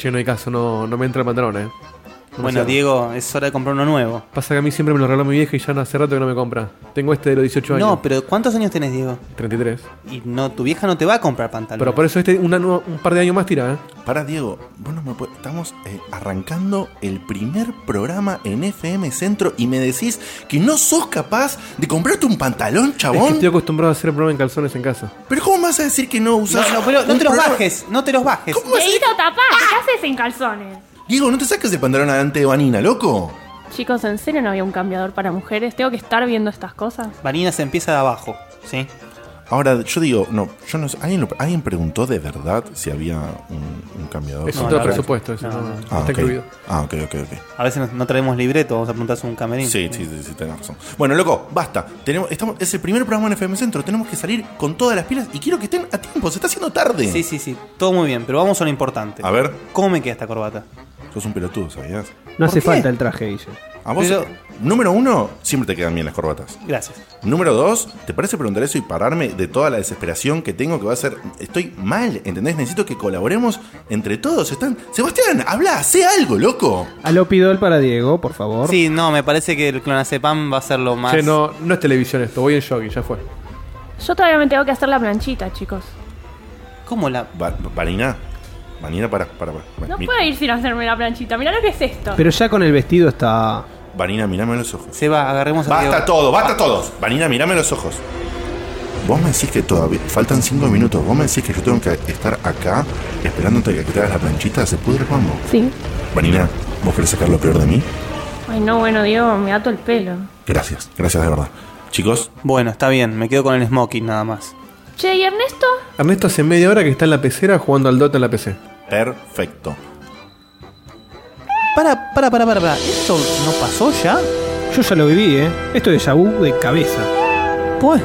Che, no hay caso, no, no me entra el pantalón, eh. Bueno. Diego, es hora de comprar uno nuevo. Pasa que a mí siempre me lo regaló mi vieja y ya no hace rato que no me compra. Tengo este de los 18 años. No, pero ¿cuántos años tenés, Diego? 33. Y no, tu vieja no te va a comprar pantalones. Pero por eso este una nueva- un par de años más tira, ¿eh? Para Diego, vos no me puedes- estamos eh, arrancando el primer programa en FM Centro y me decís que no sos capaz de comprarte un pantalón, Es que chabón. estoy acostumbrado a hacer programa en calzones en casa. Pero ¿cómo me vas a decir que no usas? No, no, pero no un te los programa? bajes, no te los bajes. ¿Cómo vas a decir? Dieguito, tapate, ¿qué haces en calzones? Diego, no te saques el pantalón adelante de Vanina, loco. Chicos, ¿en serio no había un cambiador para mujeres? ¿Tengo que estar viendo estas cosas? Vanina se empieza de abajo, ¿sí? Ahora, yo digo, no, yo no sé, ¿alguien, lo- ¿alguien preguntó de verdad si había un, un cambiador? Es No, otro la verdad presupuesto, eso no, no, no. no Ah, está ok. incluido. Ah, ok, ok, ok. A veces no, no traemos libreto, vamos a apuntarse un camerín. Sí, sí, sí, sí, tenés razón. Bueno, loco, basta. Tenemos, estamos, es el primer programa en FM Centro. Tenemos que salir con todas las pilas y quiero que estén a tiempo. Se está haciendo tarde. Sí, sí, sí, todo muy bien, pero vamos a lo importante. A ver, ¿Cómo me queda esta corbata? sos un pelotudo, ¿sabías? No hace qué? falta el traje, Guille. A vos, Pero- número uno, siempre te quedan bien las corbatas. Gracias. Número dos, ¿te parece preguntar eso y pararme de toda la desesperación que tengo que va a ser... Estoy mal, ¿entendés? Necesito que colaboremos entre todos. Están... Sebastián, habla, hace algo, loco. Alopidol para Diego, por favor. Sí, no, me parece que el clonazepam va a ser lo más... Che, no, no es televisión esto, voy en jogging, ya fue. Yo todavía me tengo que hacer la planchita, chicos. ¿Cómo la...? Va- Vanina, Vanina, para, para, para. No Mi- puedo ir sin hacerme la planchita. Mirá lo que es esto. Pero ya con el vestido está. Vanina, mirame a los ojos. Seba, agarremos a Basta Diego. todo, basta todos. Vanina, mirame los ojos. Vos me decís que todavía faltan cinco minutos. Vos me decís que yo tengo que estar acá esperándote que te hagas la planchita. ¿Se pudre cuándo? Sí. Vanina, ¿vos querés sacar lo peor de mí? Ay, no, bueno, Diego, me ato el pelo. Gracias, gracias de verdad. Chicos, Bueno, está bien, me quedo con el smoking nada más. Che, ¿y Ernesto? Ernesto hace media hora que está en la pecera jugando al Dota en la PC. Perfecto. Para, para, para, para, para. ¿Esto no pasó ya? Yo ya lo viví, ¿eh? Esto es vu de cabeza. Pues...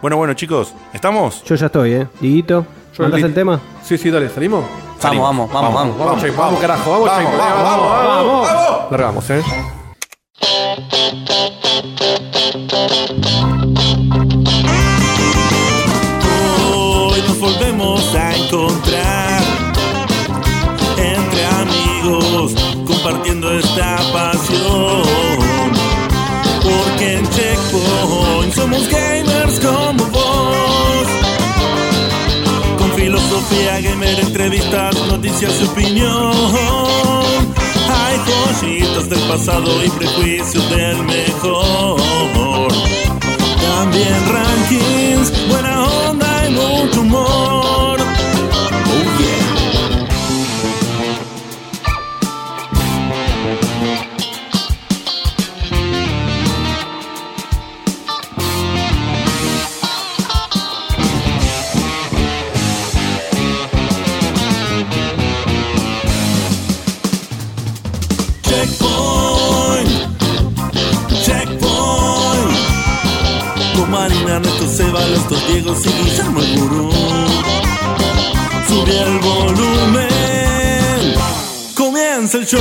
Bueno, bueno, chicos, ¿estamos? Yo ya estoy, ¿eh? Diguito, Yo ¿mandas li- el tema? Sí, sí, dale, ¿salimos? Vamos, vamos, vamos, vamos. Vamos, vamos, carajo, vamos, vamos, vamos, vamos, vamos. vamos. Largamos, eh. Esta pasión. Porque en Checkpoint somos gamers como vos. Con filosofía gamer, entrevistas, noticias y opinión. Hay joyitas del pasado y prejuicios del mejor. También rankings, buena onda y mucho humor. Los dos y Guillermo el Gurú. Sube el volumen. Comienza el show.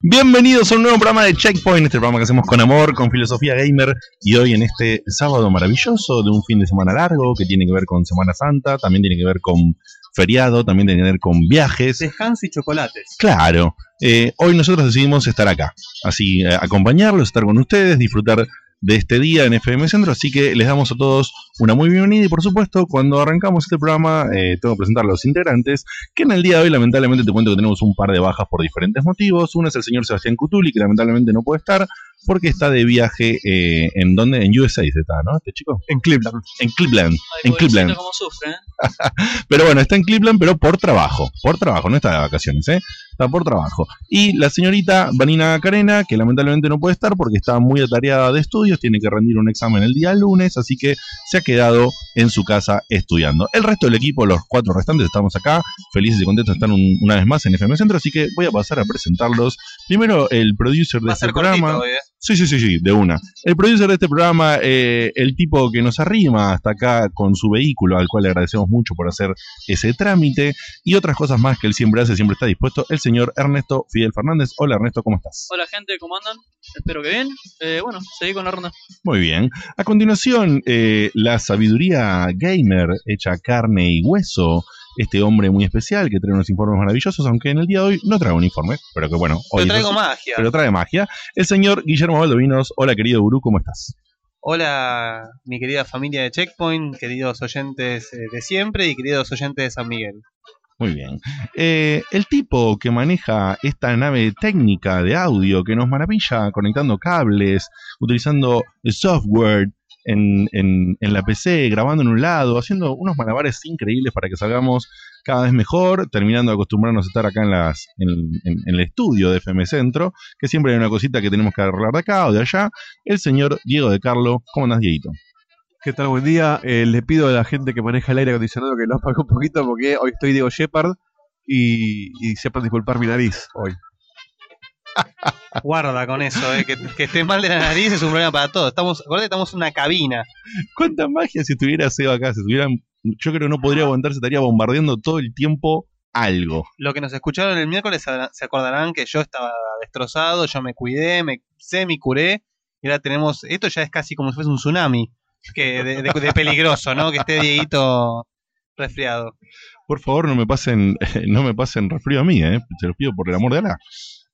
Bienvenidos a un nuevo programa de Checkpoint, este programa que hacemos con amor, con filosofía gamer y hoy en este sábado maravilloso de un fin de semana largo que tiene que ver con Semana Santa, también tiene que ver con feriado, también tiene que ver con viajes. Descanso y chocolates. Claro, eh, hoy nosotros decidimos estar acá, así eh, acompañarlos, estar con ustedes, disfrutar de este día en FM Centro, así que les damos a todos una muy bienvenida y por supuesto cuando arrancamos este programa eh, tengo que presentar a los integrantes, que en el día de hoy lamentablemente te cuento que tenemos un par de bajas por diferentes motivos, uno es el señor Sebastián Cutuli que lamentablemente no puede estar porque está de viaje eh, en donde, en USA se está, ¿no? Este chico. En Cleveland. En Cleveland. en Cleveland. cómo sufre, ¿eh? Pero bueno, está en Cleveland, pero por trabajo. Por trabajo, no está de vacaciones, ¿eh? Está por trabajo. Y la señorita Vanina Carena, que lamentablemente no puede estar porque está muy atareada de estudios, tiene que rendir un examen el día lunes, así que se ha quedado en su casa estudiando. El resto del equipo, los cuatro restantes, estamos acá, felices y contentos de estar un- una vez más en FM Centro, así que voy a pasar a presentarlos. Primero, el producer de Va este ser programa. hoy, ¿eh? Sí, sí, sí, sí, de una. El producer de este programa, eh, el tipo que nos arrima hasta acá con su vehículo, al cual le agradecemos mucho por hacer ese trámite y otras cosas más que él siempre hace, siempre está dispuesto, el señor Ernesto Fidel Fernández. Hola Ernesto, ¿cómo estás? Hola gente, ¿cómo andan? Espero que bien. Eh, bueno, seguí con la ronda. Muy bien. A continuación, eh, la sabiduría gamer hecha carne y hueso. Este hombre muy especial que trae unos informes maravillosos, aunque en el día de hoy no trae un informe, pero que bueno, hoy Yo traigo magia. pero trae magia. El señor Guillermo Valdovinos. Hola querido gurú, ¿cómo estás? Hola, mi querida familia de Checkpoint, queridos oyentes eh, de siempre y queridos oyentes de San Miguel. Muy bien. Eh, el tipo que maneja esta nave técnica de audio que nos maravilla conectando cables, utilizando software en, en- la PC, grabando en un lado, haciendo unos malabares increíbles para que salgamos cada vez mejor, terminando de acostumbrarnos a estar acá en, las, en el estudio de FM Centro, que siempre hay una cosita que tenemos que arreglar de acá o de allá. El señor Diego de Carlo. ¿Cómo andás, Dieguito? ¿Qué tal? Buen día. Eh, le pido a la gente que maneja el aire acondicionado que lo apague un poquito porque hoy estoy Diego Shepard y, y sepan disculpar mi nariz hoy. Guarda con eso, eh, que, que estés mal de la nariz es un problema para todos. Estamos, acordate, estamos en una cabina. ¿Cuánta magia si estuviera Seba acá? Si estuvieran, yo creo que no podría aguantar, se estaría bombardeando todo el tiempo algo. Lo que nos escucharon el miércoles se acordarán que yo estaba destrozado, yo me cuidé, me semi curé y ahora tenemos, esto ya es casi como si fuese un tsunami, que de, de- de peligroso, ¿no? Que esté Dieguito resfriado. Por favor, no me pasen, no me pasen resfrío a mí, ¿eh? Se los pido por el amor de Alá.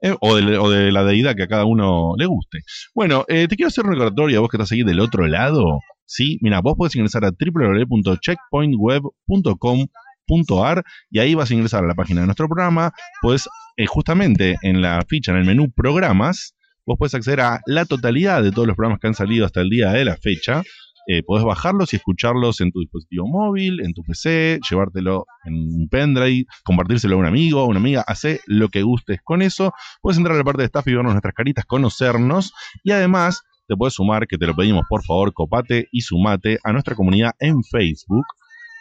Eh, o, de, o de la deidad que a cada uno le guste. Bueno, eh, te quiero hacer un recordatorio a vos que estás ahí del otro lado. Sí, mira, vos podés ingresar a www.checkpointweb.com.ar y ahí vas a ingresar a la página de nuestro programa. Podés, eh, justamente en la ficha, en el menú programas, vos podés acceder a la totalidad de todos los programas que han salido hasta el día de la fecha. Eh, podés bajarlos y escucharlos en tu dispositivo móvil, en tu PC, llevártelo en un pendrive, compartírselo a un amigo, a una amiga, hace lo que gustes con eso. Puedes entrar a la parte de staff y vernos nuestras caritas, conocernos y además te puedes sumar, que te lo pedimos por favor, copate y sumate a nuestra comunidad en Facebook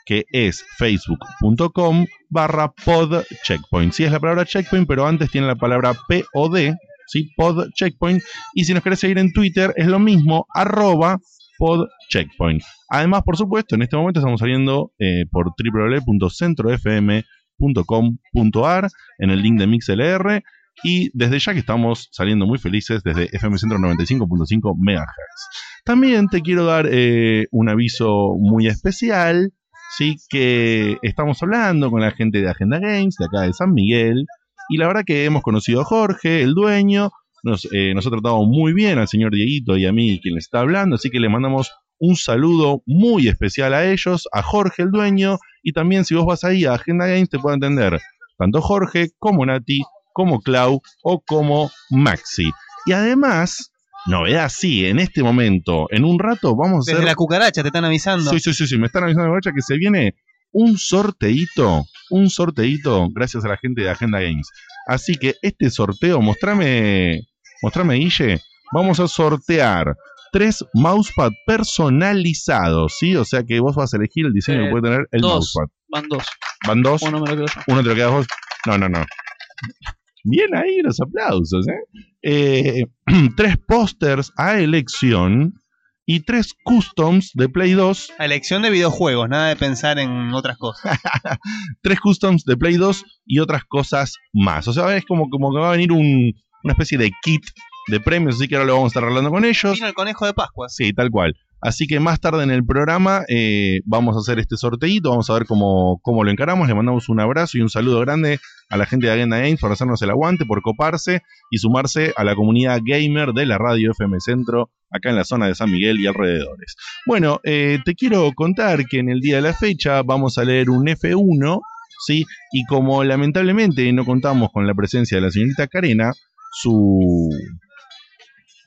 que es facebook.com barra podcheckpoint. Sí es la palabra checkpoint, pero antes tiene la palabra POD, ¿sí? Podcheckpoint. Y si nos querés seguir en Twitter, es lo mismo, arroba podcheckpoint. Además, por supuesto, en este momento estamos saliendo eh, por www.centrofm.com.ar en el link de MixLR y desde ya que estamos saliendo muy felices desde FM Centro 95.5 MHz. También te quiero dar eh, un aviso muy especial, sí que estamos hablando con la gente de Agenda Games de acá de San Miguel y la verdad que hemos conocido a Jorge, el dueño, nos, eh, nos ha tratado muy bien al señor Dieguito y a mí quien le está hablando, así que le mandamos un saludo muy especial a ellos, a Jorge el dueño, y también si vos vas ahí a Agenda Games te puede entender tanto Jorge como Nati, como Clau o como Maxi. Y además, novedad sí, en este momento, en un rato vamos a Desde hacer... la cucaracha te están avisando. Sí, sí, sí, sí, me están avisando que se viene un sorteíto, un sorteíto gracias a la gente de Agenda Games. Así que este sorteo, mostrame, mostrame Guille, vamos a sortear tres mousepad personalizados, ¿sí? O sea que vos vas a elegir el diseño Eh, que puede tener el dos. mousepad. Van dos. Van dos, Uno me lo uno te lo quedas vos. No, no, no. Bien ahí los aplausos, ¿eh? Eh, tres pósters a elección y tres customs de Play 2 A elección de videojuegos, nada de pensar en otras cosas. tres customs de Play 2 y otras cosas más. O sea, es como, como que va a venir un- una especie de kit de premios, así que ahora lo vamos a estar hablando con ellos. Vino el conejo de Pascua. Sí, tal cual. Así que más tarde en el programa eh, vamos a hacer este sorteito, vamos a ver cómo, cómo lo encaramos. Le mandamos un abrazo y un saludo grande a la gente de Agenda Games por hacernos el aguante, por coparse y sumarse a la comunidad gamer de la radio FM Centro, acá en la zona de San Miguel y alrededores. Bueno, eh, te quiero contar que en el día de la fecha vamos a leer un F1, ¿sí? Y como lamentablemente no contamos con la presencia de la señorita Karena, su...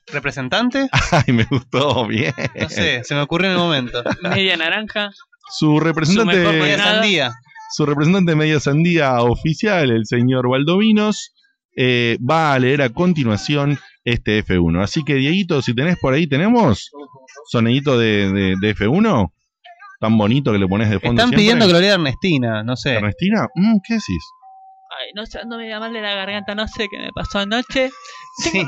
¿Representante? Ay, me gustó, bien. No sé, se me ocurrió en el momento. Media naranja. Su representante, Su mejor Media sandía. su representante media sandía oficial, el señor Valdovinos, eh, va a leer a continuación este F1. Así que, Dieguito, si tenés por ahí, ¿tenemos sonidito de, de- de F1? Tan bonito que le pones de fondo Están siempre. pidiendo que lo lea Ernestina, no sé. ¿Ernestina? Mm, ¿Qué decís? Ay, no sé, ando media mal de la garganta, no sé qué me pasó anoche. Sí.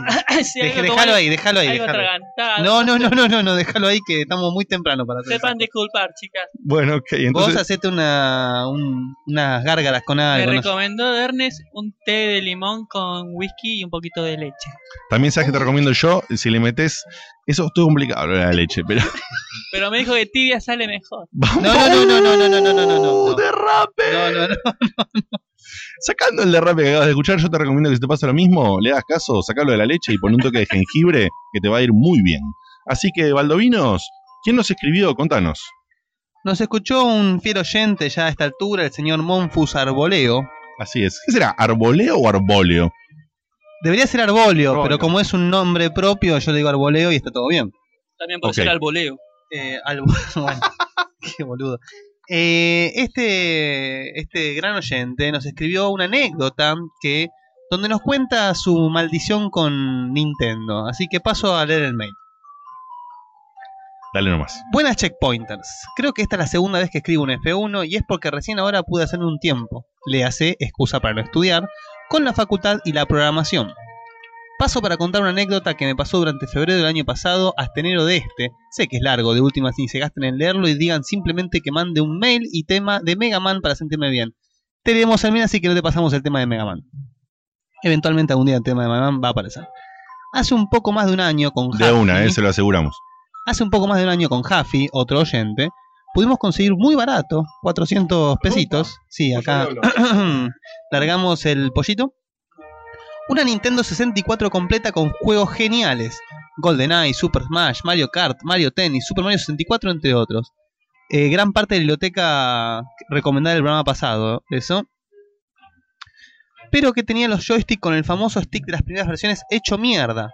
Sí, déjalo ahí, déjalo ahí. algo déjalo. No, no, no, no, no, no, déjalo ahí que estamos muy temprano para hacer Sepan disculpar, chicas. Bueno, ok, Vos entonces. hacete una, un- unas gárgaras con Me algo. no sé. recomendó Ernest un té de limón con whisky y un poquito de leche. También sabes que te recomiendo yo, si le metes. Eso es todo complicado, de la leche, pero. Pero me dijo que tibia sale mejor. ¡Vamos! No, no, no, no, no, no, no, no, no, no. ¡Derrape! No, no, no. Sacando el derrape que acabas de escuchar, yo te recomiendo que si te pasa lo mismo, le hagas caso, sacalo de la leche y pon un toque de jengibre que te va a ir muy bien. Así que, Baldovinos, ¿quién nos escribió? Contanos. Nos escuchó un fiel oyente ya a esta altura, el señor Monfus Arboleo. Así es. ¿Qué será? ¿Arboleo o arboleo? Debería ser Arboleo, Arboleo. pero como es un nombre propio, yo le digo Arboleo y está todo bien. También puede ser al voleo. Eh, al- bueno, qué boludo. Eh, este, este gran oyente nos escribió una anécdota que donde nos cuenta su maldición con Nintendo. Así que paso a leer el mail. Dale nomás. Buenas checkpointers. Creo que esta es la segunda vez que escribo un F1 y es porque recién ahora pude hacer un tiempo. Le hace excusa para no estudiar, con la facultad y la programación. Paso para contar una anécdota que me pasó durante febrero del año pasado hasta enero de este. Sé que es largo, de última ni se gasten en leerlo y digan simplemente que mande un mail y tema de Mega Man para sentirme bien. Te leemos al así que no te pasamos el tema de Mega Man. Eventualmente algún día el tema de Mega Man va a aparecer. Hace un poco más de un año con De una, eh, se lo aseguramos. Hace un poco más de un año con Jaffy, otro oyente, pudimos conseguir muy barato, 400 pesitos. Sí, acá largamos el pollito. Una Nintendo 64 completa con juegos geniales. GoldenEye, Super Smash, Mario Kart, Mario Tennis, Super Mario 64, entre otros. Eh, gran parte de la biblioteca recomendada del programa pasado, eso. Pero que tenía los joysticks con el famoso stick de las primeras versiones hecho mierda.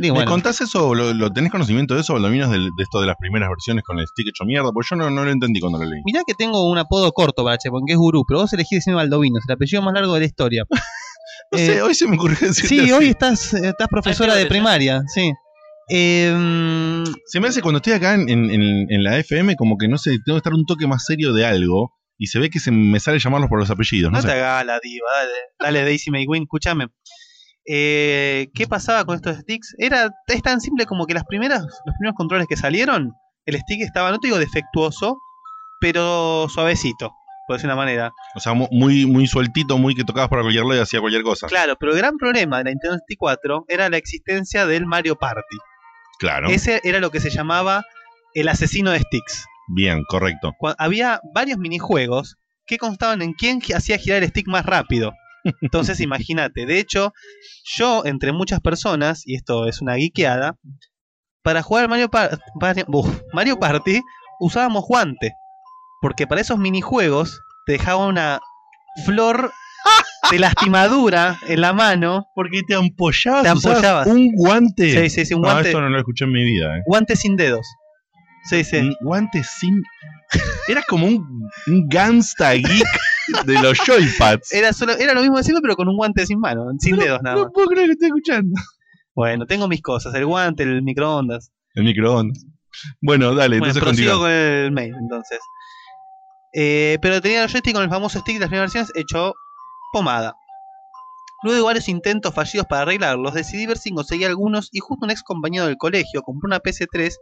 Digo, ¿Me bueno. contás eso? ¿Lo, lo tenés conocimiento de eso, Baldovinos, del- de, esto de las primeras versiones con el stick hecho mierda? Porque yo no, no lo entendí cuando lo leí. Mirá que tengo un apodo corto para Chepo, que es gurú, pero vos elegís decirme Baldovino, es el apellido más largo de la historia. No Eh, sé, hoy se me ocurrió Sí, así. hoy estás, eh, estás profesora de ¿eh? primaria, sí. Eh, Se me hace cuando estoy acá en, en- en- en la FM como que no sé, tengo que estar un toque más serio de algo y se ve que se me sale llamarlos por los apellidos, no, no te sé. hagas la diva, dale, dale Daisy Maywin, escúchame. Eh, ¿Qué pasaba con estos sticks? Era es tan simple como que las primeras, los primeros controles que salieron, el stick estaba, no te digo defectuoso, pero suavecito, por decir una manera. O sea, mu- muy, muy sueltito, muy que tocabas para cualquier lado y hacía cualquier cosa. Claro, pero el gran problema de la Nintendo 64 era la existencia del Mario Party. Claro. Ese era lo que se llamaba el asesino de sticks. Bien, correcto. Había varios minijuegos que constaban en quién hacía girar el stick más rápido. Entonces, imagínate. De hecho, yo, entre muchas personas, y esto es una guiqueada, para jugar Mario, Par- Mario, Mario Party usábamos guante. Porque para esos minijuegos te dejaba una flor de lastimadura en la mano. Porque te ampollabas, Te ampollabas. un guante. Sí, sí, sí, un No, guante, esto no lo escuché en mi vida, eh. guante sin dedos. Sí, sí. Un guante sin. Era como un, un gangsta geek de los joypads. Era, solo, era lo mismo de siempre, pero con un guante sin mano, sin dedos nada más. No puedo creer que estoy escuchando. Bueno, tengo mis cosas, el guante, el microondas. El microondas. Bueno, dale, Bueno, entonces continúa. con el mail, entonces. Eh, pero tenía el joystick con el famoso stick de las primeras versiones hecho pomada. Luego de varios intentos fallidos para arreglarlos, decidí ver si conseguía algunos y justo un ex compañero del colegio compró una PS3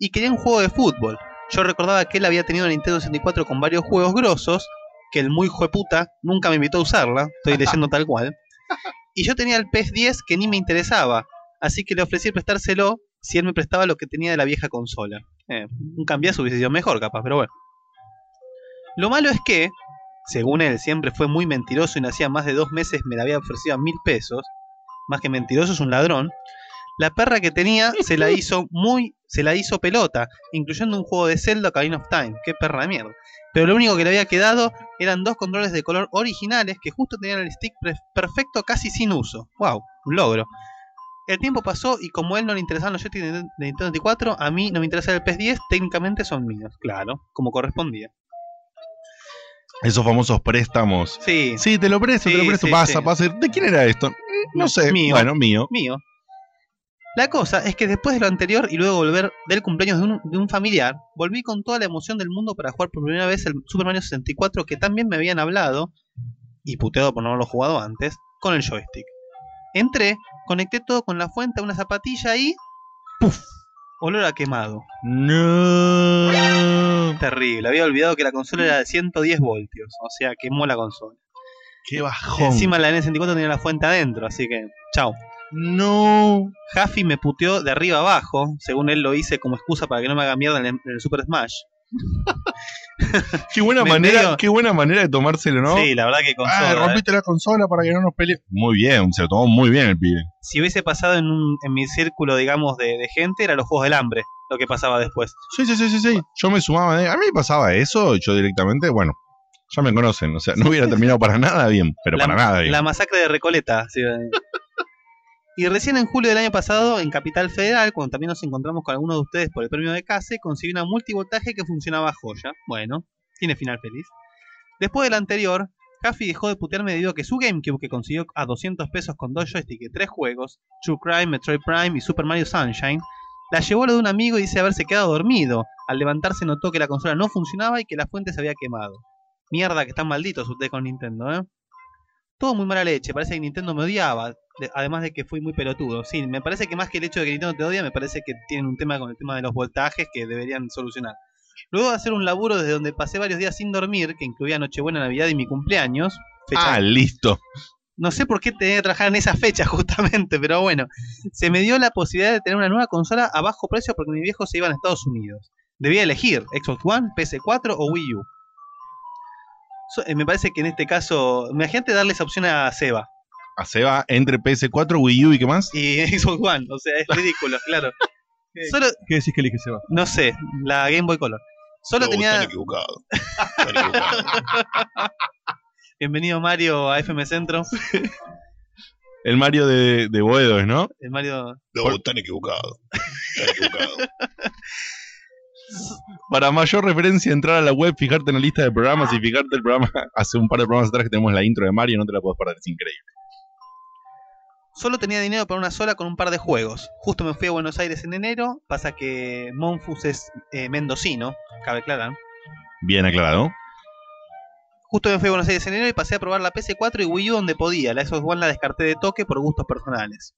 y quería un juego de fútbol. Yo recordaba que él había tenido una Nintendo 64 con varios juegos grosos, que el muy jueputa nunca me invitó a usarla, estoy leyendo tal cual. Y yo tenía el PS10 que ni me interesaba, así que le ofrecí prestárselo si él me prestaba lo que tenía de la vieja consola. Eh, un cambiazo hubiese sido mejor, capaz, pero bueno. Lo malo es que, según él, siempre fue muy mentiroso y no hacía más de dos meses me la había ofrecido a mil pesos. Más que mentiroso es un ladrón. La perra que tenía se la hizo muy. se la hizo pelota, incluyendo un juego de Zelda Ocarina of Time. Qué perra de mierda. Pero lo único que le había quedado eran dos controles de color originales que justo tenían el stick perfecto casi sin uso. ¡Wow! Un logro. El tiempo pasó y como a él no le interesaban los joysticks de Nintendo 64, a mí no me interesa el PS10, técnicamente son míos. Claro, como correspondía. Esos famosos préstamos. Sí, Sí, te lo presto, te lo Sí, presto. sí, pasa, sí. pasa. ¿De quién era esto? No sé. Mío. Bueno, mío. mío. La cosa es que después de lo anterior y luego volver del cumpleaños de un, de un familiar, volví con toda la emoción del mundo para jugar por primera vez el Super Mario 64 que también me habían hablado y puteado por no haberlo jugado antes, con el joystick. Entré, conecté todo con la fuente a una zapatilla y. ¡Puf! Olor a quemado. No. Terrible. Había olvidado que la consola era de 110 voltios. O sea, quemó la consola. Qué bajón. Encima la N64 tenía la fuente adentro, así que. Chao. No. Jaffi me puteó de arriba abajo. Según él lo hice como excusa para que no me haga mierda en el, en el Super Smash. Qué buena Me- manera, medio- qué buena manera de tomárselo, ¿no? Sí, la verdad que Ah, consola. ¿eh? rompiste la consola para que no nos peleen. Muy bien, se lo tomó muy bien el pibe. Si hubiese pasado en, un- en mi círculo, digamos, de, de gente, era los Juegos del Hambre, lo que pasaba después. Sí, sí, sí, sí, sí. Yo me sumaba. de- A mí me pasaba eso, yo directamente, bueno, ya me conocen. O sea, no hubiera terminado para nada bien, pero la, para nada bien. la masacre de Recoleta. sí. Y recién en julio del año pasado, en Capital Federal, cuando también nos encontramos con algunos de ustedes por el premio de CASE, conseguí una multivoltaje que funcionaba joya. Bueno, tiene final feliz. Después del anterior, Jaffi dejó de putearme debido a que su GameCube, que consiguió a 200 pesos con dos joysticks y tres juegos, True Crime, Metroid Prime y Super Mario Sunshine, la llevó a lo de un amigo y dice haberse quedado dormido. Al levantarse notó que la consola no funcionaba y que la fuente se había quemado. Mierda, que están malditos ustedes con Nintendo, ¿eh? Todo muy mala leche, parece que Nintendo me odiaba, de- además de que fui muy pelotudo. Sí, me parece que más que el hecho de que Nintendo te odia, me parece que tienen un tema con el tema de los voltajes que deberían solucionar. Luego de hacer un laburo desde donde pasé varios días sin dormir, que incluía Nochebuena, Navidad y mi cumpleaños, fecha- Ah, listo. no sé por qué tenía que trabajar en esa fecha justamente, pero bueno, se me dio la posibilidad de tener una nueva consola a bajo precio porque mis viejos se iban a Estados Unidos. Debía elegir Xbox One, PS4 o Wii U. So- eh, me parece que en este caso, imagínate darle esa opción a Seba A Seba entre PS4, Wii U y qué más. y Xbox One, o sea, es ridículo, claro. Solo, ¿Qué decís que elige se va? no sé, la Game Boy Color. Solo tenía. equivocado. Bienvenido Mario a FM Centro. El Mario de, de Boedo, ¿no? El Mario. No, están equivocados. Están equivocados. Para mayor referencia, entrar a la web, fijarte en la lista de programas y fijarte el programa. Hace un par de programas atrás que tenemos la intro de Mario, no te la puedes perder, es increíble. Solo tenía dinero para una sola con un par de juegos. Justo me fui a Buenos Aires en enero. Pasa que Monfus es eh, mendocino, cabe aclarar. Bien aclarado. Justo me fui a Buenos Aires en enero y pasé a probar la PS4 y Wii U donde podía. La Xbox One la descarté de toque por gustos personales.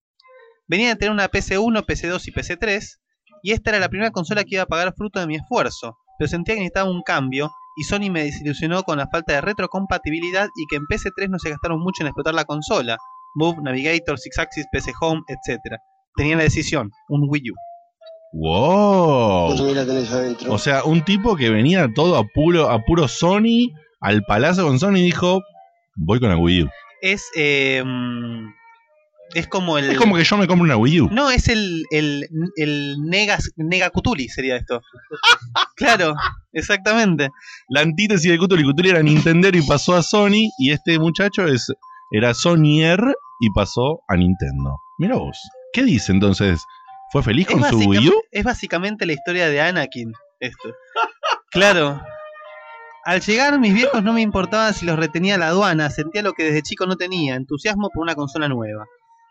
Venía de tener una PC1, PC2 y PC3. Y esta era la primera consola que iba a pagar fruto de mi esfuerzo. Pero sentía que necesitaba un cambio. Y Sony me desilusionó con la falta de retrocompatibilidad y que en PC3 no se gastaron mucho en explotar la consola. Move, Navigator, Six Axis, PC Home, etc. Tenía la decisión, un Wii U. ¡Wow! la tenés adentro. O sea, un tipo que venía todo a puro, a puro Sony, al palacio con Sony y dijo: Voy con la Wii U. Es, eh, mm, es como el... Es como que yo me compro una Wii U. No, es el, el, el Negas, Nega Cutuli sería esto. claro, exactamente. La antítesis de Cutuli. Cutuli era Nintendo y pasó a Sony. Y este muchacho es, era Sonyer y pasó a Nintendo. Mira vos. ¿Qué dice entonces? ¿Fue feliz con su Wii U? es básicamente la historia de Anakin, esto. Claro. Al llegar, mis viejos no me importaba si los retenía la aduana, sentía lo que desde chico no tenía, entusiasmo por una consola nueva.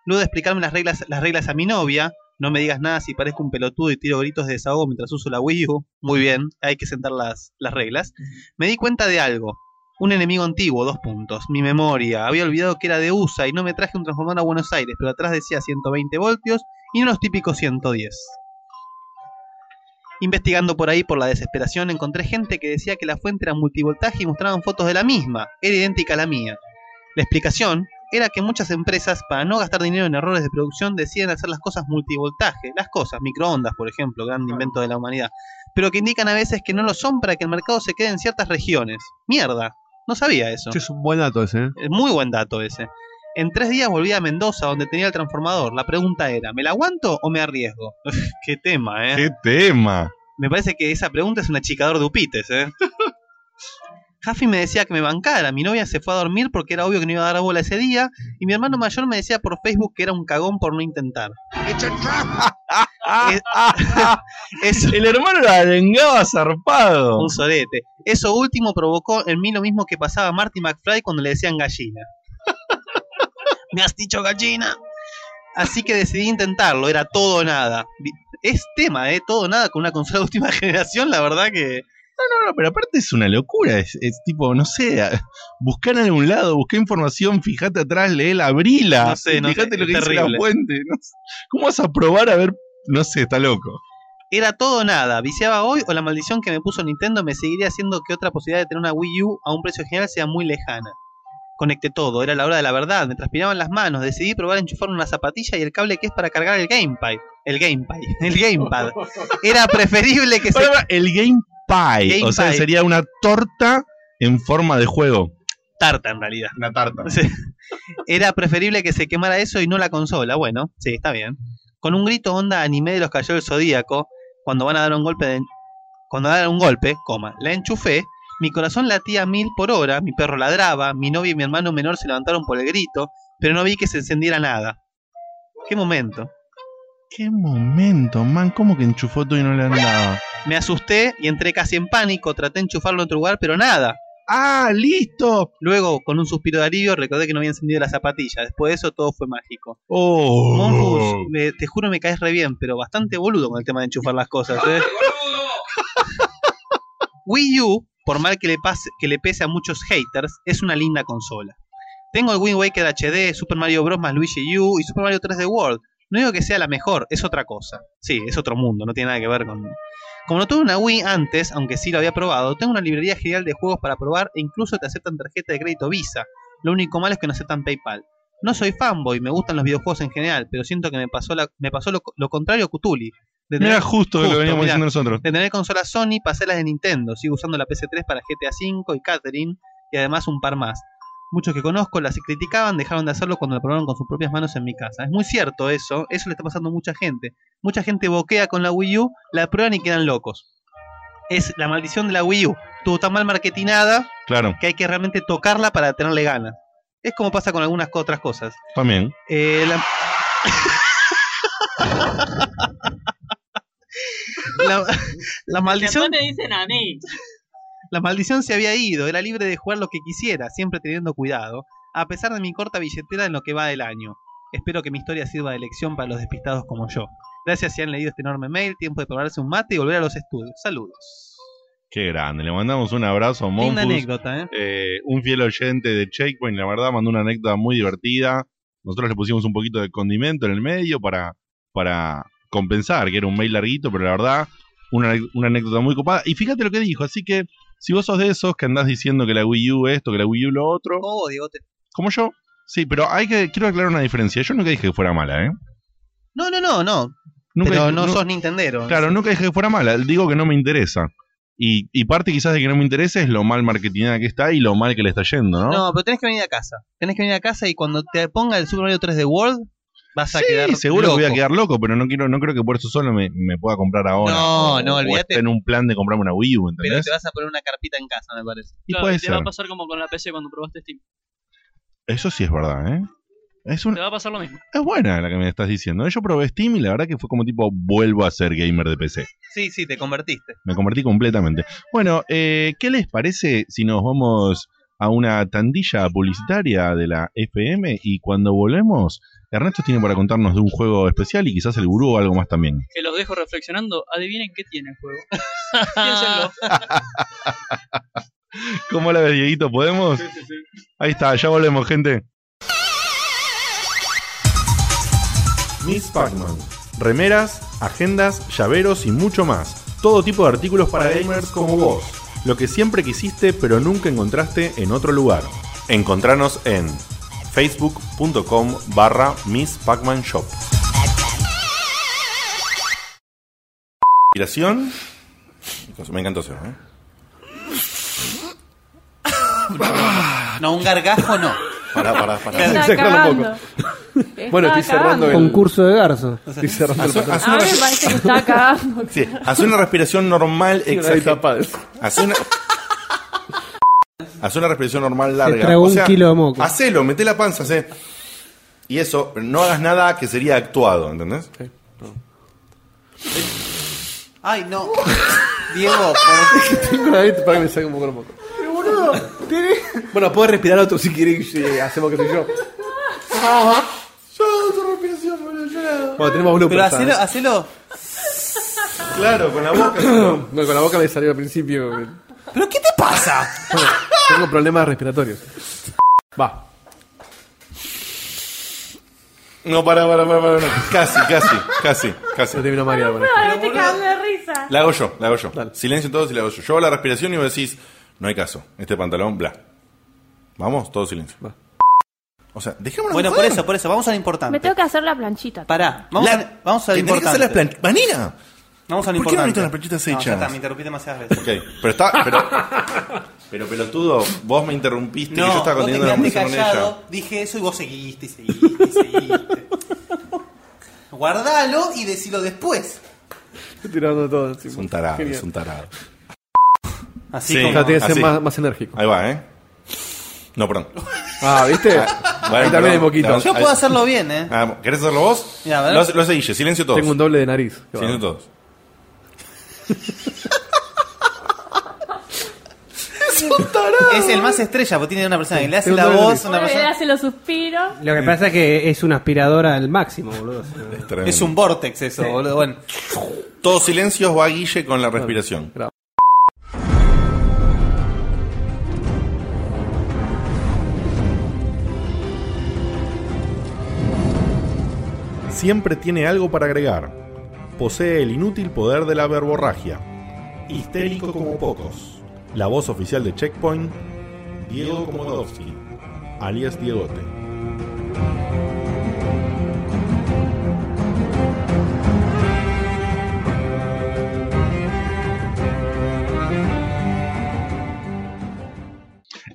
Luego de explicarme las reglas, las reglas a mi novia, no me digas nada si parezco un pelotudo y tiro gritos de desahogo mientras uso la Wii U, muy bien, hay que sentar las, las reglas, me di cuenta de algo. Un enemigo antiguo, dos puntos. Mi memoria. Había olvidado que era de USA y no me traje un transformador a Buenos Aires, pero atrás decía 120 voltios y no los típicos 110. Investigando por ahí por la desesperación, encontré gente que decía que la fuente era multivoltaje y mostraban fotos de la misma, era idéntica a la mía. La explicación era que muchas empresas, para no gastar dinero en errores de producción, deciden hacer las cosas multivoltaje, las cosas, microondas, por ejemplo, gran invento de la humanidad, pero que indican a veces que no lo son para que el mercado se quede en ciertas regiones. Mierda, no sabía eso. Es un buen dato ese, ¿eh? Muy buen dato ese. En tres días volví a Mendoza, donde tenía el transformador. La pregunta era, ¿me la aguanto o me arriesgo? Qué tema, ¿eh? ¡Qué tema! Me parece que esa pregunta es un achicador de upites, ¿eh? Jaffi me decía que me bancara. Mi novia se fue a dormir porque era obvio que no iba a dar bola ese día. Y mi hermano mayor me decía por Facebook que era un cagón por no intentar. Es- Eso, El hermano la arengaba zarpado. un sorete. Eso último provocó en mí lo mismo que pasaba a Marty McFly cuando le decían gallina. ¿Me has dicho gallina? Así que decidí intentarlo, era todo o nada. Es tema, ¿eh? Todo o nada con una consola de última generación, la verdad que No, no, pero aparte es una locura. Es, es tipo, no sé, buscar en algún lado, buscar información, fíjate atrás, lee abrila. No sé, no sé, fíjate lo que dice la fuente. no sé. ¿Cómo vas a probar a ver? No sé, está loco. Era todo o nada. Viciaba hoy o la maldición que me puso Nintendo me seguiría haciendo que otra posibilidad de tener una Wii U a un precio general sea muy lejana. Conecté todo, era la hora de la verdad, me transpiraban las manos, decidí probar a enchufar una zapatilla y el cable que es para cargar el Gamepad. El Gamepad, el Gamepad. Era preferible que se... El Game Pie. Game o sea, Pie. sería una torta en forma de juego. Tarta en realidad. Una tarta. Era preferible que se quemara eso y no la consola. Bueno, sí, está bien. Con un grito onda anime de los cayó el zodíaco, cuando van a dar un golpe de, cuando dan un golpe, coma, la enchufé, mi corazón latía a mil por hora, mi perro ladraba, mi novia y mi hermano menor se levantaron por el grito, pero no vi que se encendiera nada. ¿Qué momento? Qué momento, man. ¿Cómo que enchufó todo y no le andaba? Me asusté y entré casi en pánico, traté de enchufarlo en otro lugar, pero nada. ¡Ah, listo! Luego, con un suspiro de alivio, recordé que no había encendido la zapatilla. Después de eso, todo fue mágico. ¡Oh! Monfus, me- te juro me caes re bien, pero bastante boludo con el tema de enchufar las cosas. ¿eh? Wii U, por mal que le, pase, que le pese a muchos haters, es una linda consola. Tengo el Wind Waker HD, Super Mario Bros. más Luigi U y Super Mario 3D World. No digo que sea la mejor, es otra cosa. Sí, es otro mundo, no tiene nada que ver con... Como no tuve una Wii antes, aunque sí lo había probado, tengo una librería genial de juegos para probar e incluso te aceptan tarjeta de crédito Visa. Lo único malo es que no aceptan PayPal. No soy fanboy, me gustan los videojuegos en general, pero siento que me pasó, la- me pasó lo, lo contrario a Cutuli. De Mira, tener- justo, lo que veníamos mirá. diciendo nosotros. de tener consolas Sony, pasé las de Nintendo. Sigo usando la PS3 para GTA V y Catherine, y además un par más. Muchos que conozco las criticaban, dejaron de hacerlo cuando la probaron con sus propias manos en mi casa. Es muy cierto eso, eso le está pasando a mucha gente. Mucha gente boquea con la Wii U, la prueban y quedan locos. Es la maldición de la Wii U. Estuvo tan mal marketinada Claro, que hay que realmente tocarla para tenerle ganas. Es como pasa con algunas otras cosas. también. Eh, la... la, la maldición me dicen a mí. La maldición se había ido, era libre de jugar lo que quisiera, siempre teniendo cuidado, a pesar de mi corta billetera en lo que va del año. Espero que mi historia sirva de lección para los despistados como yo. Gracias si han leído este enorme mail, tiempo de probarse un mate y volver a los estudios. Saludos. Qué grande. Le mandamos un abrazo a Monfus. anécdota, ¿eh? eh, un fiel oyente de Checkpoint, la verdad, mandó una anécdota muy divertida. Nosotros le pusimos un poquito de condimento en el medio para, para compensar, que era un mail larguito, pero la verdad, una, una anécdota muy copada. Y fíjate lo que dijo, así que si vos sos de esos que andás diciendo que la Wii U esto, que la Wii U lo otro, Oh, Diego, te- como yo, sí, pero hay que, quiero aclarar una diferencia. Yo nunca dije que fuera mala, ¿eh? No, no, no, no. Nunca pero dije- no sos Nintendero. Claro, nunca dije que fuera mala, digo que no me interesa. Y, y parte quizás de que no me interese es lo mal marketingada que está y lo mal que le está yendo, ¿no? No, pero tenés que venir a casa. Tenés que venir a casa y cuando te ponga el Super Mario 3D World, vas a sí, quedar seguro que voy a quedar loco, pero no quiero, no creo que por eso solo me, me pueda comprar ahora. No, o- no, olvídate. en un plan de comprarme una Wii U, Pero ¿entendés? te vas a poner una carpita en casa, me parece. Y Claro, puede te va a pasar como con la PC cuando probaste Steam. Eso sí es verdad, ¿eh? Es, un- Te va a pasar lo mismo. es buena la que me estás diciendo. Yo probé Steam y la verdad que fue como tipo, vuelvo a ser gamer de PC. Sí, sí, te convertiste. Me convertí completamente. Bueno, eh, ¿qué les parece si nos vamos a una tandilla publicitaria de la FM y cuando volvemos, Ernesto tiene para contarnos de un juego especial y quizás el gurú o algo más también? Que los dejo reflexionando. Adivinen qué tiene el juego. Piénsenlo. ¿Cómo la ves, Dieguito? ¿Podemos? Ahí está, ya volvemos, gente. Miss Pac-Man. Remeras, agendas, llaveros y mucho más. Todo tipo de artículos para gamers como vos. Lo que siempre quisiste pero nunca encontraste en otro lugar. Encontranos en facebook.com barra Miss Pac-Man Shop. Inspiración. Me encantó eso, ¿eh? No, un gargajo no. Pará, pará, pará. Está Sacalo un cagando. Bueno, estoy cerrando el concurso de garzo. Estoy cerrando el A una mí me res- parece que está cagando. Sí, hace una respiración normal tapada. Hace una... Hace una respiración normal larga. tragó un kilo de moco. Hacelo, mete la panza, hacé. Y eso, no hagas nada que sería actuado, ¿entendés? Ay, no. Diego, por- Tengo una vez para que me saque un poco de moco. Pero boludo, Bueno, puedes respirar otro si quieres y hacemos que soy yo. Bueno, tenemos bloopers. pero hacelo, ¿sabes? hacelo. Claro, con la boca. No, con la boca me salió al principio. ¿Pero qué te pasa? Tengo problemas respiratorios. Va. No, para, para, para, para. no. Casi, casi, casi, casi. No terminó mareado con esto. No, estoy cagando de risa. La hago yo, la hago yo. Dale. Silencio todos y la hago yo. Yo hago la respiración y vos decís, no hay caso. Este pantalón, bla. Vamos, todo silencio. Va. O sea, dejémonos Bueno, por eso, por eso, vamos a lo Me importante. tengo que hacer la planchita. Pará, vamos, La- a, vamos a lo que hacer importante. las plan- ¡Vanina! Vamos a lo ¿Por qué no importante. ahorita las planchitas No, ya hechas? está, me interrumpí demasiadas veces. Ok, pero está. Pero, pero pelotudo, vos me interrumpiste No, que yo estaba conteniendo la conversación con ella. dije eso y vos seguiste y seguiste y seguiste. Guardalo y decilo después. Estoy tirando todo encima. Es un tarado, Genial. es un tarado. Así Sí. O como... sea, tiene que ser más, más enérgico. Ahí va, ¿eh? No, perdón. Ah, ¿viste? Bueno, Ahí también hay poquito. Yo ahí- puedo hacerlo bien, ¿eh? Ah, ¿Querés hacerlo vos? Ya, a ver. Lo lo Guille, silencio todos. Tengo un doble de nariz. Silencio bárbaro. todos. Es el más estrella, porque tiene una persona que le hace la voz, una Bueno, le persona... hace los suspiros. Lo que pasa es que es una aspiradora al máximo, boludo. Es tremendo. Es un vortex eso, boludo. Bueno, Todos silencios va Guille con la respiración. Siempre tiene algo para agregar. Posee el inútil poder de la verborragia. Histérico como pocos. La voz oficial de Checkpoint, Diego Komodowski, alias Diegote.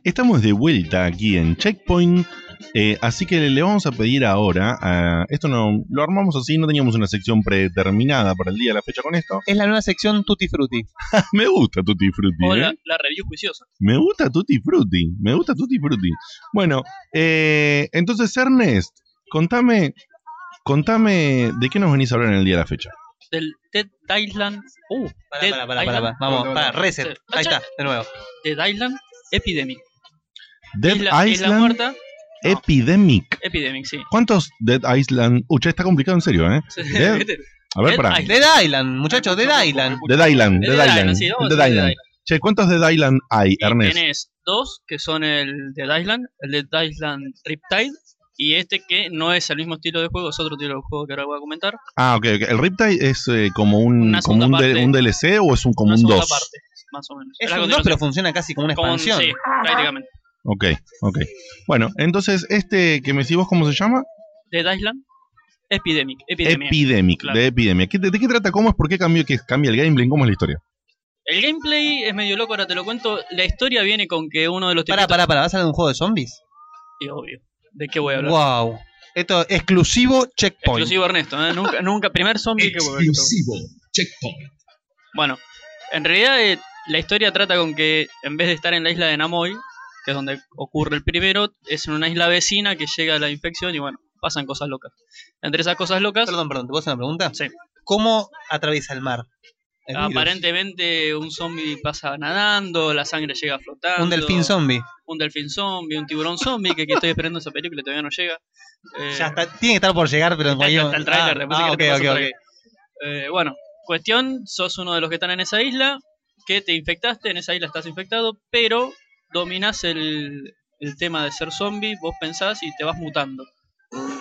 Estamos de vuelta aquí en Checkpoint. Eh, así que le vamos a pedir ahora. a- esto no lo armamos así, no teníamos una sección predeterminada para el día de la fecha con esto. Es la nueva sección Tutti Frutti. Me gusta Tutti Frutti. O ¿eh? la, la review juiciosa. Me gusta Tutti Frutti. Me gusta Tutti Frutti. Bueno, eh, entonces Ernest, contame, contame de qué nos venís a hablar en el día de la fecha. Del Dead Island. Uh, Dead pará, Island. pará, Vamos, pará, reset. Ahí está, de nuevo. Dead Island Epidemic. Dead Isla, Isla Island Muerta. No, Epidemic. Epidemic, sí. ¿Cuántos Dead Island? Che, está complicado en serio, ¿eh? Sí, Dead-. A ver, Dead. Island. Dead Island, muchachos, Dead Island. Dead Island, Dead Dead Island, sí, Dead Island. Dead Island. Che, ¿cuántos Dead Island hay, Y Ernest? tenés dos, que son el Dead Island, el Dead Island Riptide, y este que no es el mismo estilo de juego, es otro estilo de juego que ahora voy a comentar. Ah, ok, ok. ¿El Riptide es eh, como un, como un, D- parte. un DLC o es un como Una un segunda 2? parte, más o menos. Es la un 2, continuación. pero funciona casi como una expansión. sí, prácticamente. Ok, ok. Bueno, entonces, este que me decís vos, ¿cómo se llama? Dead Island Epidemic. Epidemia. Epidemic, Claro. de epidemia. ¿Qué- ¿De, qué trata? ¿Cómo es? ¿Por qué cambió, que cambia el gameplay? ¿Cómo es la historia? el gameplay es medio loco, ahora te lo cuento. La historia viene con que uno de los Pará, tipitos- pará, pará, ¿vas a hablar de un juego de zombies? Y obvio. ¿De qué voy a hablar? Wow. Esto es exclusivo Checkpoint. Exclusivo Ernesto, ¿eh? Nunca, nunca, primer zombie que Exclusivo. Checkpoint. Bueno, en realidad eh, la historia trata con que en vez de estar en la isla de Namoy, que es donde ocurre el primero, es en una isla vecina que llega la infección y bueno, pasan cosas locas. Entre esas cosas locas, Perdón, perdón, ¿te puedo hacer una pregunta? Sí. ¿Cómo atraviesa el mar? el virus? aparentemente un zombie pasa nadando, la sangre llega flotando. Un delfín zombie. Un delfín zombie, un tiburón zombie, que, que estoy esperando esa película y todavía no llega. Eh, Ya está, tiene que estar por llegar, pero Está- el si ah, querés te ok, paso el ok, tráiler. Eh, bueno, cuestión, sos uno de los que están en esa isla, que te infectaste, en esa isla estás infectado, pero dominás el, el tema de ser zombie, vos pensás y te vas mutando.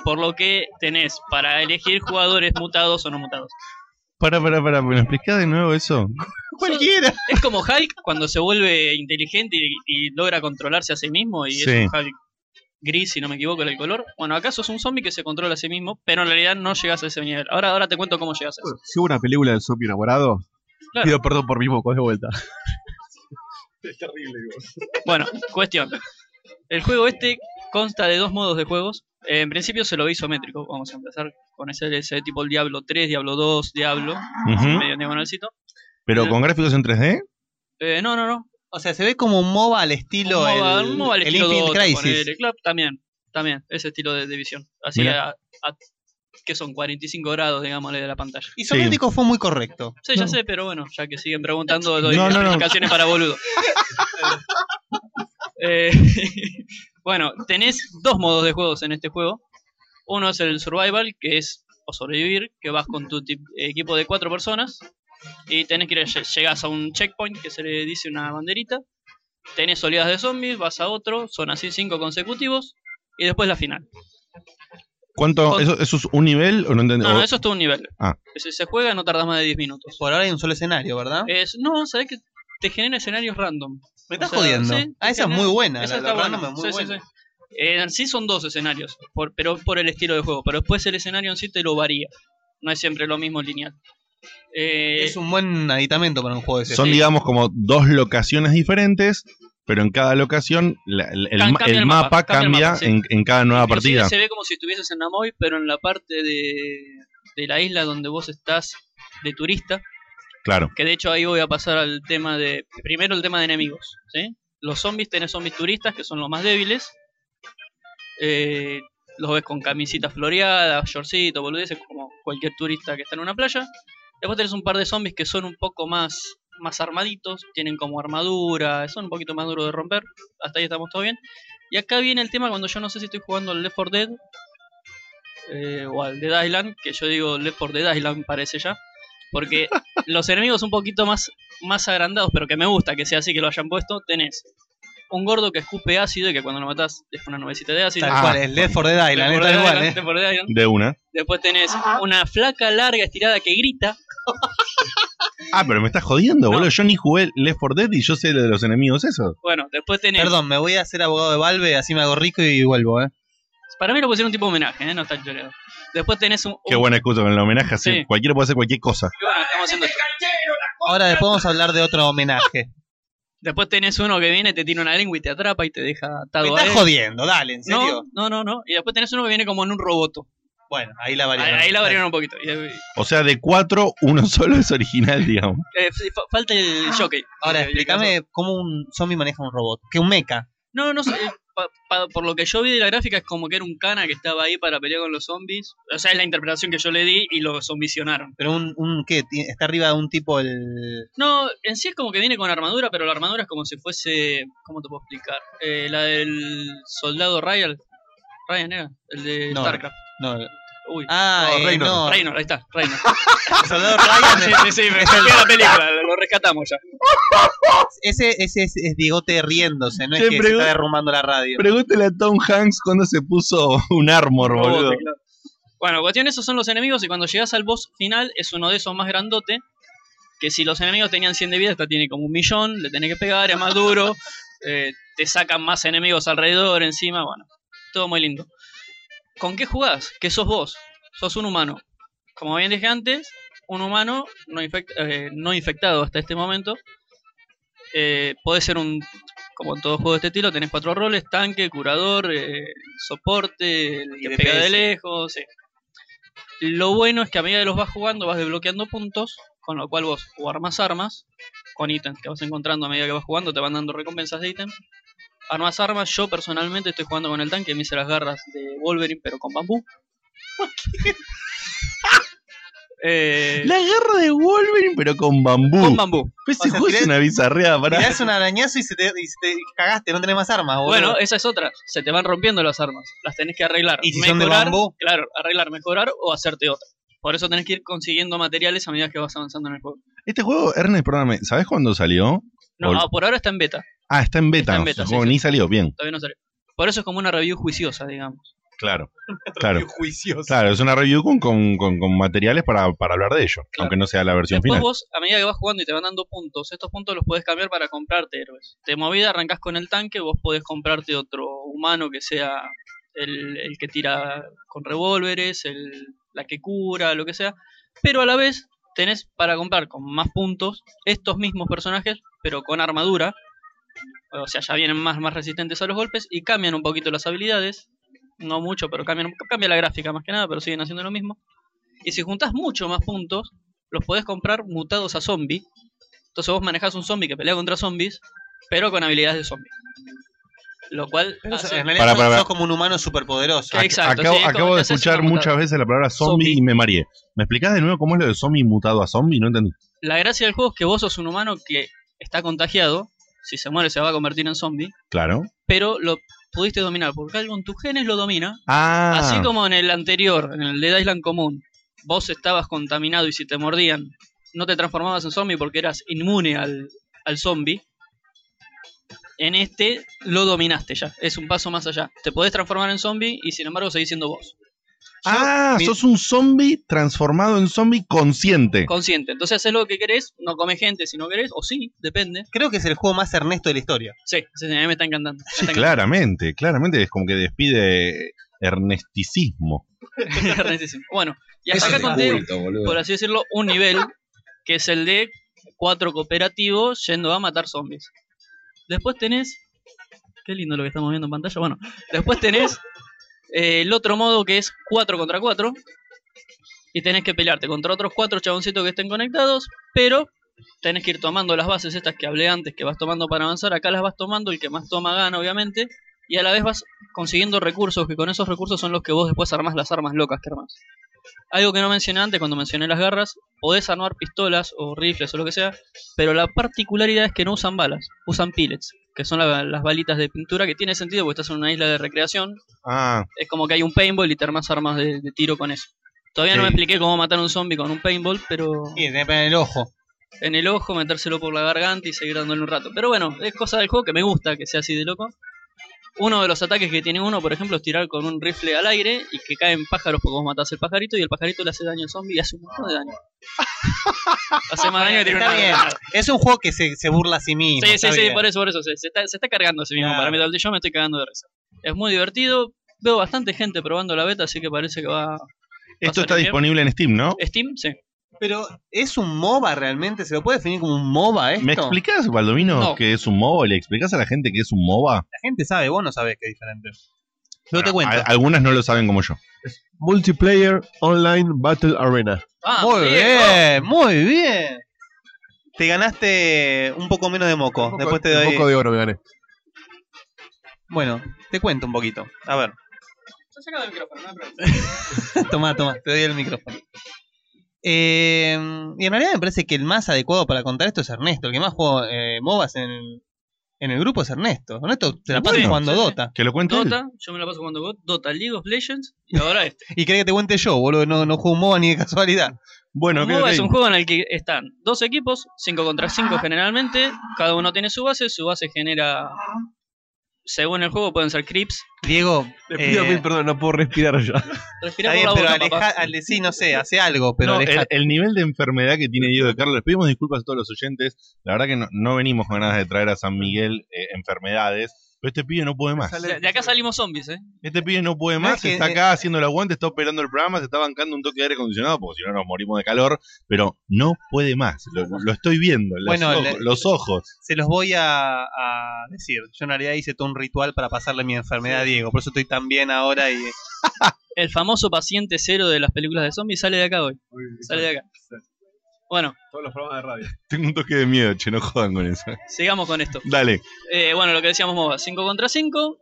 Por lo que tenés para elegir jugadores mutados o no mutados. Para, para, para, ¿me lo explicás de nuevo eso? Cualquiera. Es como Hulk cuando se vuelve inteligente y, y logra controlarse a sí mismo y Sí. es un Hulk gris, si no me equivoco, el color. Bueno, acá sos un zombie que se controla a sí mismo, pero en realidad no llegas a ese nivel. Ahora, ahora te cuento cómo llegas a eso. Si hubo una película del zombie enamorado, Claro. pido perdón por mi moco de vuelta. Es terrible, digo. Bueno, cuestión. El juego este consta de dos modos de juegos. En principio se lo ve isométrico. Vamos a empezar con ese, ese tipo el Diablo 3, Diablo 2, Diablo, medio diagonalcito. ¿Pero con gráficos en 3D? Eh, no, no, no. O sea, se ve como un MOBA al estilo Un MOBA, el, un MOBA al el estilo Infinite Dota, Crisis. ponele. Claro, también, también, ese estilo de, de visión. Así a, a- que son 45 grados, digámosle, de la pantalla. Isométrico fue muy correcto. Sí, ya sé, pero bueno, ya que siguen preguntando, doy No, no, no. explicaciones para boludo. Eh, bueno, tenés dos modos de juegos en este juego. Uno es el survival, que es o sobrevivir, que vas con tu equipo de cuatro personas Y tenés que ir, lle- llegás a un checkpoint que se le dice una banderita. Tenés oleadas de zombies, vas a otro, son así cinco consecutivos. Y después la final. ¿Cuánto? Con- ¿Eso, eso es un nivel o no entendí? No, eso es todo un nivel. Ah. Si se juega no tardas más de 10 minutos. Por ahora hay un solo escenario, ¿verdad? Es, no, sabés que te genera escenarios random. Me estás O sea, jodiendo. sí, ah, esa es muy buena. esa La, está la random buena. es muy Sí, sí, buena. sí. Eh, en sí son dos escenarios, por- pero por el estilo de juego. Pero después el escenario en sí te lo varía. No es siempre lo mismo lineal. Eh, Es un buen aditamento para un juego de ese. Son, digamos, como dos locaciones diferentes, pero en cada locación la- el, cambia el mapa, mapa, cambia el cambia mapa, sí. en, en cada nueva inclusive partida. se ve como si estuvieses en Namoy, pero en la parte de, de la isla donde vos estás de turista. Claro. Que de hecho ahí voy a pasar al tema de. Primero el tema de enemigos. ¿sí? Los zombies, tenés zombies turistas que son los más débiles. Eh, los ves con camisitas floreadas, shortcitos, boludeces, como cualquier turista que está en una playa. Después tenés un par de zombies que son un poco más, más armaditos, tienen como armadura, son un poquito más duros de romper. Hasta ahí estamos todo bien. Y acá viene el tema cuando yo no sé si estoy jugando al Left 4 Dead eh, o al Dead Island, que yo digo Left 4 Dead Island parece ya. Porque los enemigos un poquito más, más agrandados, pero que me gusta que sea así que lo hayan puesto, tenés un gordo que escupe ácido y que cuando lo matás deja una nubecita de ácido. Tal cual, es Left 4 Dead Island, Left es 4 tal Dead cual, Island, eh. Left 4 Dead Island. De una. Después tenés una flaca larga estirada que grita. Ah, pero me estás jodiendo, boludo. Yo ni jugué Left 4 Dead y yo sé lo de los enemigos eso. Bueno, después tenés. Perdón, me voy a hacer abogado de Valve, así me hago rico y vuelvo, ¿eh? Para mí lo pusieron un tipo de homenaje, ¿eh? no está choreado. Después tenés un. Qué buena excusa con el homenaje. Así, Sí. Cualquiera puede hacer cualquier cosa. y bueno, estamos haciendo esto. Ahora después vamos a hablar de otro homenaje. Después tenés uno que viene, te tira una lengua y te atrapa y te deja atado Me a estás él. jodiendo, dale, ¿en serio? No, no, no, no. Y después tenés uno que viene como en un roboto. Bueno, ahí la variaron. ahí la variaron un poquito. Eh, O sea, de cuatro, uno solo es original, digamos. eh, fa- falta el jockey. Ahora, Eh, explícame cómo un zombie maneja un robot. Que un mecha. No, no sé. pa- pa- por lo que yo vi de la gráfica es como que era un cana que estaba ahí para pelear con los zombies. O sea, es la interpretación que yo le di y lo zombicionaron. Pero un, un ¿qué? Está arriba de un tipo el... No, en sí es como que viene con armadura, pero la armadura es como si fuese. ¿Cómo te puedo explicar? Eh, la del soldado Ryan. Ryan era, el de No, StarCraft. No. Uy. Ah, No, eh, Reynor. no. Reynor, ahí está, Reynor. El soldado Ryan sí, sí, sí, me a la película, lo rescatamos ya. Ese, ese es, es Diegote riéndose, no es que se está derrumbando la radio. Pregúntale a Tom Hanks cuando se puso un armor, boludo. claro. Bueno, cuestión, esos son los enemigos y cuando llegas al boss final es uno de esos más grandote. Que si los enemigos tenían 100 de vida, esta tiene como un millón, le tenés que pegar, es más duro, eh, te sacan más enemigos alrededor, encima, bueno, todo muy lindo. ¿Con qué jugás? ¿Qué sos vos? Sos un humano. Como bien dije antes, un humano no, infect- eh, no infectado hasta este momento. Eh, puede ser un, como en todo juego de este estilo, tenés cuatro roles, tanque, curador, eh, soporte, el que pega de lejos. sí. Lo bueno es que a medida que los vas jugando vas desbloqueando puntos, con lo cual vos o armas armas con ítems que vas encontrando a medida que vas jugando, te van dando recompensas de ítems. Armas armas, yo personalmente estoy jugando con el tanque, me hice las garras de Wolverine pero con bambú. Eh, La guerra de Wolverine, pero con bambú. con bambú. Ese O sea, juego es una bizarreada, pará. Tirás un arañazo y se te, y se te cagaste, no tenés más armas, boludo. Bueno, esa es otra. Se te van rompiendo las armas. Las tenés que arreglar. ¿Y si son de Mejorar, bambú? Claro, arreglar, mejorar o hacerte otra. Por eso tenés que ir consiguiendo materiales a medida que vas avanzando en el juego. Este juego, Ernest, perdóname, ¿sabes cuándo salió? No, ah, por ahora está en beta. Ah, está en beta. está en o sea, beta, sí, juego sí. ni salió, bien. Todavía no salió. Por eso es como una review juiciosa, digamos. Claro. Claro. Claro, es una review con, con, con- con materiales para, para hablar de ello, aunque no sea la versión Después final. vos, a medida que vas jugando y te van dando puntos, estos puntos los podés cambiar para comprarte héroes. De movida arrancás con el tanque, vos podés comprarte otro humano que sea el, el que tira con revólveres, el, la que cura, lo que sea. Pero a la vez tenés para comprar con más puntos estos mismos personajes, pero con armadura. O sea, ya vienen más, más resistentes a los golpes y cambian un poquito las habilidades. No mucho, pero cambian, cambia la gráfica más que nada, pero siguen haciendo lo mismo. Y si juntás mucho más puntos, los podés comprar mutados a zombie. Entonces vos manejás un zombie que pelea contra zombies, pero con habilidades de zombie. Lo cual Pero hace- en realidad Para, para, para. sos como un humano superpoderoso. Ac- Exacto, acabo sí, es como acabo que de escuchar muchas veces la palabra zombie, Zombie. y me mareé. ¿Me explicás de nuevo cómo es lo de zombie mutado a zombie? No entendí. La gracia del juego es que vos sos un humano que está contagiado. Si se muere se va a convertir en zombie. Claro. Pero lo pudiste dominar. Porque algo en tus genes lo domina. Ah, Así como en el anterior, en el Dead Island común. Vos estabas contaminado y si te mordían no te transformabas en zombie porque eras inmune al, al zombie. En este lo dominaste ya, es un paso más allá. Te podés transformar en zombie y sin embargo seguís siendo vos. Ah, mi- sos un zombie transformado en zombie consciente. Consciente. Entonces haces lo que querés, no comes gente si no querés, o sí, depende. Creo que es el juego más Ernesto de la historia. Sí, sí, sí, a mí me está encantando. Me Sí, está claramente, claramente es como que despide ernesticismo. Ernestísimo. bueno, y hasta Eso acá conté, culto, por así decirlo, un nivel que es el de cuatro cooperativos yendo a matar zombies. Después tenés. Qué lindo lo que estamos viendo en pantalla. Bueno, después tenés eh, el otro modo que es 4 contra 4. Y tenés que pelearte contra otros cuatro chaboncitos que estén conectados. Pero tenés que ir tomando las bases estas que hablé antes, que vas tomando para avanzar. Acá las vas tomando, el que más toma gana, obviamente. Y a la vez vas consiguiendo recursos, que con esos recursos son los que vos después armás las armas locas que armás. Algo que no mencioné antes cuando mencioné las garras, podés armar pistolas o rifles o lo que sea, pero la particularidad es que no usan balas, usan pellets, que son la- las balitas de pintura, que tiene sentido porque estás en una isla de recreación, Ah, es como que hay un paintball y te armas armas de, de tiro con eso. Todavía no me Sí. expliqué cómo matar a un zombie con un paintball, pero poner en el ojo. en el ojo, metérselo por la garganta y seguir dándole un rato. Pero bueno, es cosa del juego que me gusta que sea así de loco. Uno de los ataques que tiene uno, por ejemplo, es tirar con un rifle al aire y que caen pájaros porque vos matás el pajarito y el pajarito le hace daño al zombie y hace un montón de daño. hace más daño que tiene Está una bien. Es un juego que se, se burla a sí mismo. Sí, sí, sí, por eso, por eso. Se, se está, se está cargando a sí mismo. Claro. Para mí, tal- yo me estoy cagando de risa. Es muy divertido. Veo bastante gente probando la beta, así que parece que va. esto a está bien. disponible en Steam, ¿no? Steam, sí. Pero, ¿es un MOBA realmente? ¿Se lo puede definir como un MOBA esto? ¿Me explicás, Baldomino, No. que es un MOBA? ¿Le explicás a la gente que es un MOBA? La gente sabe, vos no sabés que es diferente. Yo te cuento. algunas no lo saben como yo. Multiplayer Online Battle Arena. Ah, muy bien, muy bien. Te ganaste un poco menos de moco. Un Después te doy. poco de oro me gané. Bueno, te cuento un poquito. A ver. Se saca del micrófono, no toma, toma, te doy el micrófono. Eh, y en realidad me parece que el más adecuado para contar esto es Ernesto. El que más juega eh, MOBAs en, en el grupo es Ernesto. Ernesto se la pasa Sí, jugando sí. Dota. Que lo cuente él. Dota, yo me la paso jugando Dota, League of Legends y ahora este. Y querés que te cuente yo, boludo. No, no juego MOBA ni de casualidad. Bueno, Un ¿qué- MOBA es un juego en el que están dos equipos, 5 contra 5 generalmente, cada uno tiene su base, su base genera, según el juego pueden ser creeps, Diego. Le pido eh, mil perdón, no puedo respirar ya. respira por la pero boca, aleja, papá. ale- sí, no sé, hace algo, pero No, aleja- el, el nivel de enfermedad que tiene Diego de Carlos, les pedimos disculpas a todos los oyentes. La verdad que no, no venimos con ganas de traer a San Miguel eh, enfermedades, pero este pibe no puede más. De, de acá salimos zombies, eh. Este pibe no puede No, más, es que, está eh, acá haciendo el aguante, está operando el programa, se está bancando un toque de aire acondicionado, porque si no nos morimos de calor, pero no puede más. Lo, lo estoy viendo, los, Bueno, ojos, le- los ojos. se los voy a, a decir. Yo en realidad hice todo un ritual para pasarle mi enfermedad a Diego. Por eso estoy tan bien ahora y. El famoso paciente cero de las películas de zombies sale de acá hoy. Sale de acá. Bueno, Todos los programas de radio. Tengo un toque de miedo, che, no jodan con eso. sigamos con esto. Dale. Eh, bueno, lo que decíamos MOBA, 5 contra 5.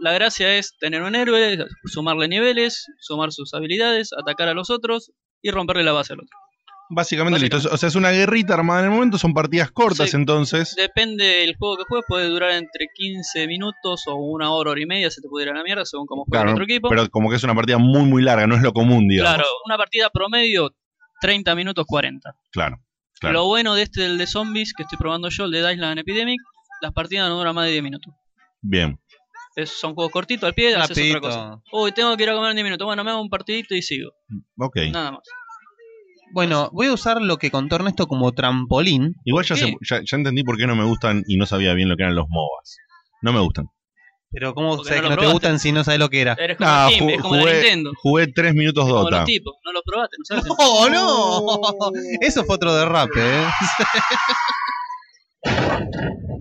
La gracia es tener un héroe, sumarle niveles, sumar sus habilidades, atacar a los otros y romperle la base al otro. Básicamente, listo. O sea, es una guerrita armada en el momento, son partidas cortas Sí. entonces. Depende del juego que juegues, puede durar entre 15 minutos o una hora, hora y media, se te puede ir a la mierda según cómo juegue Claro, el otro equipo. pero como que es una partida muy, muy larga, no es lo común, digamos. claro, una partida promedio 30 minutos 40. Claro, claro. Lo bueno de este, del de zombies que estoy probando yo, el de Island Epidemic, las partidas no duran más de 10 minutos. Bien. Es- son juegos cortitos al pie, haces otra cosa. Uy, tengo que ir a comer en 10 minutos. Bueno, me hago un partidito y sigo. Ok. Nada más. Bueno, voy a usar lo que contó Ernesto como trampolín. Igual ya, se- ya, ya entendí por qué no me gustan y no sabía bien lo que eran los MOBAs. No me gustan. Pero ¿cómo Porque sabes no que lo no te gustan si no sabes lo que era? Eres como Ah, el Steam, es como la jugué, Nintendo. jugué tres minutos Como Dota. los tipos, no los probaste, no sabes. ¡Oh, no! Eso fue otro derrape, ¿eh?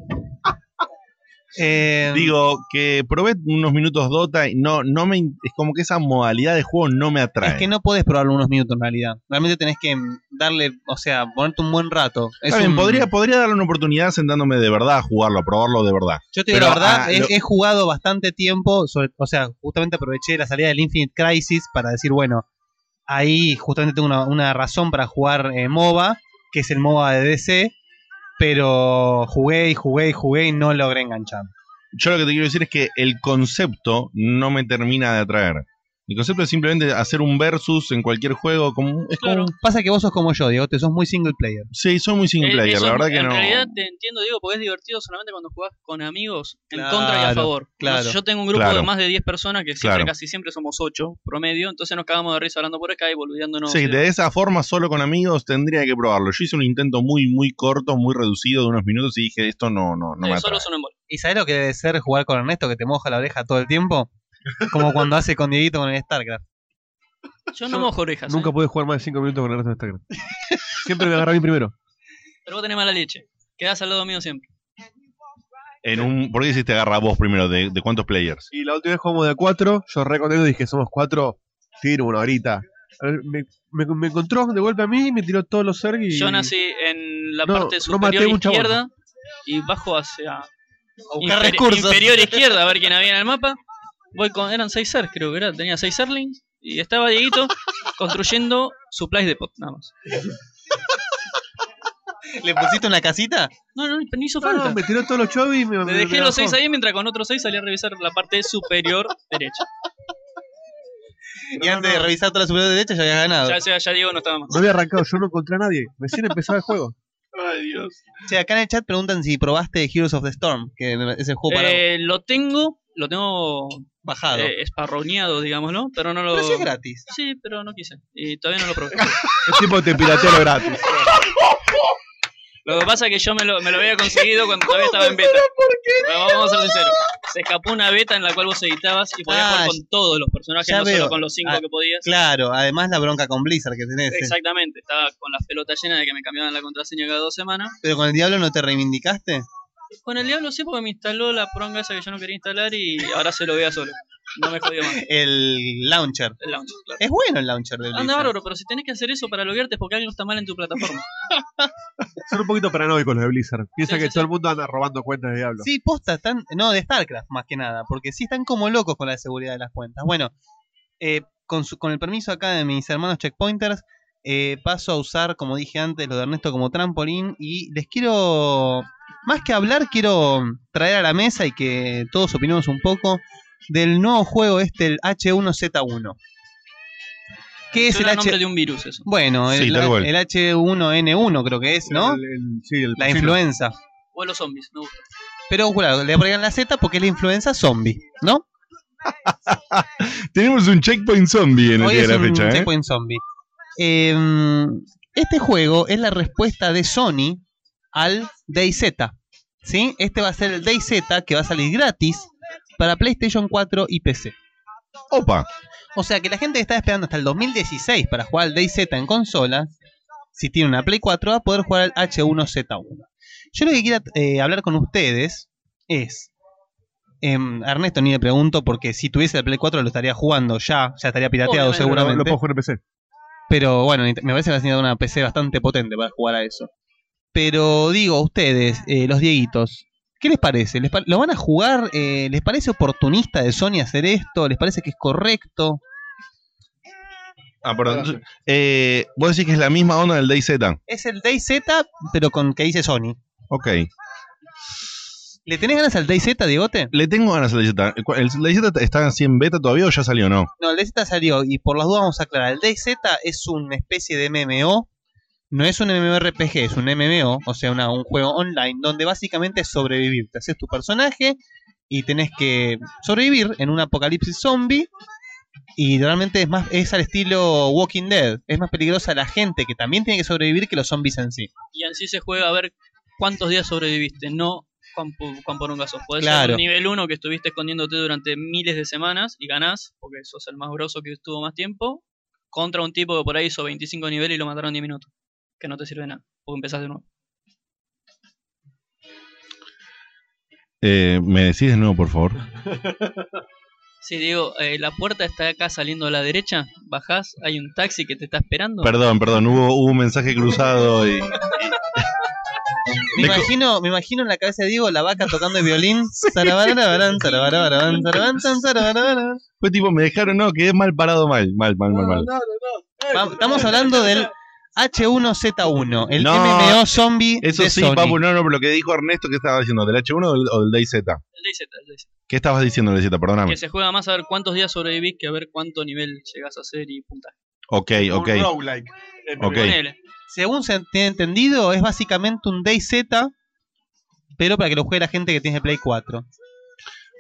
Eh, Digo que probé unos minutos Dota y no, no me, es como que esa modalidad de juego no me atrae. es que no podés probarlo unos minutos en realidad. Realmente tenés que darle, o sea, ponerte un buen rato. Es un- podría, podría darle una oportunidad sentándome de verdad a jugarlo, a probarlo de verdad. Yo te digo Pero, la verdad, ah, he, lo- he jugado bastante tiempo, sobre- o sea, justamente aproveché la salida del Infinite Crisis para decir, bueno, ahí justamente tengo una, una razón para jugar eh, MOBA, que es el MOBA de DC, pero jugué y jugué y jugué y no logré enganchar. Yo lo que te quiero decir es que el concepto no me termina de atraer. El concepto es simplemente hacer un versus en cualquier juego. Como, es como, Pasa que vos sos como yo, Diego, te sos muy single player. sí, soy muy single Eh, player, eso la verdad en que no. realidad te entiendo, digo, porque es divertido solamente cuando jugás con amigos en Claro, contra y a favor. claro. Entonces, yo tengo un grupo Claro. de más de 10 personas que siempre, Claro. casi siempre somos 8 promedio, entonces nos cagamos de risa hablando por acá y boludeándonos. Sí, de esa forma, solo con amigos, tendría que probarlo. Yo hice un intento muy, muy corto, muy reducido de unos minutos y dije, esto no, no, no Eh, me solo atrae. son en bola. ¿Y sabés lo que debe ser jugar con Ernesto que te moja la oreja todo el tiempo? Como cuando hace con Dieguito con el StarCraft. Yo no mojo orejas, Nunca eh, pude jugar más de 5 minutos con el resto de Instagram. Siempre me agarra a mí primero. pero vos tenés mala leche. Quedás al lado mío siempre. En un, ¿Por qué hiciste agarra vos primero? ¿De, de cuántos players? Y la última vez jugamos de a 4, yo re contento dije, somos 4, tiro una horita. Me, me, me encontró de golpe a mí, me tiró todos los serg y... Yo nací en la No, parte superior izquierda y bajo hacia buscar inferi- recursos. inferior izquierda a ver quién había en el mapa. Voy con eran 6 ser, creo que era, tenía 6 serlings y estaba Dieguito construyendo supplies de pot, nada más. ¿Le pusiste una casita? No, no, ni hizo No, falta. no, me tiró todos los chovis y me, Me me- dejé me los bajó. 6 ahí mientras con otros 6 salí a revisar la parte superior derecha. Y antes de revisar toda la superior derecha ya habías ganado. Ya, ya, ya Diego no estaba más. No había arrancado, yo no encontré a nadie. Recién empezaba el juego. Ay, Dios. Che, acá en el chat preguntan si probaste Heroes of the Storm, que es el juego para Eh, lo tengo, lo tengo bajado. eh, esparroneado, digámoslo, pero no lo. Pero es gratis. Sí, pero no quise. Y todavía no lo probé. El tipo te piratero gratis. Lo que pasa es que yo me lo, me lo había conseguido cuando todavía estaba en beta. Pero vamos a ser sinceros. Se escapó una beta en la cual vos editabas y podías Ah, jugar con todos los personajes, no veo. solo con los cinco Ah, que podías. Claro, además la bronca con Blizzard que tenés. eh. Exactamente, estaba con la pelota llena de que me cambiaban la contraseña cada dos semanas. Pero con el Diablo no te reivindicaste. Con el Diablo sí, porque me instaló la pronga esa que yo no quería instalar y ahora se lo vea solo. No me jodió más. El launcher. El launcher, claro. Es bueno el launcher de Anda bárbaro, pero si tenés que hacer eso para loguearte es porque algo está mal en tu plataforma. Son un poquito paranoicos los de Blizzard. Piensa Sí, que sí, todo sí. el mundo anda robando cuentas de Diablo. Sí, posta, están. No, de StarCraft más que nada. Porque sí están como locos con la seguridad de las cuentas. Bueno, eh, con, su- con el permiso acá de mis hermanos checkpointers, eh, paso a usar, como dije antes, lo de Ernesto como trampolín. Y les quiero. Más que hablar, quiero traer a la mesa y que todos opinemos un poco del nuevo juego este, el H1Z1. ¿Qué es el Suena nombre H? de un virus eso. Bueno, Sí, el, el H1N1 creo que es, ¿no? El- el- sí, el La influenza. O los zombies, me gusta. Pero claro, le agregan la Z porque es la influenza zombie, ¿no? Tenemos un checkpoint zombie en el Hoy día es de la un fecha, ¿eh? checkpoint zombie. Eh, este juego es la respuesta de Sony al DayZ. ¿Sí? Este va a ser el DayZ que va a salir gratis para PlayStation 4 y PC. Opa. O sea que la gente que está esperando hasta el 2016 para jugar al DayZ en consolas, si tiene una Play 4, va a poder jugar al H1Z1. Yo lo que quiero eh, hablar con ustedes es. em, a Ernesto ni le pregunto porque si tuviese la Play 4 lo estaría jugando ya, ya estaría pirateado Obviamente, Lo, seguramente. lo puedo jugar en PC. Pero bueno, me parece que necesita una PC bastante potente para jugar a eso. Pero digo, ustedes, eh, los dieguitos, ¿qué les parece? ¿Les pa- ¿Lo van a jugar? Eh, ¿Les parece oportunista de Sony hacer esto? ¿Les parece que es correcto? Ah, perdón. Eh, vos decís que es la misma onda del DayZ. Es el DayZ, pero con que dice Sony. Ok. ¿Le tenés ganas al DayZ, Diegote? Le tengo ganas al DayZ. ¿El cu- ¿El DayZ está así en beta todavía o ya salió no? No, el DayZ salió y por las dudas vamos a aclarar. El DayZ es una especie de MMO. No es un MMORPG, es un MMO, o sea, una- un juego online donde básicamente es sobrevivir. Te haces tu personaje y tenés que sobrevivir en un apocalipsis zombie. Y realmente es más es al estilo Walking Dead. Es más peligrosa la gente que también tiene que sobrevivir que los zombies en sí. Y en sí se juega a ver cuántos días sobreviviste, no cuán, pu- cuán por un caso. Puede ser Claro. un nivel 1 que estuviste escondiéndote durante miles de semanas y ganás, porque sos el más grosso que estuvo más tiempo, contra un tipo que por ahí hizo 25 niveles y lo mataron en 10 minutos. Que no te sirve de nada, porque empezás de nuevo. Eh, ¿Me decís de nuevo, por favor? Sí, digo, eh, la puerta está acá saliendo a la derecha, bajás, hay un taxi que te está esperando. Perdón, perdón, hubo, hubo un mensaje cruzado y. Me imagino, me imagino en la cabeza de Diego la vaca tocando el violín. Fue tipo, me dejaron, no, quedé mal parado mal, mal, mal, mal, mal. Estamos hablando del H1Z1, el No, MMO zombie Eso de sí, Sony. papu, no, no, pero lo que dijo Ernesto, ¿qué estaba diciendo? ¿Del H1 o del, o del DayZ? El DayZ, el DayZ. ¿Qué estabas diciendo, DayZ? Perdóname. Que se juega más a ver cuántos días sobrevivís que a ver cuánto nivel llegás a hacer y puntaje. Ok, ok. Un roguelike. Ok. Ponele. Según se tiene entendido, es básicamente un DayZ, pero para que lo juegue la gente que tiene Play 4.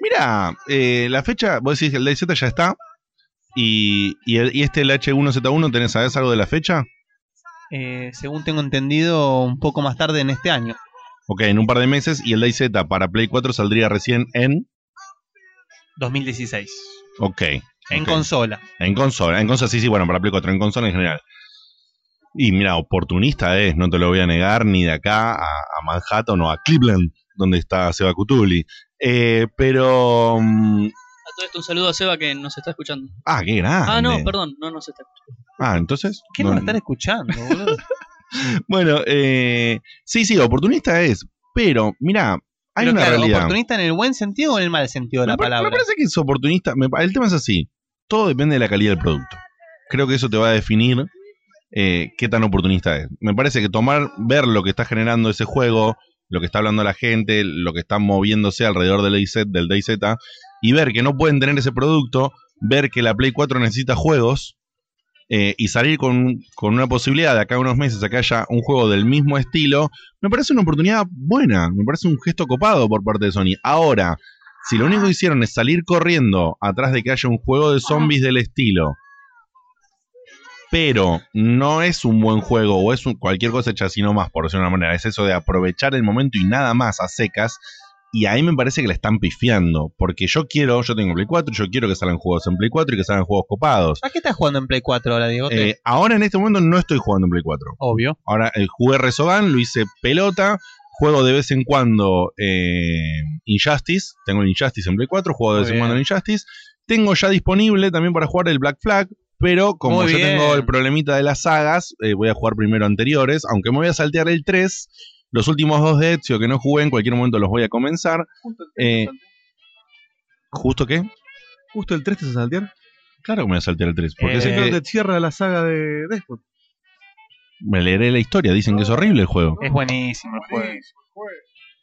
Mira, eh, la fecha, vos decís que el DayZ ya está. Y, y, el- y este, el H1Z1, ¿tenés, ¿sabés algo de la fecha? Eh, según tengo entendido, un poco más tarde en este año. Ok, en un par de meses. Y el DayZ para Play 4 saldría recién en. 2016. Ok. En consola. En consola, en consola, sí, sí, bueno, para Play 4, en consola en general. Y mira, oportunista es, no te lo voy a negar, ni de acá a, a Manhattan o a Cleveland, donde está Seba Cutuli. Eh, pero. mm, A todo esto un saludo a Seba que nos está escuchando. ah, qué grande. Ah, no, perdón, no nos está escuchando. Ah, entonces. ¿Qué no- nos están escuchando, boludo? Bueno, eh, sí, sí, oportunista es, pero mira, hay Pero una claro, realidad. ¿Oportunista en el buen sentido o en el mal sentido de la me, palabra? me parece que es oportunista. me el tema es así: todo depende de la calidad del producto. Creo que eso te va a definir eh, qué tan oportunista es. Me parece que tomar, ver lo que está generando ese juego, lo que está hablando la gente, lo que está moviéndose alrededor del DayZ, del DayZ, y ver que no pueden tener ese producto, ver que la Play 4 necesita juegos. eh, y salir con, con una posibilidad de acá a unos meses a que haya un juego del mismo estilo, me parece una oportunidad buena, me parece un gesto copado por parte de Sony. Ahora, si lo único que hicieron es salir corriendo atrás de que haya un juego de zombies del estilo, pero no es un buen juego o es un- cualquier cosa hecha así nomás, por decirlo de una manera, es eso de aprovechar el momento y nada más a secas. Y ahí me parece que le están pifiando. Porque yo quiero, yo tengo Play 4, yo quiero que salgan juegos en Play 4 y que salgan juegos copados. ¿A qué estás jugando en Play 4 ahora, Diego? Eh, ahora en este momento no estoy jugando en Play 4. Obvio. Ahora eh, jugué Resogan, lo hice pelota. Juego de vez en cuando eh, Injustice. Tengo el Injustice en Play 4. Juego de Muy vez en cuando el bien. Injustice. Tengo ya disponible también para jugar el Black Flag. Pero como Muy yo bien. tengo el problemita de las sagas, eh, voy a jugar primero anteriores. Aunque me voy a saltear el 3. Los últimos dos de Ezio que no jugué, en cualquier momento los voy a comenzar. Eh, ¿Justo qué? Justo el 3 te vas a saltear. Claro que me voy a saltear el 3. Porque Es sé el donde cierra la saga de Despot. me leeré la historia. Dicen que es horrible el juego. Es buenísimo el juego.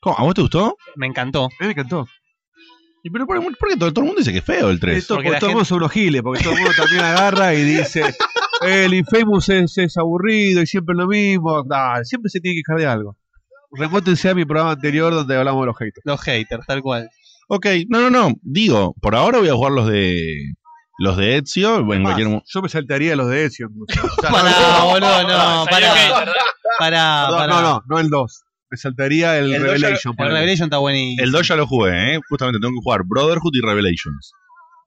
¿Cómo? ¿A vos te gustó? Me encantó. A mí me encantó. ¿Y pero por, por qué todo, todo el mundo dice que es feo el 3? Esto, Porque porque todo el gente- mundo son unos giles, porque todo el mundo también agarra y dice, el Infamous es, es aburrido y siempre lo mismo. Nah, siempre se tiene que quejar de algo. Remótense a mi programa anterior donde hablamos de los haters. Los haters, tal cual. Ok, no, no, no. Digo, por ahora voy a jugar los de los de Ezio. En cualquier yo me saltaría los de Ezio. O sea, no, no, pará. no, no, no el 2. Me saltaría el, Revelation. El. Revelation está buenísimo. El 2 ya lo jugué, ¿eh? Justamente tengo que jugar Brotherhood y Revelations.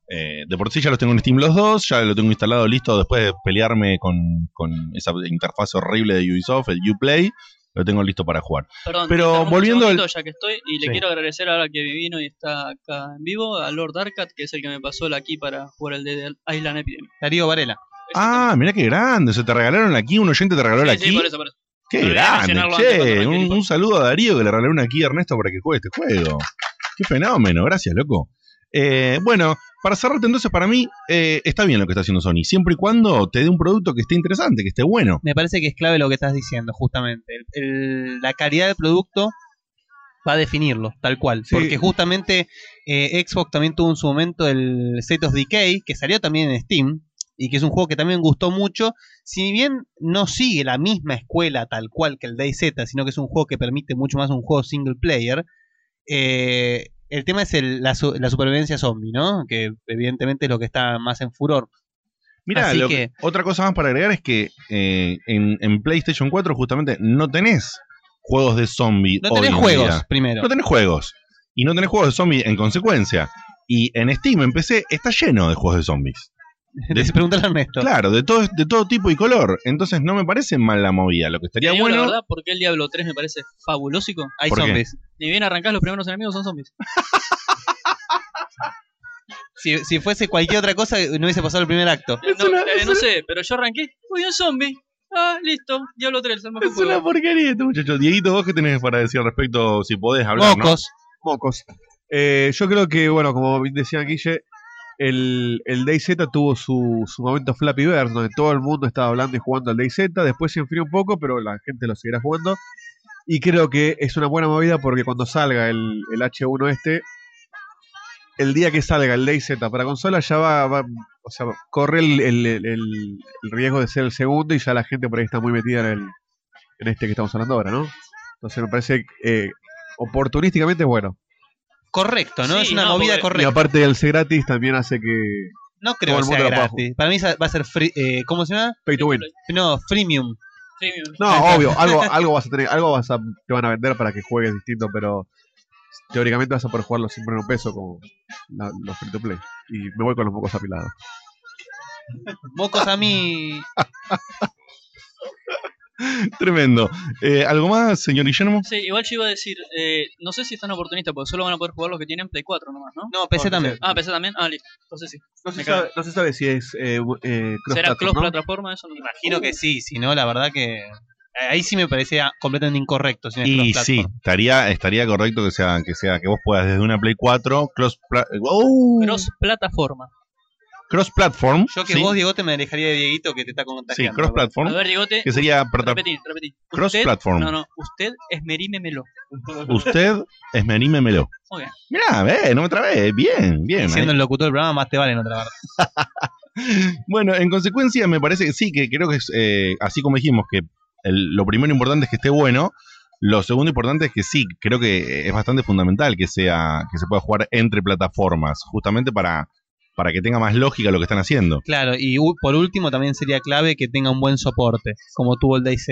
Eh, de por sí ya los tengo en Steam los dos, ya lo tengo instalado listo después de pelearme con, con esa interfaz horrible de Ubisoft, el Uplay. Lo tengo listo para jugar. Perdón, Pero volviendo al- ya que estoy, y le Sí. quiero agradecer ahora que vino y está acá en vivo a Lord Arcat, que es el que me pasó la aquí para jugar el de Island Epidemic. Darío Varela. Ah, mira qué grande. Se te regalaron aquí, un oyente te regaló la Sí, sí, aquí. por eso, por eso. Qué grande, che. Un, un saludo a Darío que le regaló una aquí a Ernesto para que juegue este juego. Qué fenómeno, gracias, loco. Eh, bueno, para cerrarte entonces, para mí eh, está bien lo que está haciendo Sony, siempre y cuando te dé un producto que esté interesante, que esté bueno. Me parece que es clave lo que estás diciendo, justamente. El- el- la calidad del producto va a definirlo, tal cual. Sí. Porque justamente eh, Xbox también tuvo en su momento el State of Decay, que salió también en Steam, y que es un juego que también gustó mucho. Si bien no sigue la misma escuela tal cual que el DayZ, sino que es un juego que permite mucho más un juego single player, eh, el tema es el- la, su- la supervivencia zombie, ¿no? Que evidentemente es lo que está más en furor. Mira, que- otra cosa más para agregar es que eh, en, en PlayStation 4 justamente no tenés juegos de zombie. No tenés en juegos, día. primero. No tenés juegos. Y no tenés juegos de zombie en consecuencia. Y en Steam, en PC, está lleno de juegos de zombies. De preguntarle a Ernesto. Claro, de todo, de todo tipo y color. Entonces no me parece mal la movida. Lo que Te estaría digo la bueno. verdad, porque el Diablo 3 me parece fabulósico. Hay ¿Por qué? zombies. Ni bien arrancás, los primeros enemigos son zombies. Si, si fuese cualquier otra cosa, no hubiese pasado el primer acto. Eh, no, eh, no sé, pero yo arranqué, uy, un zombie. Ah, listo, Diablo 3, el mejor Es una porquería este muchacho. Dieguito, ¿vos qué tenés para decir al respecto? Si podés hablar. ¿no? Mocos. Mocos. Eh, yo creo que, bueno, como bien decía Guille, el, el DayZ tuvo su, su momento Flappy Bird, donde todo el mundo estaba hablando y jugando al DayZ. Después se enfrió un poco, pero la gente lo seguirá jugando. Y creo que es una buena movida porque cuando salga el, el H1 este, el día que salga el DayZ para consola ya va, o sea, corre el- el riesgo de ser el segundo y ya la gente por ahí está muy metida en, el, en este que estamos hablando ahora, ¿no? Entonces me parece eh, oportunísticamente bueno. Correcto, ¿no? Sí, es una no, movida porque- Y correcta. aparte el ser gratis también hace que No creo que el sea gratis. Para mí va a ser free, eh, ¿cómo se llama? pay to win. No, freemium. Premium. No, obvio, algo, algo vas a tener, algo vas a, te van a vender para que juegues distinto, pero teóricamente vas a poder jugarlo sin poner un peso como la- los free to play. Y me voy con los mocos apilados. Mocos a mí. Tremendo. Eh, ¿Algo más, señor Guillermo? Sí, igual yo iba a decir, eh, no sé si están oportunistas, porque solo van a poder jugar los que tienen Play 4 nomás, ¿no? No, PC también. Ah, PC también. Ah, listo. Entonces sí. No se, sabe, no se sabe si es eh, eh, cross ¿Será cross ¿no? plataforma? Eso no Imagino que sí, si no, la verdad que. eh, Ahí sí me parecía completamente incorrecto. si no es Y sí, estaría, estaría correcto que sea, que sea que vos puedas desde una Play 4 cross, pla- ¡Oh! Cross plataforma. Cross platform. Yo que sí, vos, Diego, te me alejaría de Dieguito que te está sí, contagiando. cross A platform. ver, Digote. Que sería Repetí, repetí. cross Usted- platform. No, no. Usted esmerímemelo. Usted esmerímemelo. Muy bien. Mirá, ve, no me trabé. Bien, bien. Siendo ahí. el locutor del programa, más te vale no trabar. Bueno, en consecuencia, me parece que sí, que creo que es eh, así como dijimos, que el- lo primero importante es que esté bueno. Lo segundo importante es que sí, creo que es bastante fundamental que sea que se pueda jugar entre plataformas, justamente para, para que tenga más lógica lo que están haciendo. Claro, y u- por último también sería clave que tenga un buen soporte, como tuvo el DayZ.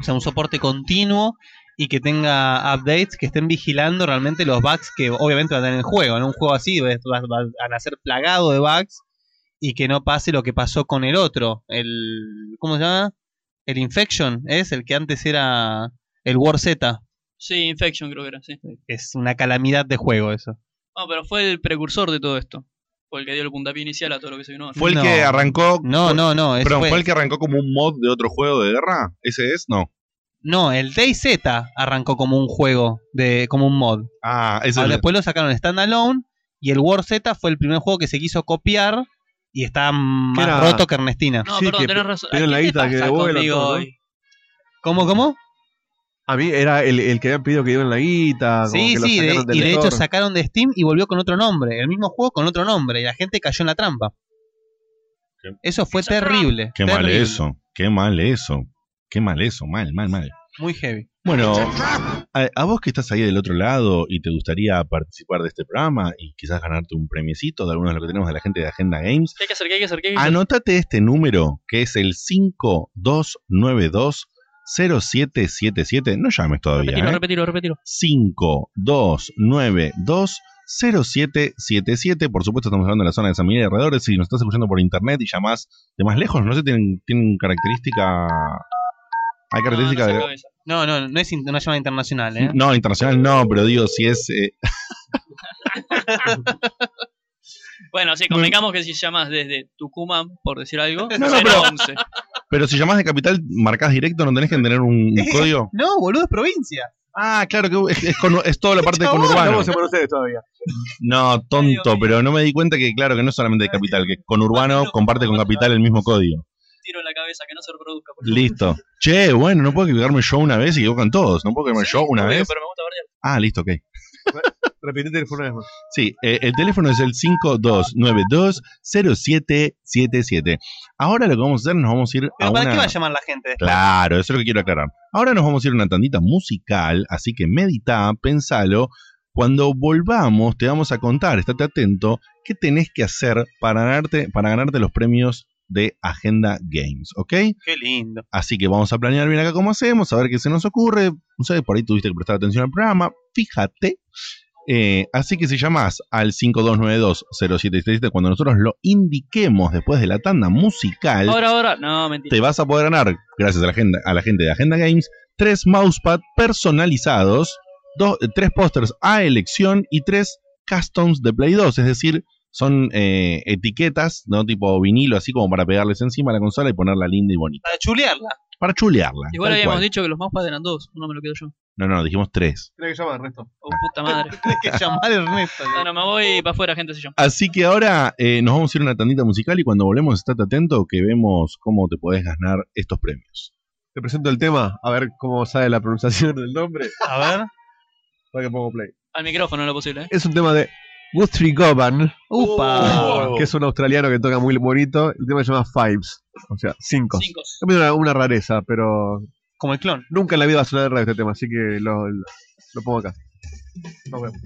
O sea, un soporte continuo y que tenga updates que estén vigilando realmente los bugs que obviamente va a tener el juego. En un juego así va, va- van a ser plagado de bugs y que no pase lo que pasó con el otro. El, ¿Cómo se llama? El Infection, es el que antes era el War Z. Sí, Infection creo que era, sí. Es una calamidad de juego eso. No, pero fue el precursor de todo esto. Fue el que dio el puntapié inicial a todo lo que se vino. ¿Fue el No. que arrancó? No, no, no. ese Perdón, fue- ¿fue el que arrancó como un mod de otro juego de guerra? ¿Ese es? No. No, el DayZ arrancó como un juego, de como un mod. Ah, ese Ah, es. después lo sacaron standalone y el War Z fue el primer juego que se quiso copiar y está más era? roto que Ernestina. No, Sí, perdón, que tenés razón. piden la ¿Qué te guita que conmigo todo, ¿no? hoy? ¿Cómo, cómo? A mí era el, el que habían pedido que dieran la guita. como Sí, lo sí, de- sacaron del y de hecho sacaron de Steam y volvió con otro nombre, el mismo juego con otro nombre y la gente cayó en la trampa. Eso fue terrible. Qué mal eso. Qué mal eso. Qué mal eso. Mal, mal, mal. Muy heavy. Bueno, a, a vos que estás ahí del otro lado y te gustaría participar de este programa y quizás ganarte un premiecito de algunos de los que tenemos de la gente de Agenda Games, ¿Qué hay que hacer? ¿Qué hay que hacer? ¿Qué hay que hacer? anótate este número que es el 5292 0777. No llames todavía. Repetilo, ¿eh? repetilo, repetilo. 5292 0777. Por supuesto, estamos hablando de la zona de San Miguel y alrededores. Si nos estás escuchando por internet y llamás de más lejos, no sé, tienen, tienen característica. Hay No, no característica sé de. No, no, no es una llamada internacional, ¿eh? No, internacional no, pero digo, si es. eh, Bueno, sí, convengamos que si llamas desde Tucumán, por decir algo, no, será pero- 11. Pero si llamás de capital, marcás directo, no tenés que tener un, código. No, boludo, es provincia. Ah, claro que es, es con- es toda la parte de conurbano. Todavía. No, tonto, pero no me di cuenta que, claro, que no es solamente de capital, que conurbano comparte con capital el mismo código. Tiro en la cabeza, que no se reproduzca. Listo. Che, bueno, no puedo equivocarme yo una vez y equivocan todos. No puedo equivocarme Sí, yo una vez. Pero me gusta bardear. Ah, listo, ok. Repetite el más. Sí, eh, el teléfono es el 52920777. Ahora lo que vamos a hacer, nos vamos a ir a ¿Pero para una... qué va a llamar la gente? Claro, eso es lo que quiero aclarar. Ahora nos vamos a ir a una tandita musical, así que medita, pensalo. Cuando volvamos, te vamos a contar, estate atento, qué tenés que hacer para ganarte, para ganarte los premios de Agenda Games, ¿ok? Qué lindo. Así que vamos a planear bien acá cómo hacemos, a ver qué se nos ocurre. No sé, por ahí tuviste que prestar atención al programa, fíjate. Eh, así que si llamas al 5292-0777 cuando nosotros lo indiquemos después de la tanda musical, Ahora, ahora. No, mentira. te vas a poder ganar, gracias a la, agenda, a la gente de Agenda Games, tres mousepad personalizados, dos, eh, tres pósters a elección y tres customs de Play 2, es decir, son eh, etiquetas, ¿no? Tipo vinilo, así como para pegarles encima a la consola y ponerla linda y bonita. Para chulearla. Para chulearla. Igual habíamos cual. dicho que los mousepads eran dos. Uno me lo quedo yo. No, no, dijimos tres. Tiene que llamar, resto. Oh, puta madre. Tienes que llamar a Ernesto. Bueno, me voy para afuera, gente, se llama. Así que ahora eh, nos vamos a ir a una tandita musical y cuando volvemos, estate atento que vemos cómo te podés ganar estos premios. Te presento el tema, a ver cómo sale la pronunciación del nombre. A ver. Para que pongo play. Al micrófono, lo posible. ¿eh? Es un tema de Guthrie Govan, Upa. que es un australiano que toca muy bonito. El tema se llama Fives, o sea, cinco. Es una, una rareza, pero Como el clon. nunca en la vida va a sonar de radio este tema, así que lo, lo, lo pongo acá. Nos vemos.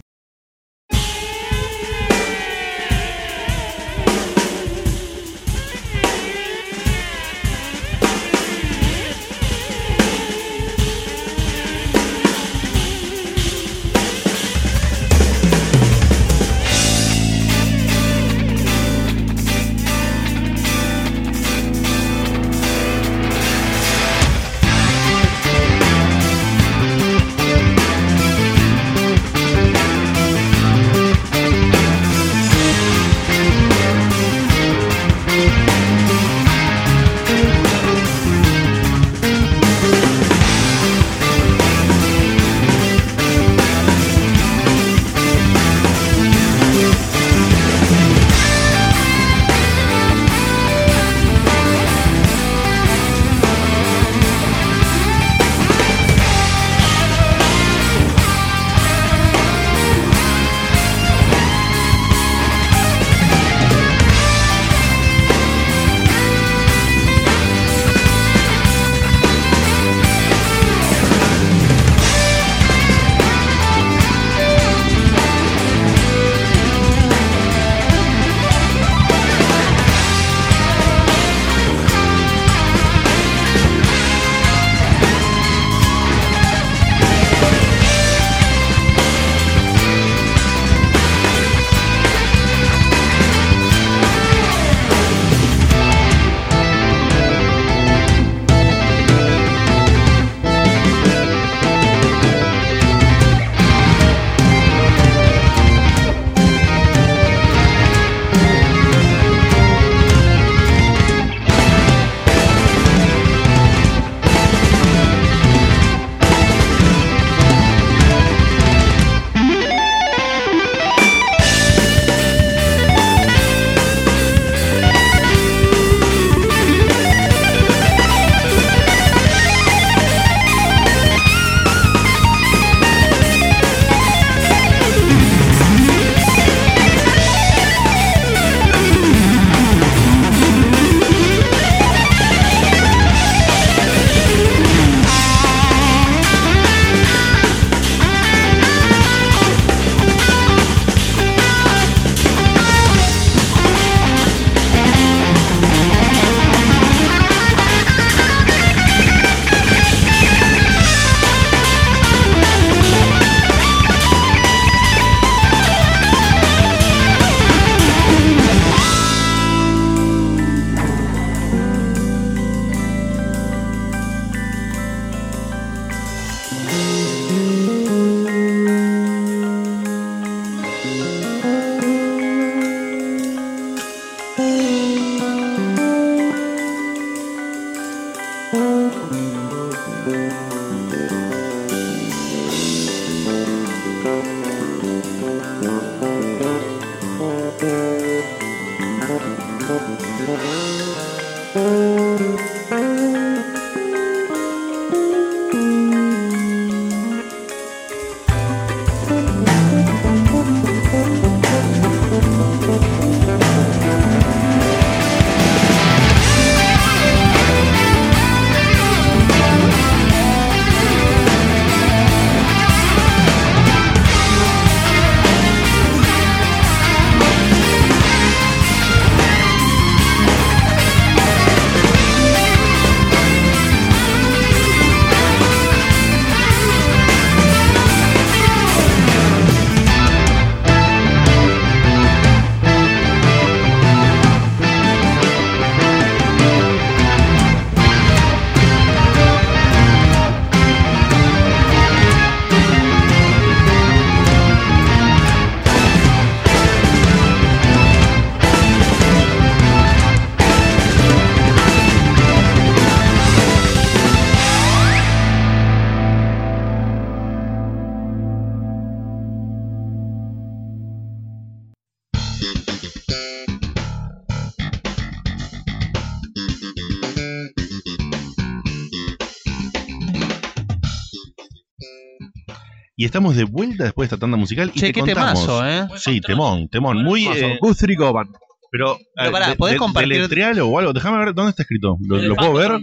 Y estamos de vuelta después de esta tanda musical y Che, te qué contamos. temazo, ¿eh? Sí, temón, temón. Muy. Eh, Guthrie Govan. pero, Pero eh, pará, ¿podés de- compartir- deletrealo o algo. Déjame ver dónde está escrito. ¿Lo, puedo ver? ¿eh?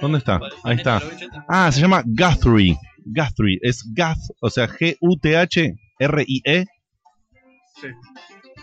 ¿Dónde está? Ahí está. Ah, se llama Guthrie. Guthrie. Es Gath, o sea, G-U-T-H-R-I-E. Sí.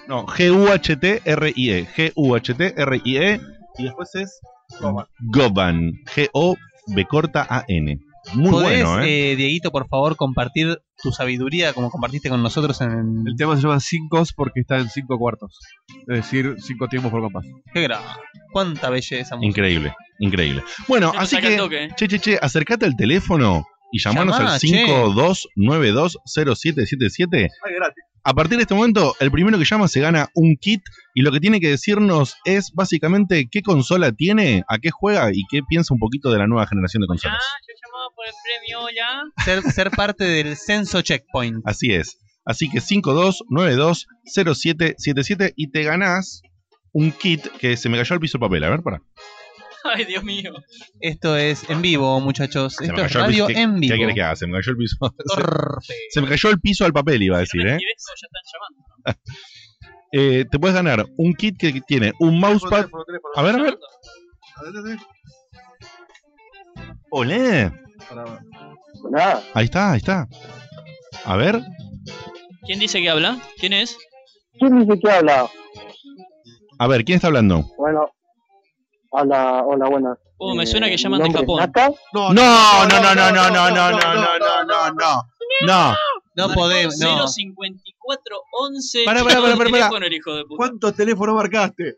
No, G-U-H-T-R-I-E. G-U-H-T-R-I-E. Y después es Govan. Goban. G-O-B corta A-N. Muy ¿Podés, bueno, ¿eh? eh, Dieguito, por favor, compartir tu sabiduría como compartiste con nosotros en El tema se llama cinco porque está en cinco cuartos. Es decir, cinco tiempos por compás. Qué grave. Cuánta belleza. música. Increíble, increíble. Bueno, así que, toque, ¿eh? che, che, che, acércate al teléfono y llamanos Llamá, al che. 52920777. A partir de este momento, el primero que llama se gana un kit y lo que tiene que decirnos es básicamente qué consola tiene, a qué juega y qué piensa un poquito de la nueva generación de consolas. yo llamaba por el premio ya. Ser, ser parte del censo checkpoint. Así es. Así que 52920777 y te ganás un kit que se me cayó al piso el papel. A ver, para. Ay, Dios mío. Esto es en vivo, muchos. Se me Esto es cayó el radio piso. ¿Qué- en ¿Qué vivo. querés que haga? Se me cayó el piso. se, se me cayó el piso al papel, iba a decir, Si no me ¿eh? escribís, no, ya están llamando. Eh, te puedes ganar un kit que tiene un mousepad. A ver, a ver. Olé. Nada, Ahí está, ahí está. A ver. ¿Quién dice que habla? ¿Quién es? ¿quién dice que habla? A ver, ¿quién está hablando? Bueno, hola, hola, buenas. Oh, me Eh, suena que llaman de Japón. No, no, no, no, no, no, no, no, no, no, no, no. No. No podemos, no. 054 11. Pará, pará, pará, pará. ¿Cuántos teléfonos marcaste?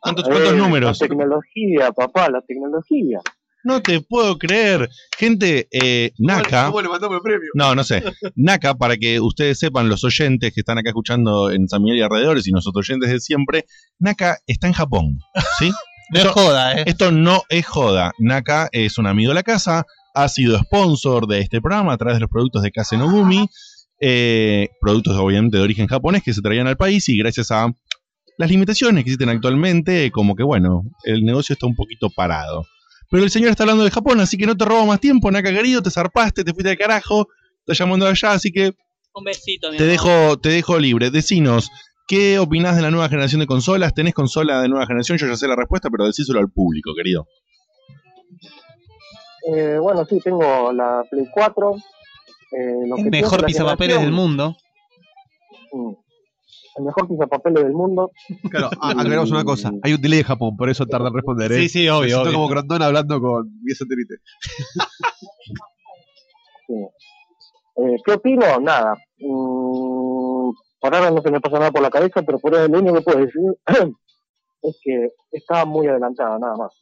¿Cuántos, Eh, cuántos La números? tecnología, papá, la tecnología. No te puedo creer. Gente, eh, Naka. ¿Cómo le mandamos el premio? No, no sé. Naka, para que ustedes sepan, los oyentes que están acá escuchando en San Miguel y alrededores y nosotros oyentes de siempre, Naka está en Japón. ¿Sí? No es joda, eh. Esto no es joda. Naka es un amigo de la casa, ha sido sponsor de este programa a través de los productos de Kase no Gumi, eh, productos obviamente de origen japonés que se traían al país y gracias a las limitaciones que existen actualmente, como que bueno, el negocio está un poquito parado. Pero el señor está hablando de Japón, así que no te robo más tiempo, Naka querido, te zarpaste, te fuiste de carajo, te llamando de allá, así que Un besito, mi te amor. dejo, te dejo libre. Decinos, ¿qué opinás de la nueva generación de consolas? ¿Tenés consola de nueva generación? Yo ya sé la respuesta, pero decíselo al público, querido. Eh, bueno, sí, tengo la Play 4. Eh, lo El que mejor pisapapeles del mundo. Mm. El mejor pisapapeles del mundo. Claro, a- aclaramos una cosa. Hay un delay en Japón, por eso tarda en responder. ¿eh? Sí, sí, obvio, Me siento obvio. como Grondona hablando con mi satélite. Sí. Eh, ¿Qué opino? Nada. Mm, por ahora no se me pasa nada por la cabeza, pero por ahora lo único que puedo decir es que está muy adelantada, nada más.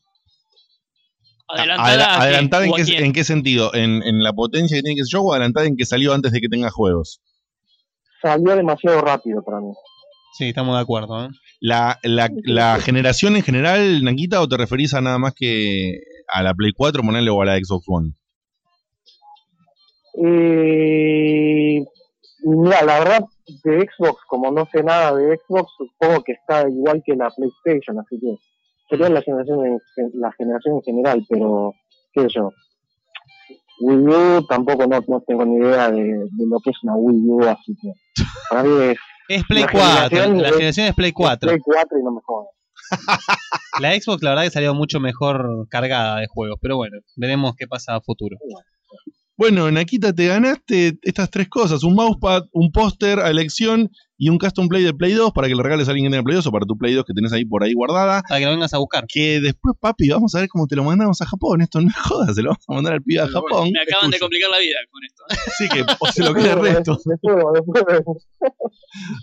Adelantada. ¿Adelantada en ¿O a qué, en qué sentido? ¿En, en la potencia que tiene que ser yo o adelantada en que salió antes de que tenga juegos? Salió demasiado rápido para mí. Sí, estamos de acuerdo, ¿eh? ¿La, la, la generación en general, Naquita, o te referís a nada más que a la Play 4, ponerle o a la Xbox One? Eh, mira, la verdad, de Xbox, como no sé nada de Xbox, supongo que está igual que la PlayStation, así que sería la generación en, la generación en general, pero qué sé yo. Wii U tampoco no, no tengo ni idea de, de lo que es una Wii U, así que para mí es Es Play La 4. generación La es- generación es Play 4. Play 4 y no me jodas. La Xbox, la verdad, que salió mucho mejor cargada de juegos. Pero bueno, veremos qué pasa a futuro. Bueno, Naquita, te ganaste estas tres cosas: un mousepad, un póster a elección y un custom play de Play 2 para que le regales a alguien que tenga Play 2 o para tu Play 2 que tenés ahí por ahí guardada. Para que lo vengas a buscar. Que después, papi, vamos a ver cómo te lo mandamos a Japón. Esto no es joda, se lo vamos a mandar al pibe a Japón. Me acaban de complicar la vida con esto. Así que o se lo queda el resto.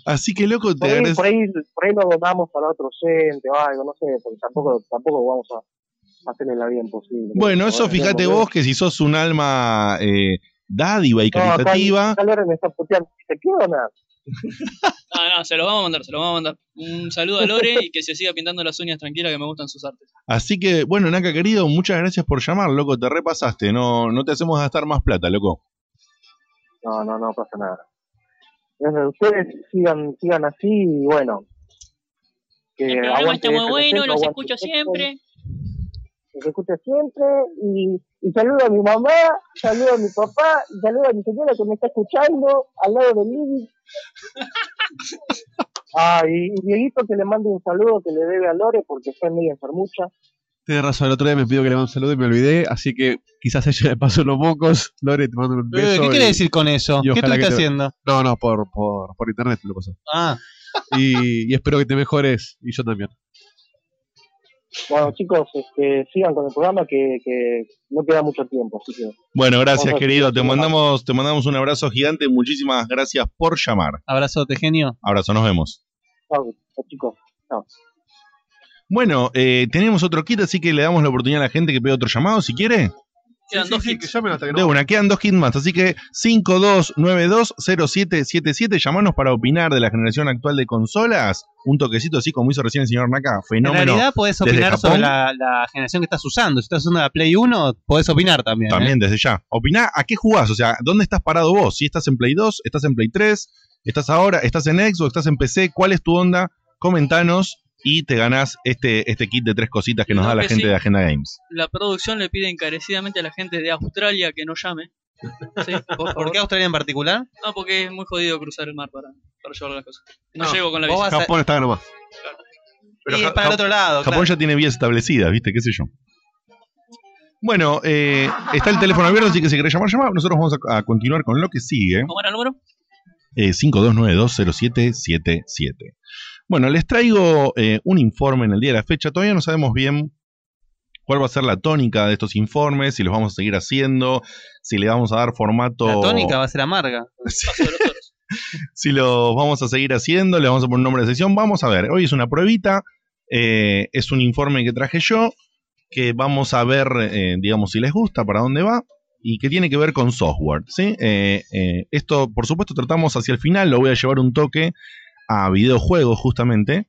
Así que, loco, te Por ahí, agradezco. por, ahí, por ahí lo donamos para otro docente o algo, no sé, porque tampoco, tampoco vamos a hacerle la vida imposible. Bueno, eso fíjate vos que si sos un alma eh, dádiva y No, acá- caritativa. acá Lore me está puteando. ¿Te quiero o nada? No, no, se lo vamos a mandar, se lo vamos a mandar. Un saludo a Lore y que se siga pintando las uñas tranquila que me gustan sus artes. Así que, bueno, Naka querido, muchas gracias por llamar, loco. Te repasaste. No, no te hacemos gastar más plata, loco. No, no, no pasa nada. Ustedes sigan, sigan así y bueno. Que El programa está muy bueno, los escucho siempre. Los escucho siempre y, Y saludo a mi mamá, saludo a mi papá, y saludo a mi señora que me está escuchando al lado del living. Ah, y, y Dieguito que le mande un saludo que le debe a Lore porque está medio enfermucha. Tienes razón, el otro día me pidió que le mande un saludo y me olvidé, así que quizás ella le pasó los mocos. Lore, te mando un Eh, beso. ¿Qué y- quiere decir con eso? ¿Qué estuviste te- haciendo? No, no, por, por, por internet lo pasó. Ah. Y, y espero que te mejores, y yo también. Bueno, chicos, este, sigan con el programa que, que no queda mucho tiempo, así que. Bueno, gracias, querido. Te mandamos, te mandamos un abrazo gigante. Muchísimas gracias por llamar. Abrazote, genio. Abrazo, nos vemos. Chao, chicos. Chao. Bueno, eh, tenemos otro kit, así que le damos la oportunidad a la gente que pida otro llamado, si quiere. Quedan dos hits. De una, quedan dos kits más, así que 52920777, llamanos para opinar de la generación actual de consolas. Un toquecito así como hizo recién el señor Naka, En fenómeno. realidad podés opinar sobre la, la generación que estás usando. Si estás usando la Play 1, podés opinar también. ¿eh? También desde ya. Opiná a qué jugás, o sea, ¿dónde estás parado vos? Si estás en Play 2, estás en Play 3, estás ahora, estás en Xbox, estás en PC, ¿cuál es tu onda? Comentanos y te ganás este, este kit de tres cositas que nos da la gente sí. de Agenda Games. La producción le pide encarecidamente a la gente de Australia que no llame. Sí, por, ¿Por favor. qué Australia en particular? No, porque es muy jodido cruzar el mar para, para llevar las cosas. No, No, llego con la vos bici. vas a- Japón está nomás. y es para el otro lado. Japón claro. ya tiene vías establecidas, ¿viste? ¿Qué sé yo? Bueno, eh, está el teléfono abierto, así que si querés llamar, llamar. Nosotros vamos a, a continuar con lo que sigue. ¿Cómo era el número? Eh, 52920777. Bueno, les traigo eh, un informe en el día de la fecha. Todavía no sabemos bien cuál va a ser la tónica de estos informes, si los vamos a seguir haciendo, si le vamos a dar formato... La tónica va a ser amarga. si lo vamos a seguir haciendo, le vamos a poner un nombre de sesión. Vamos a ver, hoy es una pruebita, eh, es un informe que traje yo, que vamos a ver, eh, digamos, si les gusta, para dónde va, y que tiene que ver con software. ¿sí? Eh, eh, esto, por supuesto, tratamos hacia el final, lo voy a llevar un toque a videojuegos justamente,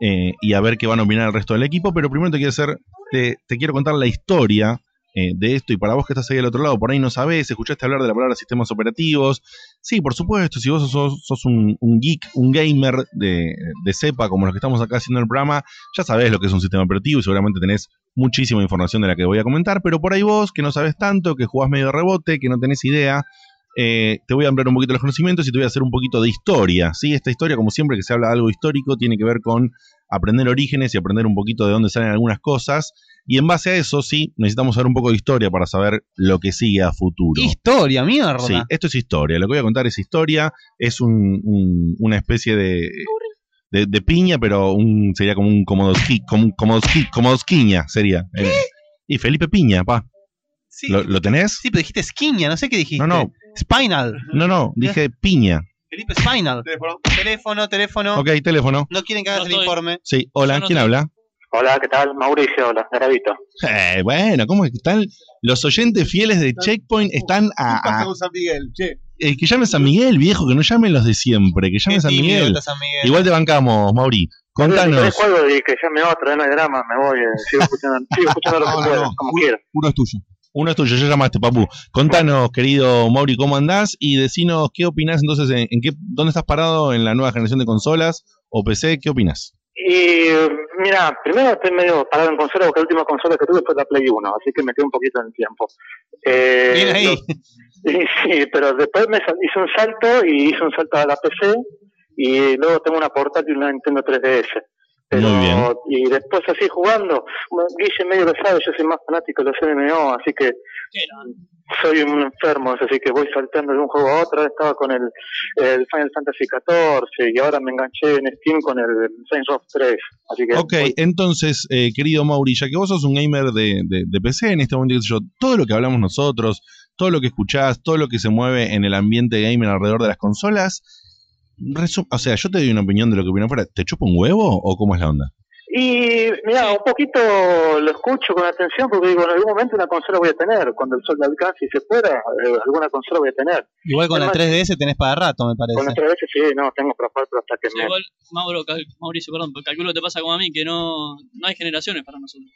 eh, y a ver qué van a opinar el resto del equipo, pero primero te quiero hacer, te, te quiero contar la historia eh, de esto, y para vos que estás ahí al otro lado, por ahí no sabés, escuchaste hablar de la palabra sistemas operativos, Sí, por supuesto, si vos sos, sos un, geek, un gamer de, de cepa, como los que estamos acá haciendo el programa, ya sabés lo que es un sistema operativo y seguramente tenés muchísima información de la que voy a comentar, pero por ahí vos, que no sabes tanto, que jugás medio rebote, que no tenés idea, eh, te voy a ampliar un poquito los conocimientos y te voy a hacer un poquito de historia. ¿sí? Esta historia, como siempre que se habla de algo histórico, tiene que ver con aprender orígenes y aprender un poquito de dónde salen algunas cosas. Y en base a eso, sí, necesitamos saber un poco de historia para saber lo que sigue a futuro. Historia, mierda. Sí, esto es historia. Lo que voy a contar es historia. Es un- un- una especie de, de, de piña, pero un, sería como un comodosqui, como comodosqui, comodosquiña sería. Y Felipe Piña, pa. ¿Lo, lo tenés? Sí, pero dijiste esquiña, no sé qué dijiste. No, no. Spinal. No, no, dije piña. Felipe Spinal. Teléfono. Teléfono, teléfono. Ok, teléfono. No quieren que hagas el informe. Sí, hola, ¿quién habla? Hola, ¿qué tal? Mauricio, hola, Garavito. Eh, bueno, ¿cómo están? Los oyentes fieles de Checkpoint están a. a- con San Miguel? Che. eh, que llame San Miguel, viejo, que no llamen los de siempre, que llame San Miguel. está San Miguel. Igual te bancamos, Mauri. Contanos. Juego y que llame otro, no hay drama, me voy, eh, sigo escuchando, sigo escuchando lo que pueda, como quiera. Uno es tuyo. Uno es tuyo, ya llamaste, papu. Contanos, querido Mauri, cómo andás y decinos qué opinás entonces, en, en qué, dónde estás parado en la nueva generación de consolas o PC, ¿qué opinás? Y mira, primero estoy medio parado en consola porque la última consola que tuve fue la Play 1, así que me quedé un poquito en el tiempo. Eh, Bien ahí. lo- y sí, pero después me hice un salto y hice un salto a la PC y luego tengo una portátil, una Nintendo 3DS. Pero, Muy bien. y después así jugando, bueno, Guille medio lo sabe, yo soy más fanático de los MMO, así que soy un enfermo, así que voy saltando de un juego a otro, estaba con el, el Final Fantasy XIV y ahora me enganché en Steam con el Saints Row 3, así que Ok, entonces, eh, querido Mauri, ya que vos sos un gamer de, de- de PC en este momento, yo, todo lo que hablamos nosotros, todo lo que escuchás, todo lo que se mueve en el ambiente gamer alrededor de las consolas, o sea, yo te doy una opinión de lo que opino fuera, ¿te chupa un huevo o cómo es la onda? Y mira, un poquito lo escucho con atención porque digo, en algún momento una consola voy a tener, cuando el sol me alcance y se pueda, eh, alguna consola voy a tener. Igual con la Además, 3DS tenés para rato, me parece. Con la 3DS sí, no, tengo para jugar pero hasta que Sí, me... igual, Mauro, cal- Mauricio, perdón, pero calculo que te pasa como a mí, que no, no hay generaciones para nosotros.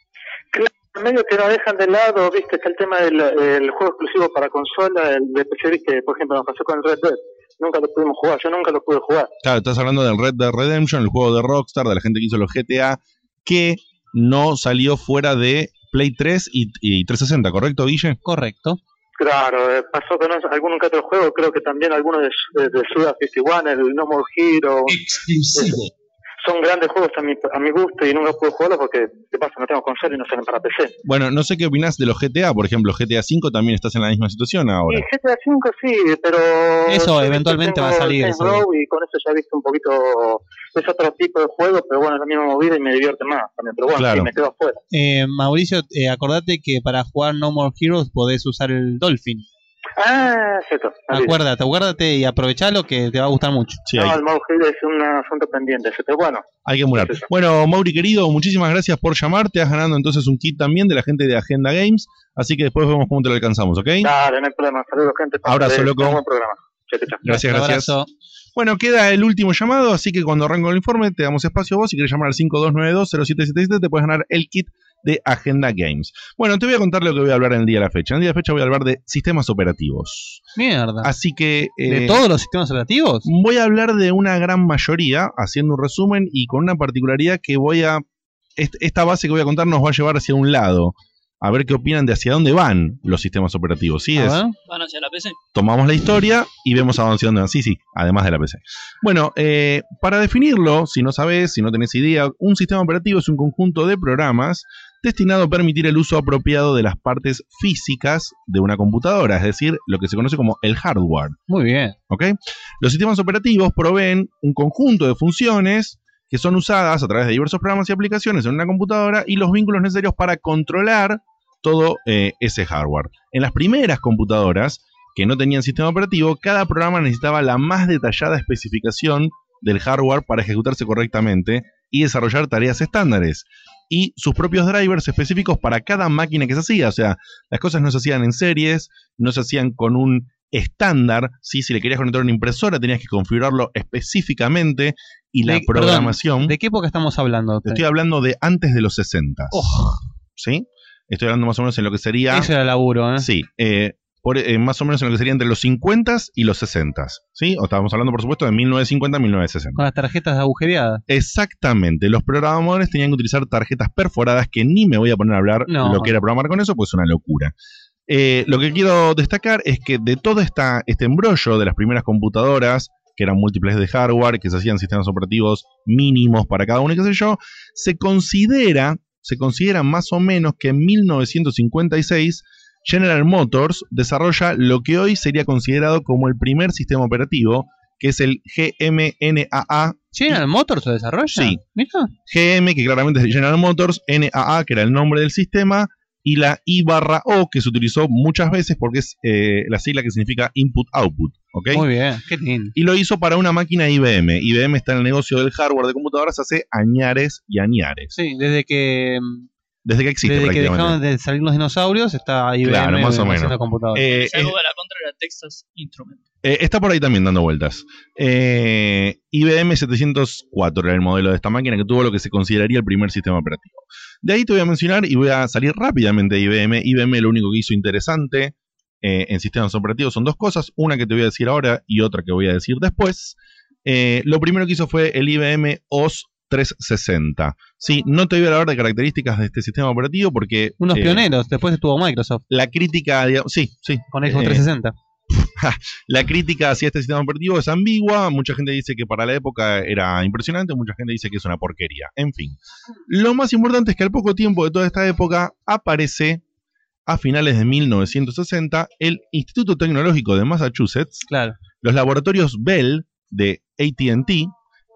Claro, medio que nos dejan de lado, viste, está el tema del el juego exclusivo para consola, el de PC, viste, por ejemplo, nos pasó con el Red Dead, nunca lo pudimos jugar, yo nunca lo pude jugar. Claro, estás hablando del Red Dead Redemption, el juego de Rockstar, de la gente que hizo los GTA, que no salió fuera de Play 3 y, y 360, ¿correcto, Guille? Correcto. Claro, eh, pasó con algún que otro juego, creo que también algunos de, de, de Suda 51, el No More Hero. Exclusivo. Son grandes juegos a mi, a mi gusto y nunca pude jugarlos porque, ¿qué pasa? No tengo consola y no salen para PC. Bueno, no sé qué opinás de los GTA, por ejemplo, GTA V también estás en la misma situación Y ahora. GTA 5 sí, pero... Eso eventualmente va a salir, y con eso ya he visto un poquito... Es otro tipo de juego, pero bueno, es la misma movida y me divierte más también. Pero bueno, Claro. sí, me quedo afuera. Eh, Mauricio, eh, acordate que para jugar No More Heroes podés usar el Dolphin. Ah, cierto. Acuérdate, acuérdate y aprovechalo que te va a gustar mucho. no, el Hero es un asunto pendiente, pero bueno. Hay que emular. Bueno, Mauri querido, muchísimas gracias por llamar. Te has ganado entonces un kit también de la gente de Agenda Games. Así que después vemos cómo te lo alcanzamos, ¿ok? Dale, no hay problema. Saludos, gente. Abrazo, Eh, loco. Buen programa. Gracias, gracias. Bueno, queda el último llamado, así que cuando arranco el informe te damos espacio a vos. Si querés llamar al 5292-0777 te puedes ganar el kit de Agenda Games. Bueno, te voy a contar lo que voy a hablar en el día de la fecha. En el día de la fecha voy a hablar de sistemas operativos. Mierda. Así que... ¿De eh, todos los sistemas operativos? Voy a hablar de una gran mayoría, haciendo un resumen y con una particularidad que voy a... est- Esta base que voy a contar nos va a llevar hacia un lado. A ver qué opinan de hacia dónde van los sistemas operativos. ¿Sí? A Es. Van hacia la PC. tomamos la historia y vemos a hacia dónde van. Sí, sí, además de la PC. Bueno, eh, para definirlo, si no sabes, si no tenés idea, un sistema operativo es un conjunto de programas destinado a permitir el uso apropiado de las partes físicas de una computadora, es decir, lo que se conoce como el hardware. Muy bien. ¿ok? Los sistemas operativos proveen un conjunto de funciones que son usadas a través de diversos programas y aplicaciones en una computadora y los vínculos necesarios para controlar todo eh, ese hardware. En las primeras computadoras que no tenían sistema operativo, cada programa necesitaba la más detallada especificación del hardware para ejecutarse correctamente y desarrollar tareas estándares y sus propios drivers específicos para cada máquina que se hacía. O sea, las cosas no se hacían en series, no se hacían con un estándar. ¿sí? Si le querías conectar una impresora, tenías que configurarlo específicamente y la De- perdón, programación. ¿De qué época estamos hablando? Te estoy hablando de antes de los 60. ¿Sí? Estoy hablando más o menos en lo que sería. Eso era laburo, ¿eh? Sí. eh, por- eh, más o menos en lo que sería entre los 50 y los 60. ¿Sí? O estábamos hablando, por supuesto, de 1950 a 1960. Con las tarjetas agujereadas. Exactamente. Los programadores tenían que utilizar tarjetas perforadas que ni me voy a poner a hablar No. lo que era programar con eso, pues es una locura. Eh, lo que quiero destacar es que de todo esta, este embrollo de las primeras computadoras, que eran múltiples de hardware, que se hacían sistemas operativos mínimos para cada uno y qué sé yo, se considera, se considera más o menos que en 1956 General Motors desarrolla lo que hoy sería considerado como el primer sistema operativo, que es el GMNAA. ¿General Motors lo desarrolla? Sí. Mira. GM, que claramente es General Motors, NAA, que era el nombre del sistema, y la I barra O, que se utilizó muchas veces porque es eh, la sigla que significa Input-Output. ¿ok? Muy bien, qué lindo. Y lo hizo para una máquina IBM. IBM está en el negocio del hardware de computadoras hace añares y añares. Sí, desde que. Desde que existe Desde que dejaron de salir los dinosaurios, está IBM Claro, más o menos. Eh, Si algo de la contra era Texas Instrument. Eh, está por ahí también dando vueltas. Eh, IBM 704 era el modelo de esta máquina que tuvo lo que se consideraría el primer sistema operativo. De ahí te voy a mencionar y voy a salir rápidamente de IBM. IBM lo único que hizo interesante eh, en sistemas operativos son dos cosas. Una que te voy a decir ahora y otra que voy a decir después. Eh, lo primero que hizo fue el IBM OS 360. Sí, no te voy a hablar de características de este sistema operativo porque... Unos eh, pioneros, después estuvo Microsoft. La crítica, digamos- sí, sí. Con Xbox Eh, 360. la crítica hacia este sistema operativo es ambigua. Mucha gente dice que para la época era impresionante, mucha gente dice que es una porquería. En fin. Lo más importante es que al poco tiempo de toda esta época aparece, a finales de 1960, el Instituto Tecnológico de Massachusetts, claro. los laboratorios Bell de ATT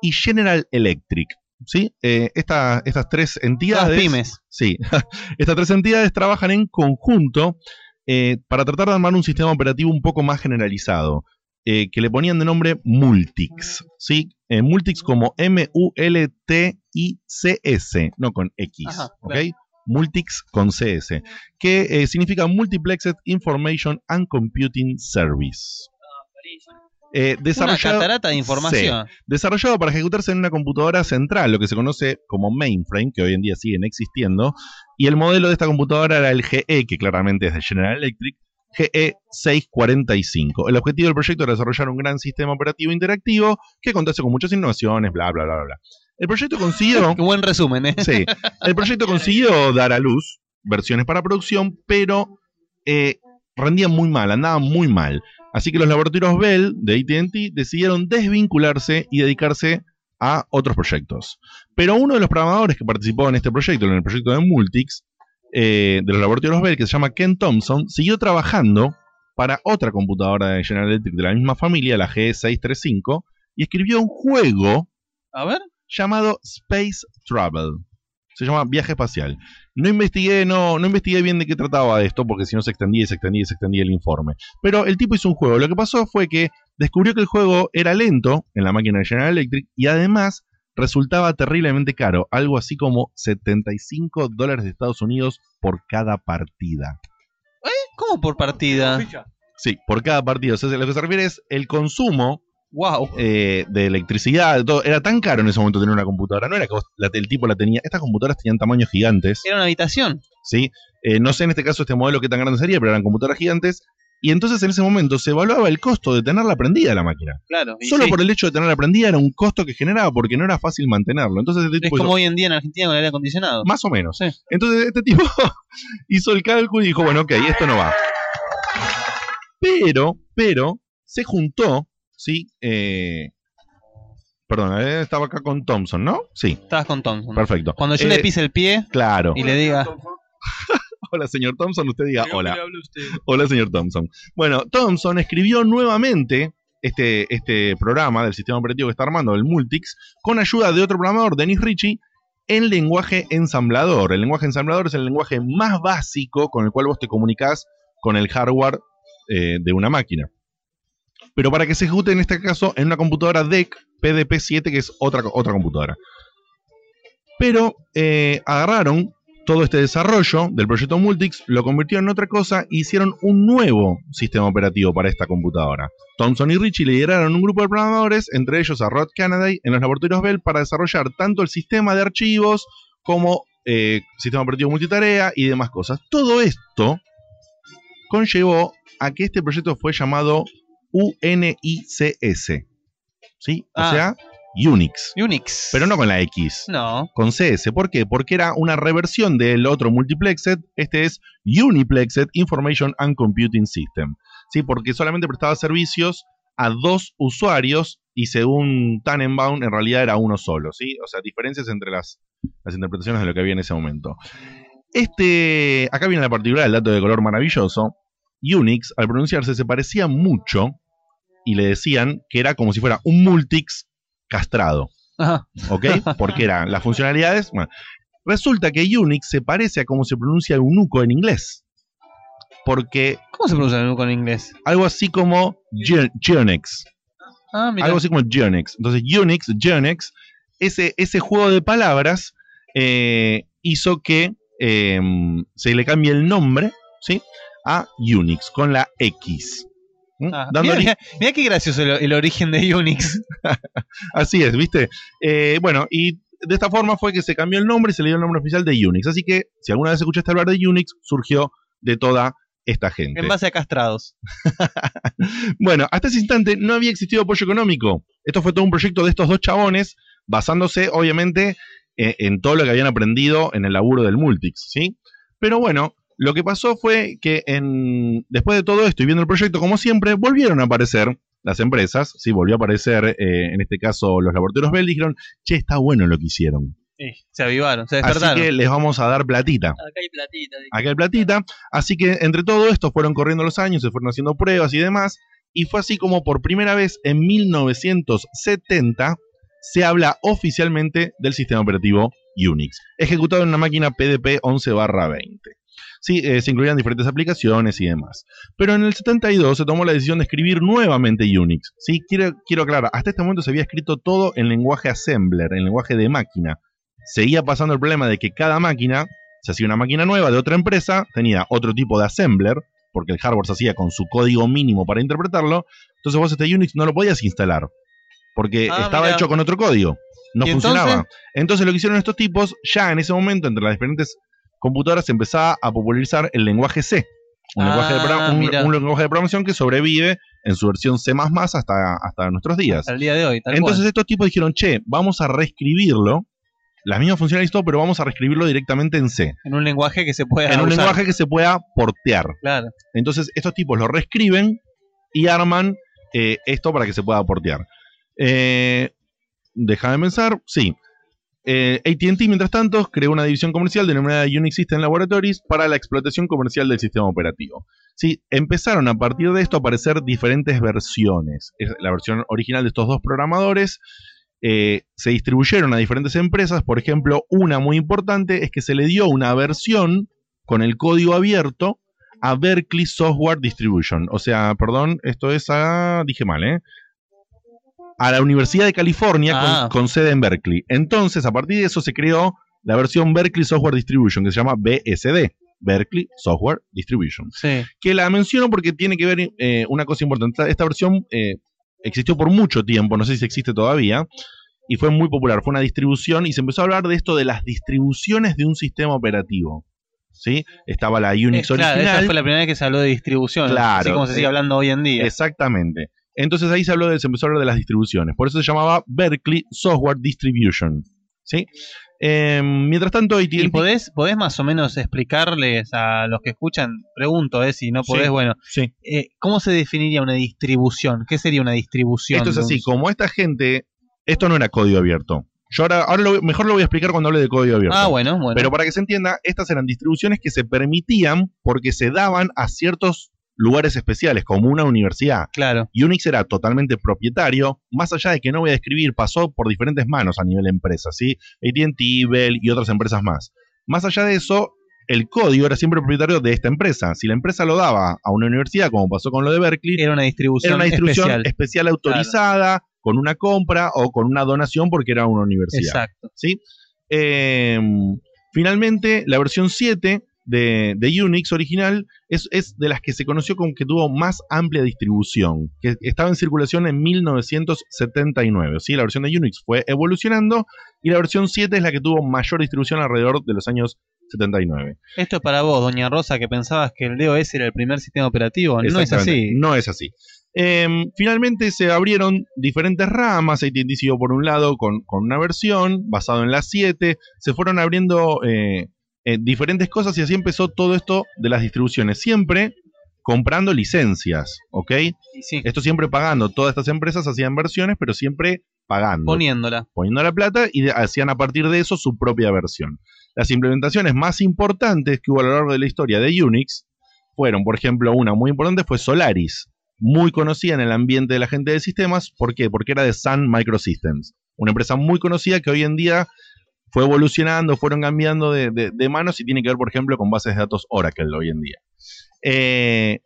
y General Electric. ¿Sí? Eh, esta- estas tres entidades. Todas pymes. Sí. estas tres entidades trabajan en conjunto eh, para tratar de armar un sistema operativo un poco más generalizado. eh, que le ponían de nombre Multics. ¿sí? Eh, Multics como M-U-L-T-I-C-S, no con X. Ajá, ¿ok? claro. Multics con CS, que significa Multiplexed Information and Computing Service. Eh, desarrollado, catarata de información. Sí, desarrollado para ejecutarse en una computadora central, lo que se conoce como mainframe, que hoy en día siguen existiendo. Y el modelo de esta computadora era el GE, que claramente es de General Electric, GE 645. El objetivo del proyecto era desarrollar un gran sistema operativo interactivo que contase con muchas innovaciones, bla, bla, bla, bla. bla. El proyecto consiguió. Qué buen resumen, ¿eh? Sí. El proyecto consiguió dar a luz versiones para producción, pero eh, rendían muy mal, andaban muy mal. Así que los laboratorios Bell de ATT decidieron desvincularse y dedicarse a otros proyectos. Pero uno de los programadores que participó en este proyecto, en el proyecto de Multics, eh, de los laboratorios Bell, que se llama Ken Thompson, siguió trabajando para otra computadora de General Electric de la misma familia, la G635, y escribió un juego A ver. llamado Space Travel. Se llama Viaje Espacial. No investigué, no, no investigué bien de qué trataba esto, porque si no se extendía y se extendía y se extendía el informe. Pero el tipo hizo un juego. Lo que pasó fue que descubrió que el juego era lento en la máquina de General Electric y además resultaba terriblemente caro, algo así como 75 dólares de Estados Unidos por cada partida. ¿Cómo por partida? Sí, por cada partida. O sea, lo que se refiere es el consumo wow. de electricidad, de todo. Era tan caro en ese momento tener una computadora. No era que vos la- el tipo la tenía. Estas computadoras tenían tamaños gigantes. Era una habitación. ¿sí? Eh, no sé en este caso este modelo qué tan grande sería, pero eran computadoras gigantes. Y entonces en ese momento se evaluaba el costo de tenerla prendida la máquina. Claro. Solo sí. por el hecho de tenerla prendida era un costo que generaba porque no era fácil mantenerlo. Entonces este Es tipo como hizo- hoy en día en Argentina con el aire acondicionado. más o menos. Entonces este tipo hizo el cálculo y dijo, bueno, ok, esto no va. Pero, pero, se juntó, ¿sí? Eh, perdón, eh, estaba acá con Thompson, ¿no? Sí. Estabas con Thompson. Perfecto. Cuando yo Eh, le pise el pie Claro. y le diga. Hola, señor Thompson, usted diga hola. Hola, señor Thompson. Bueno, Thompson escribió nuevamente este, este programa del sistema operativo que está armando, el Multics, con ayuda de otro programador, Dennis Ritchie, en lenguaje ensamblador. El lenguaje ensamblador es el lenguaje más básico con el cual vos te comunicás con el hardware eh, de una máquina. Pero para que se ejecute en este caso en una computadora DEC PDP-7, que es otra, otra computadora. Pero eh, agarraron todo este desarrollo del proyecto Multics, lo convirtieron en otra cosa e hicieron un nuevo sistema operativo para esta computadora. Thompson y Ritchie lideraron un grupo de programadores, entre ellos a Rod Kennedy, en los laboratorios Bell para desarrollar tanto el sistema de archivos como eh, sistema operativo multitarea y demás cosas. Todo esto conllevó a que este proyecto fue llamado UNICS. ¿Sí? O Ah. sea, Unix. Unix. Pero no con la X. No. Con CS. ¿Por qué? Porque era una reversión del otro multiplexed. Este es Uniplexed Information and Computing System. ¿Sí? Porque solamente prestaba servicios a dos usuarios y según Tannenbaum en realidad era uno solo. ¿sí? O sea, diferencias entre las, las interpretaciones de lo que había en ese momento. Este, acá viene la particular, el dato de color maravilloso. Unix, al pronunciarse, se parecía mucho y le decían que era como si fuera un multix castrado. Ajá. ¿Ok? Porque eran las funcionalidades. bueno, resulta que Unix se parece a cómo se pronuncia eunuco en inglés. Porque. ¿Cómo se pronuncia eunuco en inglés? Algo así como Geonex. Ah. Algo así como Geonex. Entonces, Unix, Geonex, ese, ese juego de palabras eh, hizo que eh, se le cambie el nombre ¿sí? a Unix con la X. ¿Mm? Ah, mira, ori- mira- mira qué gracioso el, el origen de Unix. Así es, ¿viste? Eh, bueno, y de esta forma fue que se cambió el nombre y se le dio el nombre oficial de Unix. Así que, si alguna vez escuchaste hablar de Unix, surgió de toda esta gente. En base a castrados. Bueno, hasta ese instante no había existido apoyo económico. Esto fue todo un proyecto de estos dos chabones, basándose, obviamente, eh, en todo lo que habían aprendido en el laburo del Multics, ¿sí? Pero bueno, lo que pasó fue que en, después de todo esto y viendo el proyecto, como siempre, volvieron a aparecer las empresas, sí, volvió a aparecer, eh, en este caso, los laboratorios Bell, dijeron, che, está bueno lo que hicieron. Sí, se avivaron, se Así despertaron. que les vamos a dar platita. Acá hay platita. dice. Acá hay platita. Así que entre todo esto fueron corriendo los años, se fueron haciendo pruebas y demás. Y fue así como por primera vez en 1970 se habla oficialmente del sistema operativo Unix, ejecutado en una máquina PDP 11-20. Sí, eh, se incluían diferentes aplicaciones y demás. Pero en el 72 se tomó la decisión de escribir nuevamente Unix. Sí, quiero, quiero aclarar, hasta este momento se había escrito todo en lenguaje assembler, en lenguaje de máquina. Seguía pasando el problema de que cada máquina, se hacía una máquina nueva de otra empresa, tenía otro tipo de assembler, porque el hardware se hacía con su código mínimo para interpretarlo. Entonces vos este Unix no lo podías instalar, porque Ah, estaba mirá. hecho con otro código. No ¿Y funcionaba. entonces? Entonces? lo que hicieron estos tipos, ya en ese momento, entre las diferentes computadoras, se empezaba a popularizar el lenguaje C. Un, Ah, lenguaje, de un- lenguaje de programación que sobrevive en su versión C hasta, hasta nuestros días. Al día de hoy, tal Entonces cual. estos tipos dijeron, che, vamos a reescribirlo las mismas funcionalidades, y todo, pero vamos a reescribirlo directamente en C. En un lenguaje que se pueda En un lenguaje que se pueda portear. Claro. Entonces, estos tipos lo reescriben y arman eh, esto para que se pueda portear. Eh, Déjame pensar, sí. Eh, ATT, mientras tanto, creó una división comercial denominada Unix System Laboratories para la explotación comercial del sistema operativo. Sí, empezaron a partir de esto a aparecer diferentes versiones. Es la versión original de estos dos programadores eh, se distribuyeron a diferentes empresas. Por ejemplo, una muy importante es que se le dio una versión con el código abierto a Berkeley Software Distribution. O sea, perdón, esto es a. Dije mal, ¿eh? A la Universidad de California con- Ah. con, sede en Berkeley. Entonces, a partir de eso se creó la versión Berkeley Software Distribution, que se llama BSD. Berkeley Software Distribution. Sí. Que la menciono porque tiene que ver eh, una cosa importante. Esta, versión eh, existió por mucho tiempo, no sé si existe todavía, y fue muy popular. Fue una distribución y se empezó a hablar de esto de las distribuciones de un sistema operativo. ¿Sí? Estaba la Unix Eh, claro, original. esa fue la primera vez que se habló de distribución. Claro, Así como se sigue eh, hablando hoy en día. Exactamente. Entonces ahí se habló de, se empezó a hablar de las distribuciones. Por eso se llamaba Berkeley Software Distribution. ¿Sí? Eh, mientras tanto, AT&T ¿Y podés, podés más o menos explicarles a los que escuchan? Pregunto, eh, si no podés, Sí, bueno. sí. eh, ¿Cómo se definiría una distribución? ¿Qué sería una distribución? Esto es así, como esta gente, esto no era código abierto. Yo ahora, ahora lo- mejor lo voy a explicar cuando hable de código abierto. Ah, bueno, bueno. Pero para que se entienda, estas eran distribuciones que se permitían porque se daban a ciertos lugares especiales, como una universidad. Claro. Unix era totalmente propietario, más allá de que no voy a describir, pasó por diferentes manos a nivel empresa, ¿sí? AT&T, Bell y otras empresas más. Más allá de eso, el código era siempre propietario de esta empresa. Si la empresa lo daba a una universidad, como pasó con lo de Berkeley, Era una distribución, era una distribución especial. especial, autorizada, con una compra o con una donación porque era una universidad. Exacto. ¿sí? Eh, finalmente, la versión 7 de, de Unix original es, es de las que se conoció como que tuvo más amplia distribución, que estaba en circulación en 1979. ¿sí? La versión de Unix fue evolucionando y la versión 7 es la que tuvo mayor distribución alrededor de los años 79. Esto es para vos, doña Rosa, que pensabas que el DOS era el primer sistema operativo. No es así. No es así. Eh, finalmente se abrieron diferentes ramas. AT&T siguió por un lado con, con una versión basado en la 7. Se fueron abriendo eh, eh, diferentes cosas y así empezó todo esto de las distribuciones. Siempre comprando licencias, ¿ok? Esto siempre pagando. Todas estas empresas hacían versiones, pero siempre pagando. Poniéndola. Poniendo la plata y hacían a partir de eso su propia versión. Las implementaciones más importantes que hubo a lo largo de la historia de Unix fueron, por ejemplo, una muy importante fue Solaris, muy conocida en el ambiente de la gente de sistemas. ¿Por qué? Porque era de Sun Microsystems, una empresa muy conocida que hoy en día fue evolucionando, fueron cambiando de, de- de manos y tiene que ver, por ejemplo, con bases de datos Oracle hoy en día. Eh,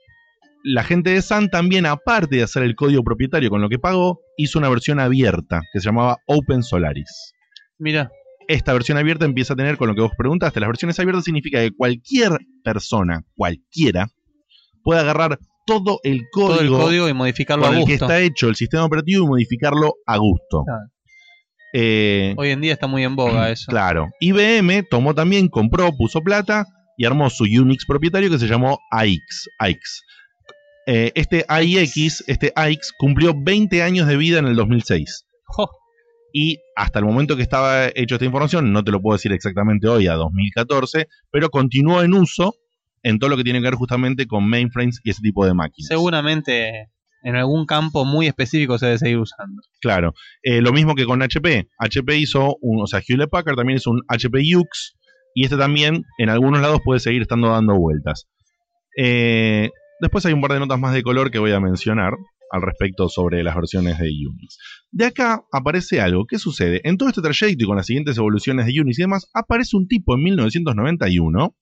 la gente de Sun también, aparte de hacer el código propietario con lo que pagó, hizo una versión abierta que se llamaba Open Solaris. Mira. Esta versión abierta empieza a tener con lo que vos preguntaste. Las versiones abiertas significa que cualquier persona, cualquiera, puede agarrar todo el código, Todo el código y modificarlo con a el que gusto. está hecho el sistema operativo y modificarlo a gusto. Claro. Eh, Hoy en día está muy en boga eso. Claro. IBM tomó también, compró, puso plata y armó su Unix propietario que se llamó AIX. AIX. Eh, este AIX, este AIX cumplió 20 años de vida en el 2006. Y hasta el momento que estaba hecho esta información, no te lo puedo decir exactamente hoy, a 2014, pero continuó en uso en todo lo que tiene que ver justamente con mainframes y ese tipo de máquinas. Seguramente en algún campo muy específico se debe seguir usando. Claro. Eh, lo mismo que con HP. HP hizo un, o sea, Hewlett Packard también hizo un HP UX y este también en algunos lados puede seguir estando dando vueltas. Eh, después hay un par de notas más de color que voy a mencionar al respecto sobre las versiones de Unix. De acá aparece algo. ¿Qué sucede? En todo este trayecto y con las siguientes evoluciones de Unix y demás, aparece un tipo en 1991.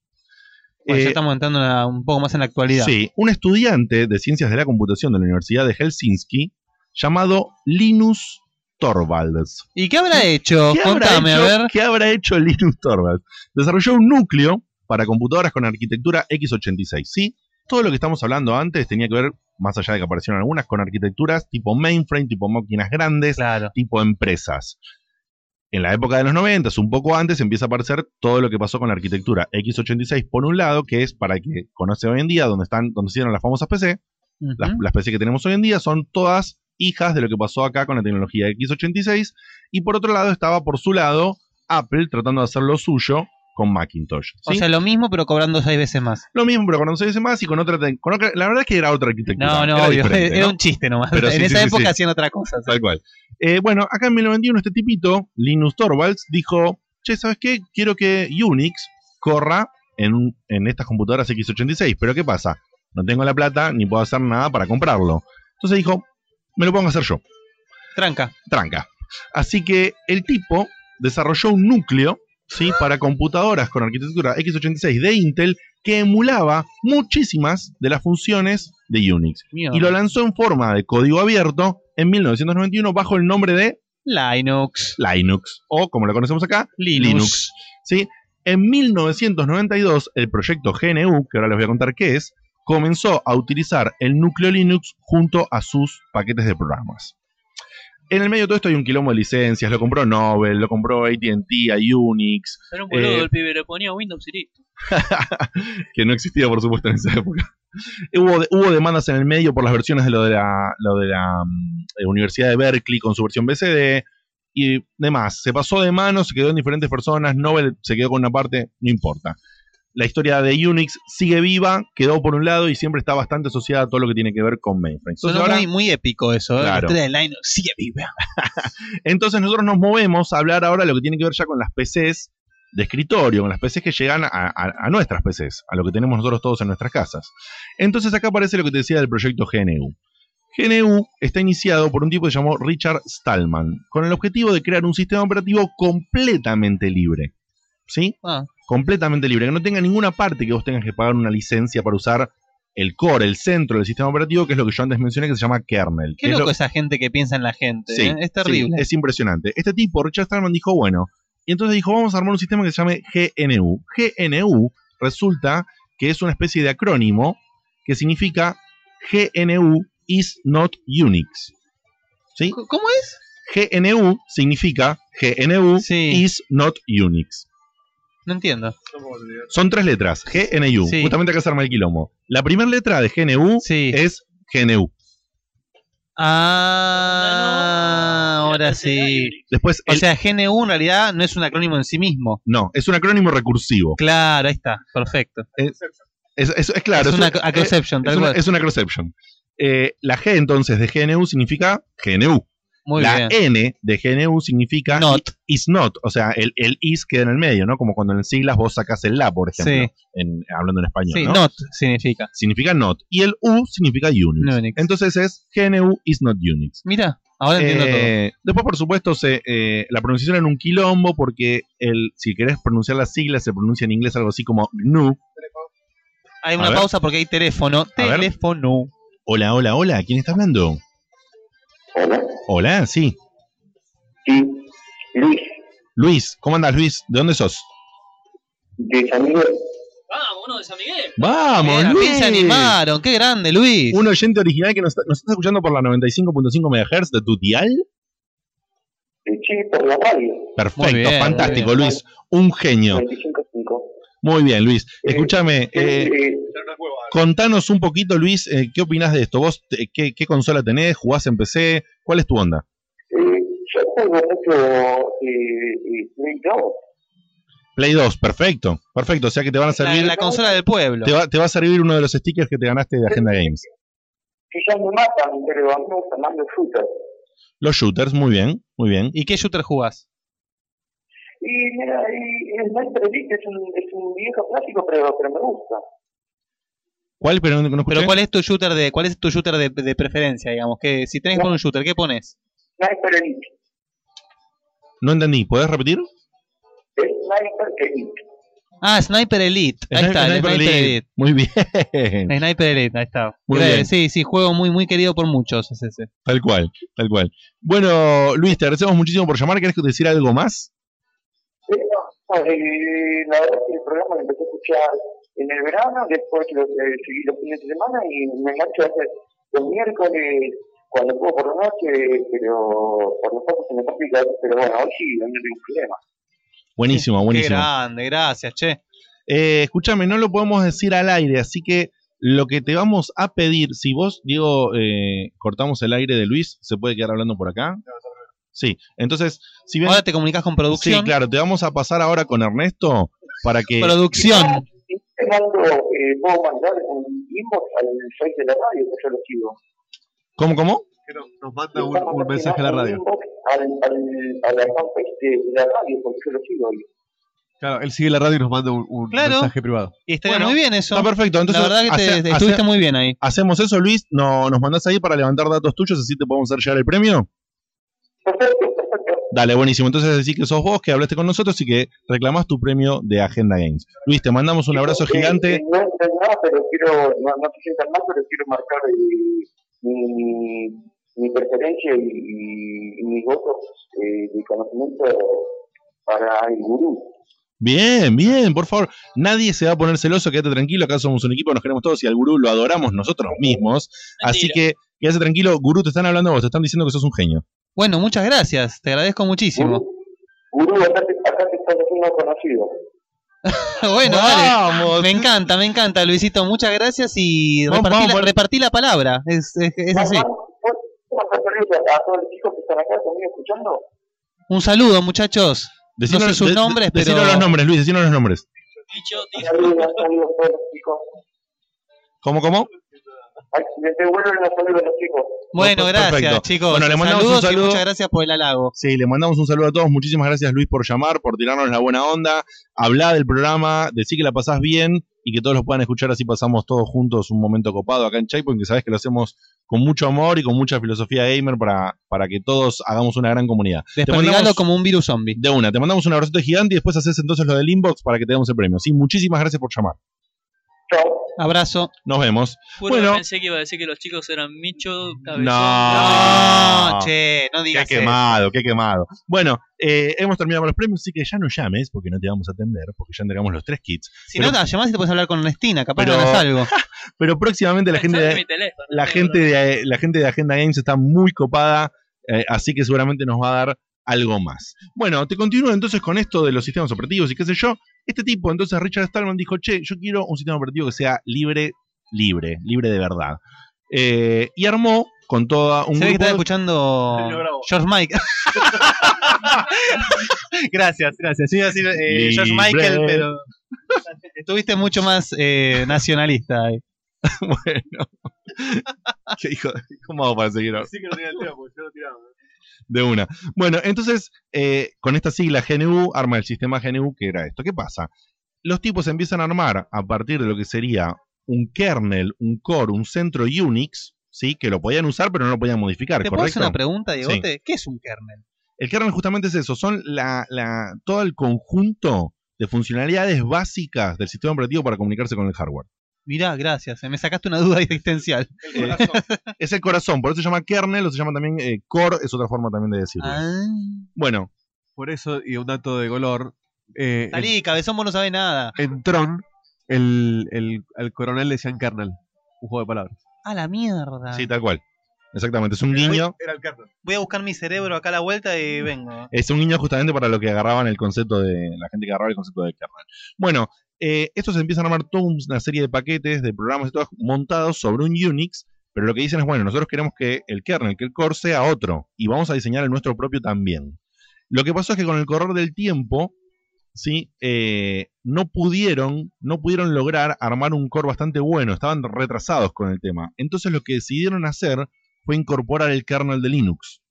Bueno, eh, ya estamos entrando una- un poco más en la actualidad. Sí, un estudiante de ciencias de la computación de la Universidad de Helsinki llamado Linus Torvalds. ¿Y qué habrá hecho? ¿Qué habrá Contame, hecho- a ver. ¿Qué habrá hecho Linus Torvalds? Desarrolló un núcleo para computadoras con arquitectura x86. Sí, todo lo que estamos hablando antes tenía que ver, más allá de que aparecieron algunas, con arquitecturas tipo mainframe, tipo máquinas grandes, tipo empresas. En la época de los 90, un poco antes, empieza a aparecer todo lo que pasó con la arquitectura x86 por un lado, que es para que conoce hoy en día, donde están, donde hicieron las famosas PC. Las, las PC que tenemos hoy en día son todas hijas de lo que pasó acá con la tecnología x86. Y por otro lado estaba por su lado Apple tratando de hacer lo suyo con Macintosh. O sea, lo mismo, pero cobrando seis veces más. Lo mismo, pero con 11 veces más y con otra, con otra- La verdad es que era otra arquitectura. No, no, era obvio, era ¿no? un chiste nomás. Pero en sí, esa sí, época hacían otra cosa. Tal cual. Eh, bueno, acá en 1991 este tipito, Linus Torvalds, dijo, che, ¿sabes qué? Quiero que Unix corra en, en estas computadoras x86, pero ¿qué pasa? No tengo la plata ni puedo hacer nada para comprarlo. Entonces dijo, me lo pongo a hacer yo. Tranca. Tranca. Así que el tipo desarrolló un núcleo ¿sí? para computadoras con arquitectura x86 de Intel que emulaba muchísimas de las funciones de Unix. Mierda. Y lo lanzó en forma de código abierto en 1991 bajo el nombre de Linux. Linux, o como lo conocemos acá, Linux. ¿sí? En 1992, el proyecto GNU, que ahora les voy a contar qué es, comenzó a utilizar el núcleo Linux junto a sus paquetes de programas. En el medio de todo esto hay un quilombo de licencias, lo compró Nobel, lo compró AT&T, a Unix, Era un boludo eh, el pibe, le ponía Windows y listo. que no existía por supuesto en esa época. Hubo, hubo demandas en el medio por las versiones de lo de la, lo de la mm, eh, Universidad de Berkeley con su versión BCD y demás. Se pasó de mano, se quedó en diferentes personas, Nobel se quedó con una parte, no importa. La historia de Unix sigue viva, quedó por un lado y siempre está bastante asociada a todo lo que tiene que ver con mainframe. Entonces, ahora- muy, muy épico eso. ¿eh? Claro. La historia de Linux sigue viva. Entonces nosotros nos movemos a hablar ahora de lo que tiene que ver ya con las PCs de escritorio, con las PCs que llegan a, a- a nuestras PCs, a lo que tenemos nosotros todos en nuestras casas. Entonces acá aparece lo que te decía del proyecto GNU. GNU está iniciado por un tipo que se llamó Richard Stallman, con el objetivo de crear un sistema operativo completamente libre. ¿Sí? Ah. Completamente libre, que no tenga ninguna parte que vos tengas que pagar una licencia para usar el core, el centro del sistema operativo, que es lo que yo antes mencioné, que se llama kernel. Qué es loco lo- esa gente que piensa en la gente. Sí, ¿eh? Es terrible. sí, es impresionante. Este tipo, Richard Stallman, dijo, bueno, y entonces dijo, vamos a armar un sistema que se llame GNU. GNU resulta que es una especie de acrónimo que significa GNU is not Unix. ¿Sí? ¿Cómo es? GNU significa GNU is not Unix. No entiendo. Son tres letras, GNU. Sí. Justamente acá se arma el quilombo. La primera letra de GNU es GNU. Ah, ahora sí. Después, o sea, GNU en realidad no es un acrónimo en sí mismo. No, es un acrónimo recursivo. Claro, ahí está. Perfecto. Es, es- es- es claro. Es un- una acroception, es tal una- cual. es una acroception. Eh, la G entonces de GNU significa GNU. Muy la bien. N de GNU significa Not. is not, o sea, el, el is queda en el medio, ¿no? Como cuando en siglas vos sacás el la, por ejemplo, Sí. en- hablando en español. Sí, ¿no? not significa. Significa not. Y el U significa Unix. Entonces es GNU is not Unix. Mira, ahora entiendo Eh, Después, por supuesto, se, eh, la pronunciación era un quilombo porque el, si querés pronunciar las siglas se pronuncia en inglés algo así como GNU. Hay A una ver. pausa porque hay teléfono. A ver. Teléfono. Hola, hola, hola. ¿Quién está hablando? Hola. Hola, sí. Sí, Luis, Luis, ¿cómo andás, Luis? ¿De dónde sos? de San Miguel. Vamos, uno de San Miguel. Vamos, fin Luis. se animaron. Qué grande, Luis. Un oyente original que nos, está- nos está escuchando por la 95.5 MHz de tu dial. Sí, por la radio. Perfecto, Muy bien, fantástico, muy bien. Luis. Un genio. 25.5. Muy bien, Luis. Escúchame, eh, Eh, contanos un poquito, Luis, eh, ¿qué opinás de esto? ¿Vos eh, qué, qué consola tenés? ¿Jugás en PC? ¿Cuál es tu onda? eh, yo juego mucho eh, eh, Play 2. Play 2, perfecto, perfecto. O sea que te van a La, servir. la consola del pueblo. te, va, te va a servir uno de los stickers que te ganaste de Agenda Games. Quizás me matan, pero a mí me gustan más los shooters. Los shooters, muy bien, muy bien. ¿Y qué shooter jugás? Y mira, y el Sniper Elite es un, es un viejo clásico, pero, pero me gusta. ¿Cuál? Pero no. Pero ¿cuál es tu shooter de cuál es tu shooter de, de preferencia, digamos? Que si tenés que poner un shooter, ¿qué pones? Sniper Elite. No entendí. ¿Podés repetir? Es Sniper Elite. Ah, Sniper Elite. Ahí Sniper- está, el Sniper Sniper Elite. Elite. Muy bien. Sniper Elite, ahí está. Muy Eh, bien. Sí, sí, juego muy muy querido por muchos es ese. Tal cual, tal cual. Bueno, Luis, te agradecemos muchísimo por llamar. ¿Querés decir algo más? No, eh, la verdad es que el programa lo empecé a escuchar en el verano, después lo eh, seguí los fines de semana y me engancho a veces los miércoles cuando puedo por la noche, pero por los ojos se me complica, pero bueno, hoy sí, hoy no tengo problema. Buenísimo, Qué buenísimo. grande, gracias, che. Eh, escúchame, no lo podemos decir al aire, así que lo que te vamos a pedir, si vos, Diego, eh, cortamos el aire de Luis, ¿se puede quedar hablando por acá? Sí, entonces, si bien... Ahora te comunicas con producción. Sí, claro, te vamos a pasar ahora con Ernesto para que... Producción. Te mando, eh, puedo mandar un inbox al site de la radio, que yo lo sigo. ¿Cómo, cómo? Nos manda un, un mensaje a la radio. Al, al, a la fanpage de la radio, porque yo lo sigo ahí. Claro, él sigue la radio y nos manda un, un Claro. mensaje privado. Y estaría muy bien eso. Está perfecto. Entonces, la verdad que te, hace- te estuviste hace- muy bien ahí. Hacemos eso, Luis. No, ¿Nos mandás ahí para levantar datos tuyos así te podemos hacer llegar el premio? Dale, buenísimo. Entonces decís que sos vos que hablaste con nosotros y que reclamás tu premio de Agenda Games. Luis, te mandamos un abrazo gigante. eh, no pero quiero, no, no se sientan mal, pero quiero marcar eh, mi, mi preferencia y, y- y mis votos eh, de conocimiento para el gurú. Bien, bien, por favor. Nadie se va a poner celoso, quédate tranquilo. Acá somos un equipo, nos queremos todos y al gurú lo adoramos nosotros mismos. Así que quédate tranquilo. Gurú, te están hablando a vos, te están diciendo que sos un genio. Bueno, muchas gracias. Te agradezco muchísimo. Gurú, acá te, acá te estás haciendo conocido. bueno, dale. Me encanta, me encanta, Luisito. Muchas gracias y Vamos, repartí, vamos la, repartí la palabra. Es, es, es así. ¿Puedo hacerle a, a todos los chicos que están acá conmigo escuchando? Un saludo, muchachos. Decinos- no sé sus de- nombres, pero. decinos los nombres, Luis, decinos los nombres. ¿Cómo, cómo? Ay, Les devuelven los saludos a los chicos. Bueno, gracias, Perfecto. chicos. Bueno, le mandamos Saludos un y saludo. muchas gracias por el halago. Sí, le mandamos un saludo a todos. Muchísimas gracias, Luis, por llamar, por tirarnos la buena onda. Hablar del programa, decir que la pasás bien y que todos lo puedan escuchar. Así pasamos todos juntos un momento copado acá en Checkpoint, que sabes que lo hacemos con mucho amor y con mucha filosofía gamer para, para que todos hagamos una gran comunidad. Mandamos- como un virus zombie. De una, te mandamos un abrazote gigante y después haces entonces lo del inbox para que te demos el premio. Sí, muchísimas gracias por llamar. Abrazo. Nos vemos. Bueno, Bueno, pensé que iba a decir que los chicos eran Micho, Cabezón. No, che, no Qué digas eso. quemado, qué quemado. Bueno, eh, hemos terminado con los premios, así que ya no llames, porque no te vamos a atender, porque ya entregamos los tres kits. Si pero, no, te llamás y te puedes hablar con Ernestina, capaz Pero- ganas algo. pero próximamente la gente, de, mi teléfono, la, no gente de, la gente de Agenda Games está muy copada, eh, así que seguramente nos va a dar algo más. Bueno, te continúo entonces con esto de los sistemas operativos y qué sé yo. Este tipo, entonces Richard Stallman dijo, che, yo quiero un sistema operativo que sea libre, libre, libre de verdad. Eh, y armó con toda un Se ve que grupo de- escuchando George Mike. gracias, gracias. Yo iba a decir eh, George. Michael, pero estuviste mucho más eh, nacionalista ahí. bueno. ¿Qué hijo de- ¿Cómo hago para seguir ahora? Sí que no tenía el tema, porque yo lo tiraba. De una. Bueno, entonces, eh, con esta sigla GNU, arma el sistema GNU, que era esto. ¿Qué pasa? Los tipos empiezan a armar a partir de lo que sería un kernel, un core, un centro Unix, ¿sí? Que lo podían usar, pero no lo podían modificar, ¿Te puedo ¿correcto? hacer una pregunta, Diego? Sí. ¿Qué es un kernel? El kernel justamente es eso, son la, la, todo el conjunto de funcionalidades básicas del sistema operativo para comunicarse con el hardware. Mirá, gracias. Me sacaste una duda existencial. Eh, es el corazón, por eso se llama kernel o se llama también eh, core, es otra forma también de decirlo. Ah. Bueno, Por eso, y un dato de color. Eh, Salí, cabezón, vos no sabés nada. en, Tron, el, el, al coronel le decían kernel. Un juego de palabras. A la mierda. sí, tal cual. Exactamente, es un guiño. Era el kernel. Voy a buscar mi cerebro acá a la vuelta y vengo. Es un guiño justamente para lo que agarraban el concepto de. La gente que agarraba el concepto de kernel. Bueno, eh, estos empiezan a armar toda una serie de paquetes, de programas y todo montados sobre un Unix. Pero lo que dicen es, bueno, nosotros queremos que el kernel, que el core sea otro. Y vamos a diseñar el nuestro propio también. Lo que pasó es que con el correr del tiempo, ¿sí? Eh, no pudieron, no pudieron lograr armar un core bastante bueno. Estaban retrasados con el tema. Entonces lo que decidieron hacer fue incorporar el kernel de Linux.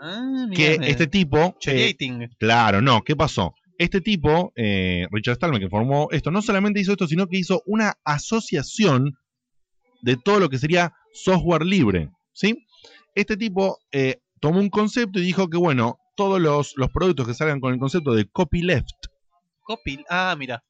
Ah, que este tipo. eh, Choreating. claro, no, ¿qué pasó? Este tipo, eh, Richard Stallman, que formó esto, no solamente hizo esto, sino que hizo una asociación de todo lo que sería software libre. ¿sí? Este tipo eh, tomó un concepto y dijo que, bueno, todos los, los productos que salgan con el concepto de copyleft, Copy. Ah, mira.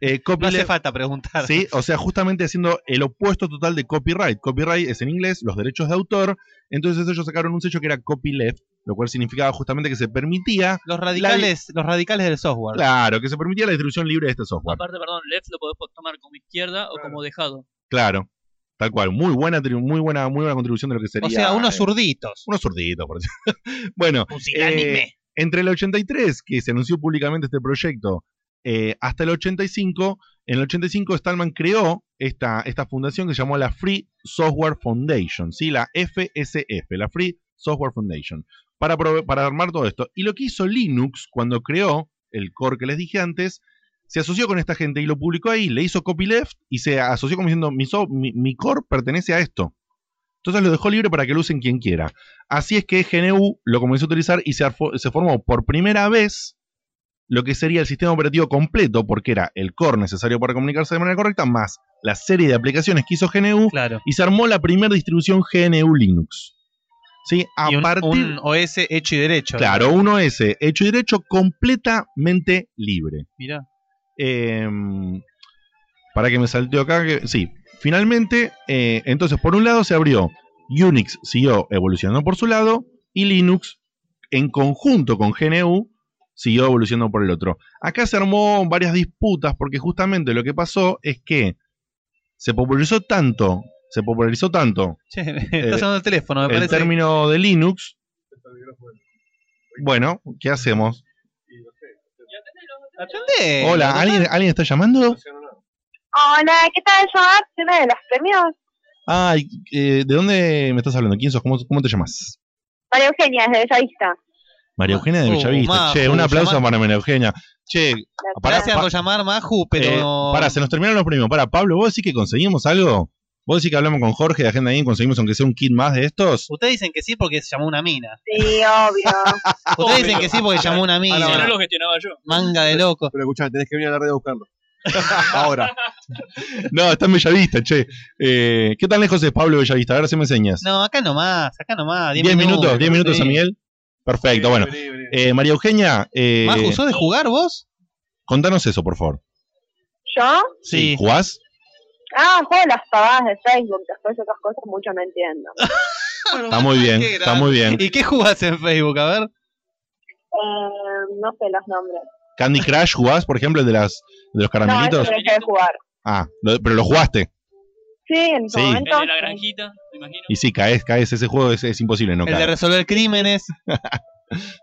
eh, No hace falta preguntar. ¿sí? O sea, justamente haciendo el opuesto total de copyright. Copyright es en inglés los derechos de autor. Entonces ellos sacaron un sello que era copyleft, lo cual significaba justamente que se permitía. Los radicales, los radicales del software. Claro, que se permitía la distribución libre de este software. Aparte, perdón, left lo podés tomar como izquierda o como dejado. Claro. Tal cual. Muy buena, muy buena, muy buena contribución de lo que sería. o sea, unos eh, zurditos. unos zurditos, por decir. bueno, eh, entre el 83, que se anunció públicamente este proyecto, eh, hasta el 85, en el 85 Stallman creó esta, esta fundación que se llamó la Free Software Foundation, ¿sí? la FSF, la Free Software Foundation para, para armar todo esto. Y lo que hizo Linux cuando creó el core que les dije antes, se asoció con esta gente y lo publicó ahí, le hizo copyleft y se asoció como diciendo, mi, so- mi- mi core pertenece a esto. Entonces lo dejó libre para que lo usen quien quiera. Así es que GNU lo comenzó a utilizar y se, formó por primera vez lo que sería el sistema operativo completo, porque era el core necesario para comunicarse de manera correcta, más la serie de aplicaciones que hizo GNU, y se armó la primera distribución GNU Linux. ¿Sí? A Y un, partir, un OS hecho y derecho. claro, un OS hecho y derecho completamente libre. Mirá. Eh, para que me salteo acá, que, sí. Finalmente, eh, entonces por un lado se abrió, Unix siguió evolucionando por su lado y Linux en conjunto con GNU siguió evolucionando por el otro. Acá se armó varias disputas porque justamente lo que pasó es que se popularizó tanto, se popularizó tanto Che, eh, está sonando el teléfono, me el parece. término de Linux. Bueno, ¿qué hacemos? Atendé. Hola, ¿alguien, ¿alguien está llamando? Hola, ¿qué tal? ¿Yo una de los premios? Ay, eh, ¿de dónde me estás hablando? ¿Quién sos? ¿Cómo, cómo te llamas? María Eugenia, desde Bellavista. María Eugenia de Uh, Bellavista. Maju, che, un aplauso llama- para María Eugenia. Che, pará, Gracias por llamar, Maju, pero. eh, pará, se nos terminaron los premios. Pará, Pablo, ¿vos decís que conseguimos algo? ¿Vos decís que hablamos con Jorge de Agenda y conseguimos aunque sea un kit más de estos? Ustedes dicen que sí porque se llamó una mina. Sí, obvio. Ustedes dicen que sí porque llamó una mina. no lo gestionaba yo. Manga de loco. Pero escuchá, tenés que venir a la red a buscarlo. Ahora. No, está en Bellavista, che. Eh, ¿Qué tan lejos es Pablo Bellavista? A ver si me enseñas. No, acá nomás, acá nomás. 10 ¿10 minutos? ¿10 minutos, sí. San Miguel? Perfecto, bueno. Eh, María Eugenia, eh, Maju, ¿sos de jugar vos? contanos eso, por favor. ¿Yo? Sí. ¿Jugás? Ah, juego las pavadas de Facebook, después otras cosas mucho no entiendo. Está muy bien, está muy bien. ¿Y qué jugás en Facebook? A ver. Eh, no sé los nombres. ¿Candy Crush jugás, por ejemplo, el de, las, de los No, caramelitos? eso dejé de jugar. Ah, lo- pero lo jugaste. Sí, en su Sí. momento. El de la granjita, me imagino. Y sí, caes, caes. Ese juego es, es imposible no El de resolver crímenes.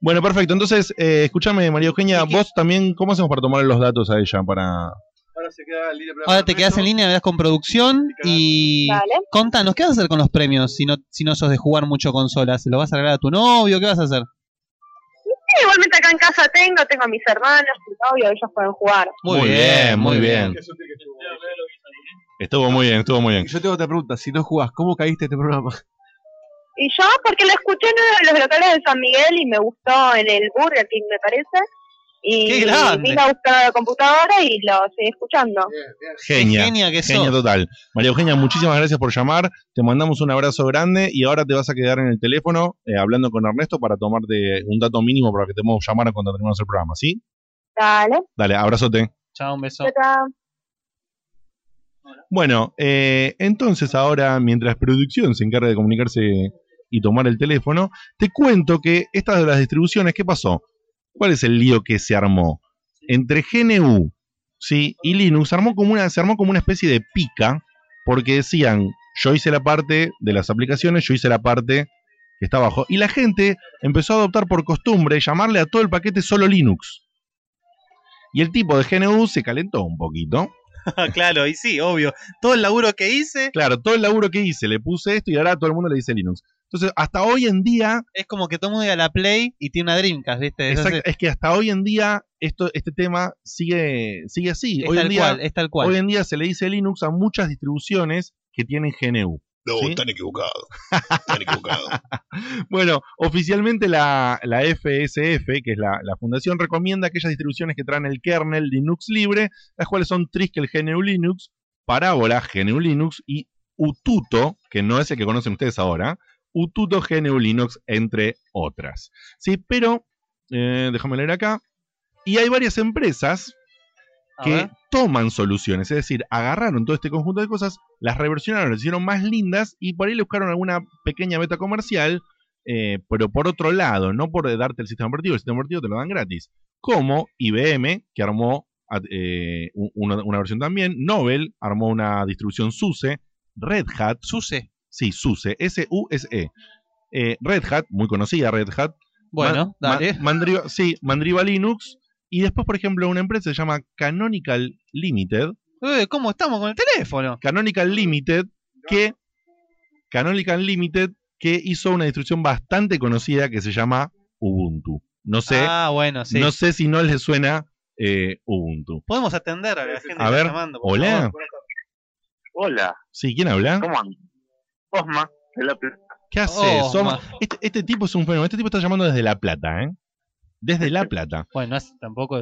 Bueno, perfecto. Entonces, eh, escúchame, María Eugenia, vos también, ¿cómo hacemos para tomar los datos a ella? Para... Ahora se queda en línea Ahora te quedas en línea, verás con producción y Dale. contanos, ¿qué vas a hacer con los premios si no, si no sos de jugar mucho consolas? ¿Se lo vas a regalar a tu novio? ¿Qué vas a hacer? Sí, igualmente acá en casa tengo, tengo a mis hermanos, mi novio, ellos pueden jugar. Muy bien, muy bien. Estuvo muy bien, estuvo muy bien. Yo tengo otra pregunta. Si no jugás, ¿cómo caíste este programa? Y yo, porque lo escuché en uno de los locales de San Miguel y me gustó en el Burger King, me parece. Y vine a buscar la computadora y lo seguí escuchando. Genia, genia que genia sos. total. María Eugenia, muchísimas gracias por llamar. Te mandamos un abrazo grande y ahora te vas a quedar en el teléfono eh, hablando con Ernesto para tomarte un dato mínimo para que te podamos llamar cuando terminemos el programa, ¿sí? Dale. Dale, abrazote. Chao, un beso. Chao, chao. Bueno, eh, entonces ahora, mientras producción se encarga de comunicarse y tomar el teléfono, te cuento que estas de las distribuciones, ¿qué pasó? ¿Cuál es el lío que se armó? Entre GNU ¿sí? y Linux se armó, como una, se armó como una especie de pica, porque decían, yo hice la parte de las aplicaciones, yo hice la parte que está abajo. Y la gente empezó a adoptar por costumbre llamarle a todo el paquete solo Linux. Y el tipo de GNU se calentó un poquito. claro, y sí, obvio. Todo el laburo que hice Claro, todo el laburo que hice, le puse esto y ahora todo el mundo le dice Linux. Entonces, hasta hoy en día, es como que todo mundo diga la Play y tiene una Dreamcast, ¿viste? Es, exacto, es que hasta hoy en día esto, este tema sigue, sigue así. es hoy en tal día, cual, es tal cual. Hoy en día se le dice Linux a muchas distribuciones que tienen GNU. No, ¿sí? están equivocados. Están equivocados. Bueno, oficialmente la, la FSF, que es la, la fundación, recomienda aquellas distribuciones que traen el kernel Linux libre, las cuales son Triskel GNU Linux, Parábola GNU Linux y Ututo, que no es el que conocen ustedes ahora, Ututo GNU Linux, entre otras. Sí, pero, eh, déjame leer acá. Y hay varias empresas que toman soluciones, es decir, agarraron todo este conjunto de cosas, las reversionaron, las hicieron más lindas y por ahí le buscaron alguna pequeña beta comercial, eh, pero por otro lado, no por darte el sistema operativo, el sistema operativo te lo dan gratis, como IBM, que armó eh, una, una versión también, Nobel armó una distribución SUSE, Red Hat, SUSE, sí, SUSE, S-U-S-E, Eh, Red Hat, muy conocida Red Hat, Bueno, Ma- dale. Ma- Mandriva, sí, Mandriva Linux. Y después, por ejemplo, una empresa se llama Canonical Limited. Eh, ¿Cómo estamos con el teléfono? Canonical Limited, que. Canonical Limited, que hizo una distribución bastante conocida que se llama Ubuntu. No sé, Ah, bueno, sí. no sé si no les suena eh, Ubuntu. Podemos atender a la gente que A está ver, llamando, por hola. favor. Hola, Sí, ¿quién habla? ¿cómo andas? Osma, de la Plata. ¿Qué haces? Oh, Soma? ma. Este, este tipo es un fenómeno. Este tipo está llamando desde La Plata, ¿eh? Desde La Plata. Bueno, no es tampoco.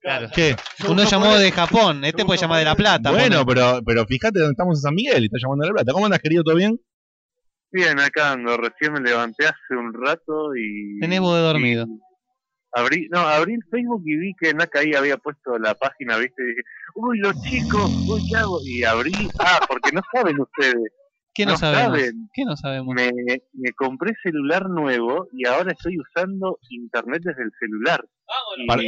Claro. ¿Qué? Uno llamó de Japón, este puede llamar de La Plata. Bueno, pero, pero fíjate dónde estamos en San Miguel y está llamando de La Plata. ¿Cómo andas, querido? ¿Todo bien? Bien, acá ando, recién me levanté hace un rato y... Tenés voz de dormido. y Abrí, no, abrí el Facebook y vi que Naka ahí había puesto la página, viste, y dije, uy, los chicos, uy, ¿qué hago? Y abrí, ah, porque no saben ustedes. ¿Qué no, no sabemos? saben. ¿Qué no sabemos? Me, me compré celular nuevo y ahora estoy usando internet desde el celular. Y Para-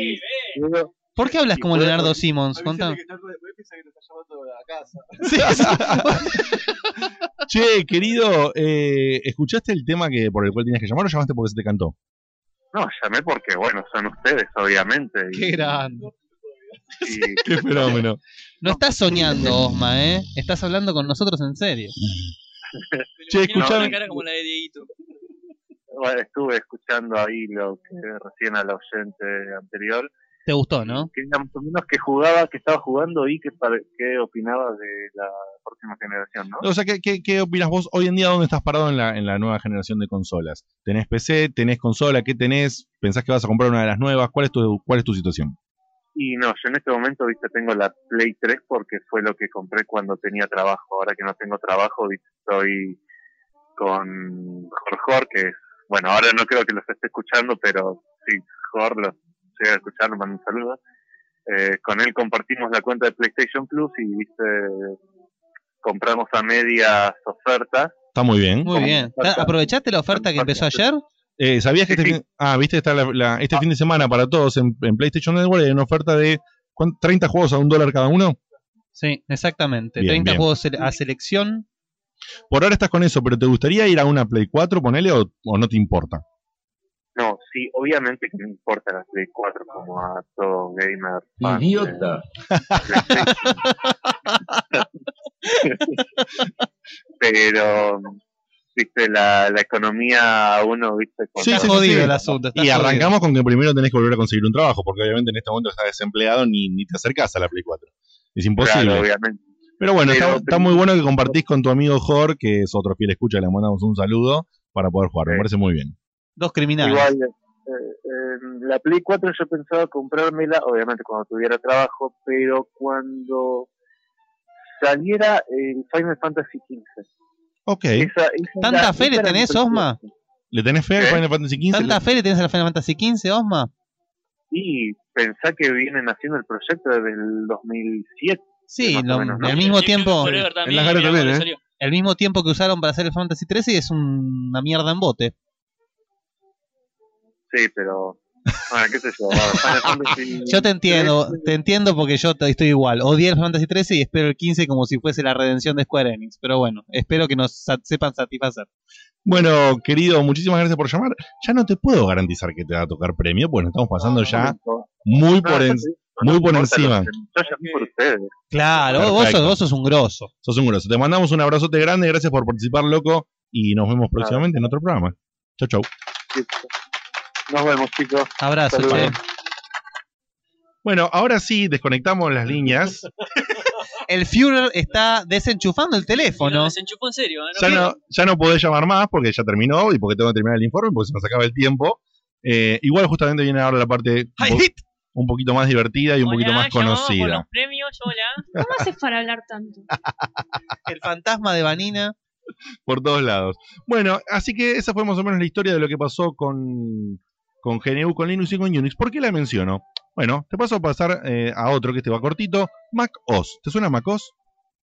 puedo- ¿Por qué hablas y como puedo- Leonardo Simmons? Contame. Che, querido, eh, ¿escuchaste el tema que por el cual tenías que llamar o llamaste porque se te cantó? No, llamé porque, bueno, son ustedes, obviamente. y- Qué grande. Qué fenómeno. No estás soñando, Osma, ¿eh? Estás hablando con nosotros en serio. Che, Tiene escuchame. una cara como la de Dieguito. Bueno, estuve escuchando ahí lo que recién al oyente anterior. ¿Te gustó, no? Que más o menos que jugaba, que estaba jugando y que, que opinaba de la próxima generación, ¿no? O sea, ¿qué, qué, qué opinas vos hoy en día? ¿Dónde estás parado en la, en la nueva generación de consolas? ¿Tenés PC? ¿Tenés consola? ¿Qué tenés? ¿Pensás que vas a comprar una de las nuevas? ¿Cuál es tu, cuál es tu situación? Y no, yo en este momento, viste, tengo la Play 3 porque fue lo que compré cuando tenía trabajo. Ahora que no tengo trabajo, viste, estoy con Jorge, que es, bueno, ahora no creo que los esté escuchando, pero sí, Jorge los llega a escuchar, mando un saludo. Eh, con él compartimos la cuenta de PlayStation Plus y, viste, compramos a medias ofertas. Está muy bien. Muy bien. ¿Aprovechaste la oferta que empezó ayer? Eh, ¿Sabías que este fin, ah, viste, está la- la- este fin de semana para todos en, en PlayStation Network hay una oferta de ¿cuán- 30 juegos a un dólar cada uno? Sí, exactamente. Bien, 30 bien. juegos a selección. Por ahora estás con eso, pero ¿te gustaría ir a una Play 4, ponele, o, o no te importa? No, sí, obviamente que me importa la Play 4 como a todo gamer. fan de Idiota. Pero, viste, la, la economía uno, viste, con Sí, sí. Y arrancamos con que primero tenés que volver a conseguir un trabajo, porque obviamente en este momento estás desempleado ni, ni te acercás a la Play 4. Es imposible. Claro, obviamente. Pero bueno, Pero está, está muy bueno que compartís con tu amigo Jor, que es otro fiel escucha, le mandamos un saludo para poder jugar. Me parece muy bien. Dos criminales. Igual, eh, en la Play 4 yo pensaba comprármela, obviamente cuando tuviera trabajo, pero cuando saliera el Final Fantasy XV. Ok. Esa- esa ¿Tanta fe le tenés, Osma? ¿Le tenés fe al ¿Eh? Final Fantasy XV? ¿Tanta fe le tenés al Final Fantasy XV, Osma? Y pensá que vienen haciendo el proyecto desde el 2007. Sí, lo- menos, ¿no? al mismo tiempo. También, En las mirá también, ¿eh? El mismo tiempo que usaron para hacer el Fantasy 13 y es un- una mierda en bote. Sí, pero. Qué sé yo. Final Fantasy Yo te entiendo, te entiendo porque yo estoy igual. Odié el Fantasy 13 y espero el 15 como si fuese la redención de Square Enix. Pero bueno, espero que nos sa- sepan satisfacer. Bueno, querido, muchísimas gracias por llamar. Ya no te puedo garantizar que te va a tocar premio, pues nos estamos pasando ya muy por, en- muy por encima. Yo llamé por ustedes. Claro, vos sos, vos sos un grosso. Sos un grosso. Te mandamos un abrazote grande, gracias por participar, loco, y nos vemos próximamente en otro programa. Chau, chau. Nos vemos, chicos. Abrazo, che. Bueno, ahora sí, desconectamos las líneas. El Führer está desenchufando el teléfono. Desenchufó en serio. ¿eh? Ya no, ya no podés llamar más porque ya terminó y porque tengo que terminar el informe porque se nos acaba el tiempo. Eh, igual justamente viene ahora la parte un, po- un poquito más divertida y un poquito más conocida. premios, hola. ¿Cómo haces para hablar tanto? El fantasma de Vanina. por todos lados. Bueno, así que esa fue más o menos la historia de lo que pasó con, con GNU, con Linux y con Unix. ¿Por qué la menciono? Bueno, te paso a pasar eh, a otro que este va cortito. Mac OS. ¿Te suena Mac OS?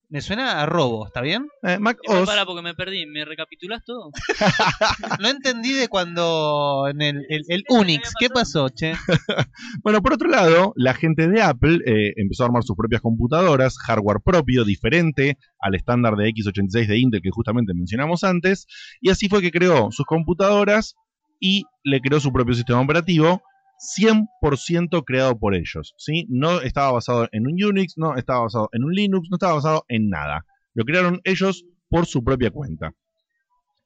Me suena a robo, ¿está bien? Eh, Mac Igual OS. para porque me perdí. ¿Me recapitulás todo? No entendí de cuando en el, el, el Unix. ¿Qué pasó, che? Bueno, por otro lado, la gente de Apple eh, empezó a armar sus propias computadoras, hardware propio, diferente al estándar de x86 de Intel que justamente mencionamos antes, y así fue que creó sus computadoras y le creó su propio sistema operativo 100% creado por ellos, ¿sí? No estaba basado en un Unix, no estaba basado en un Linux, no estaba basado en nada. Lo crearon ellos por su propia cuenta.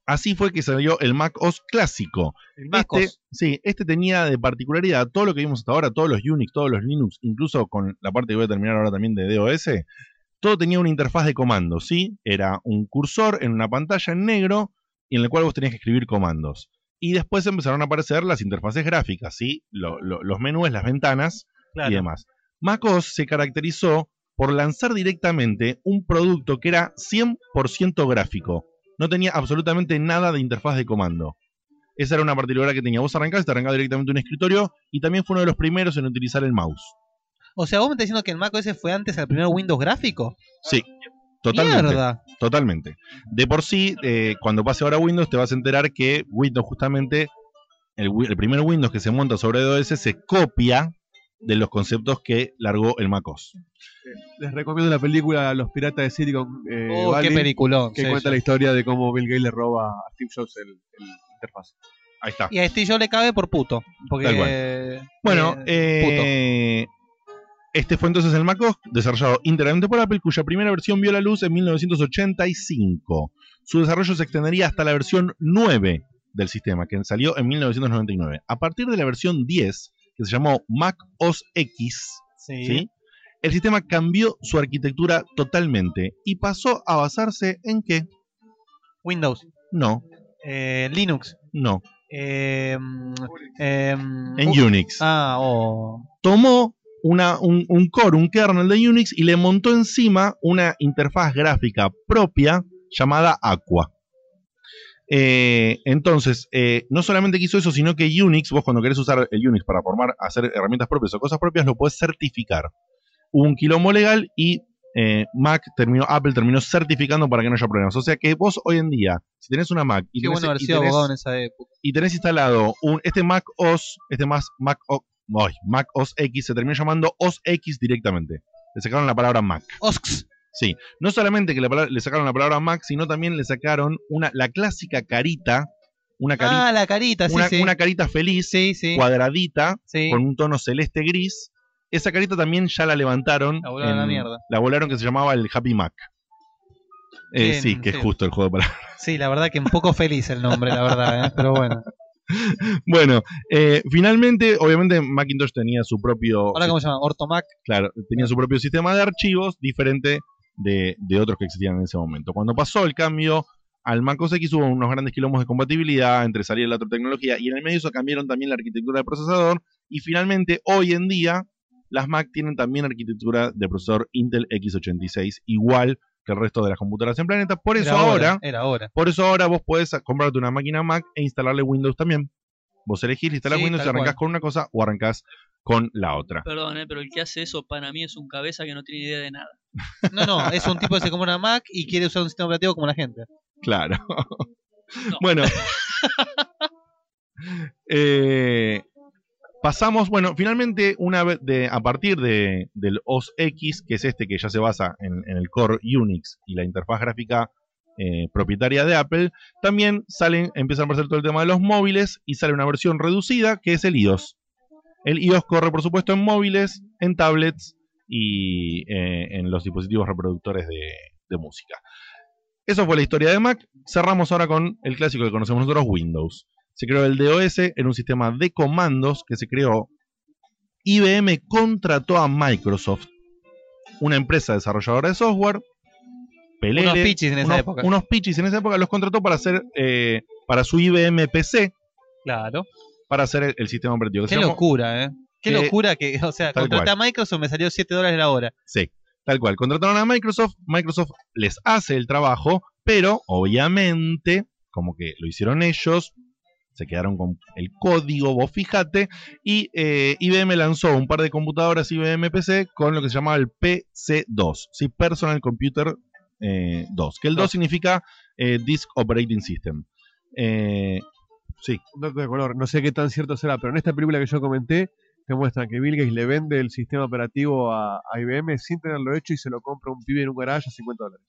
Así fue que salió el Mac OS clásico. Mac Este, OS. sí, este tenía de particularidad todo lo que vimos hasta ahora, todos los Unix, todos los Linux, incluso con la parte que voy a terminar ahora también de DOS, todo tenía una interfaz de comandos, ¿sí? Era un cursor en una pantalla en negro y en el cual vos tenías que escribir comandos. Y después empezaron a aparecer las interfaces gráficas, ¿sí? Lo- lo- los menús, las ventanas Claro. y demás. MacOS se caracterizó por lanzar directamente un producto que era 100% gráfico. No tenía absolutamente nada de interfaz de comando. Esa era una particularidad que tenía. Vos arrancás, te arrancaba directamente un escritorio y también fue uno de los primeros en utilizar el mouse. O sea, vos me estás diciendo que el Mac OS fue antes al primer Windows gráfico. Sí, totalmente. Mierda. Totalmente. De por sí, eh, cuando pase ahora Windows, te vas a enterar que Windows, justamente, el, primer Windows que se monta sobre DOS se copia de los conceptos que largó el MacOS. Les recomiendo la película Los Piratas de Silicon eh, Oh, qué Valley, peliculón, Que sí, cuenta sí. la historia de cómo Bill Gates le roba a Steve Jobs el, el interfaz. Ahí está. Y a Steve Jobs le cabe por puto. Porque, Tal cual. eh, Bueno, eh, eh, este fue entonces el macOS, desarrollado íntegramente por Apple, cuya primera versión vio la luz en 1985. Su desarrollo se extendería hasta la versión 9 del sistema, que salió en 1999. A partir de la versión 10, que se llamó Mac OS X, Sí. ¿sí? el sistema cambió su arquitectura totalmente y pasó a basarse en qué? Windows. No, Eh, Linux. no, Eh, mm, em, en uh, Unix. Ah, oh. tomó una, un, un core, un kernel de Unix y le montó encima una interfaz gráfica propia llamada Aqua. Eh, entonces, eh, no solamente quiso eso, sino que Unix, vos cuando querés usar el Unix para formar, hacer herramientas propias o cosas propias, lo puedes certificar. Hubo un quilombo legal y eh, Mac terminó, Apple terminó certificando para que no haya problemas. O sea que vos hoy en día, si tenés una Mac y tenés, bueno y en esa época. y tenés instalado un, este Mac OS, este más Mac, Mac OS X, se terminó llamando OS X directamente. Le sacaron la palabra Mac. OSX. Sí, no solamente que la le sacaron la palabra Mac, sino también le sacaron una, la clásica carita, una carita, Ah, la carita, sí, una, sí. una carita feliz, Sí, cuadradita, con un tono celeste gris. Esa carita también ya la levantaron. La volaron a la mierda. La volaron que se llamaba el Happy Mac. Eh, Bien, sí, que es justo el juego de palabras. Sí, la verdad que un poco feliz el nombre, la verdad, ¿eh? pero bueno. Bueno, eh, finalmente, obviamente Macintosh tenía su propio. Ahora, ¿cómo se llama? Ortomac. Claro, tenía su propio sistema de archivos diferente de, de otros que existían en ese momento. Cuando pasó el cambio al Mac OS X hubo unos grandes quilombos de compatibilidad entre salir de la otra tecnología y en el medio eso cambiaron también la arquitectura del procesador y finalmente hoy en día las Mac tienen también arquitectura de procesador Intel x86 igual que el resto de las computadoras en planeta. Por eso Era ahora, ahora, era ahora. por eso ahora vos podés comprarte una máquina Mac e instalarle Windows también. Vos elegís, instalás Sí, Windows y arrancás cual. con una cosa o arrancás con la otra. Perdón, eh, pero el que hace eso para mí es un cabeza que no tiene idea de nada. No, no, es un tipo que se compra una Mac y quiere usar un sistema operativo como la gente. Claro. bueno. Eh, pasamos, bueno, finalmente, una vez de, a partir de, del OS X, que es este que ya se basa en, el core Unix y la interfaz gráfica eh, propietaria de Apple, también salen, empiezan a aparecer todo el tema de los móviles y sale una versión reducida que es el iOS. El iOS corre, por supuesto, en móviles, en tablets y eh, en los dispositivos reproductores de, de música. Eso fue la historia de Mac. Cerramos ahora con el clásico que conocemos nosotros, Windows. Se creó el DOS en un sistema de comandos que se creó. IBM contrató a Microsoft, una empresa desarrolladora de software. Pelele, Unos pichis en esa unos- época. Unos pichis en esa época los contrató para hacer eh, para su IBM PC, Claro. para hacer el, el sistema operativo. Qué locura, ¿eh? Qué que- locura que, o sea, contraté cual. a Microsoft, me salió 7 dólares la hora. Sí, tal cual. Contrataron a Microsoft, Microsoft les hace el trabajo, pero obviamente, como que lo hicieron ellos, se quedaron con el código, vos fíjate, y eh, IBM lanzó un par de computadoras IBM PC con lo que se llamaba el PC2, ¿sí? Personal Computer eh, 2, que el 2 significa eh, Disk Operating System. Eh, sí. Un dato de color, no sé qué tan cierto será, pero en esta película que yo comenté, te muestran que Bill Gates le vende el sistema operativo a, a IBM sin tenerlo hecho y se lo compra un pibe en un garage a 50 dólares.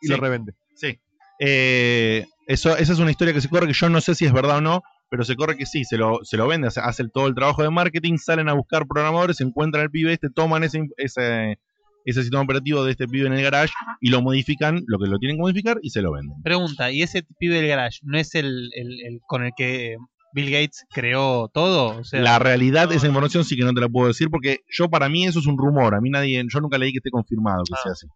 Y Sí. lo revende. Sí. Eh, eso, esa es una historia que se corre que yo no sé si es verdad o no, pero se corre que sí, se lo, se lo vende, o sea, hace todo el trabajo de marketing, salen a buscar programadores, encuentran el pibe este, toman ese, ese, ese sistema operativo de este pibe en el garage y lo modifican, lo que lo tienen que modificar y se lo venden. Pregunta, ¿y ese pibe del garage no es el, el- el con el que Bill Gates creó todo? O sea, la realidad, esa información sí que no te la puedo decir porque yo para mí eso es un rumor. A mí nadie, yo nunca leí que esté confirmado que sea así.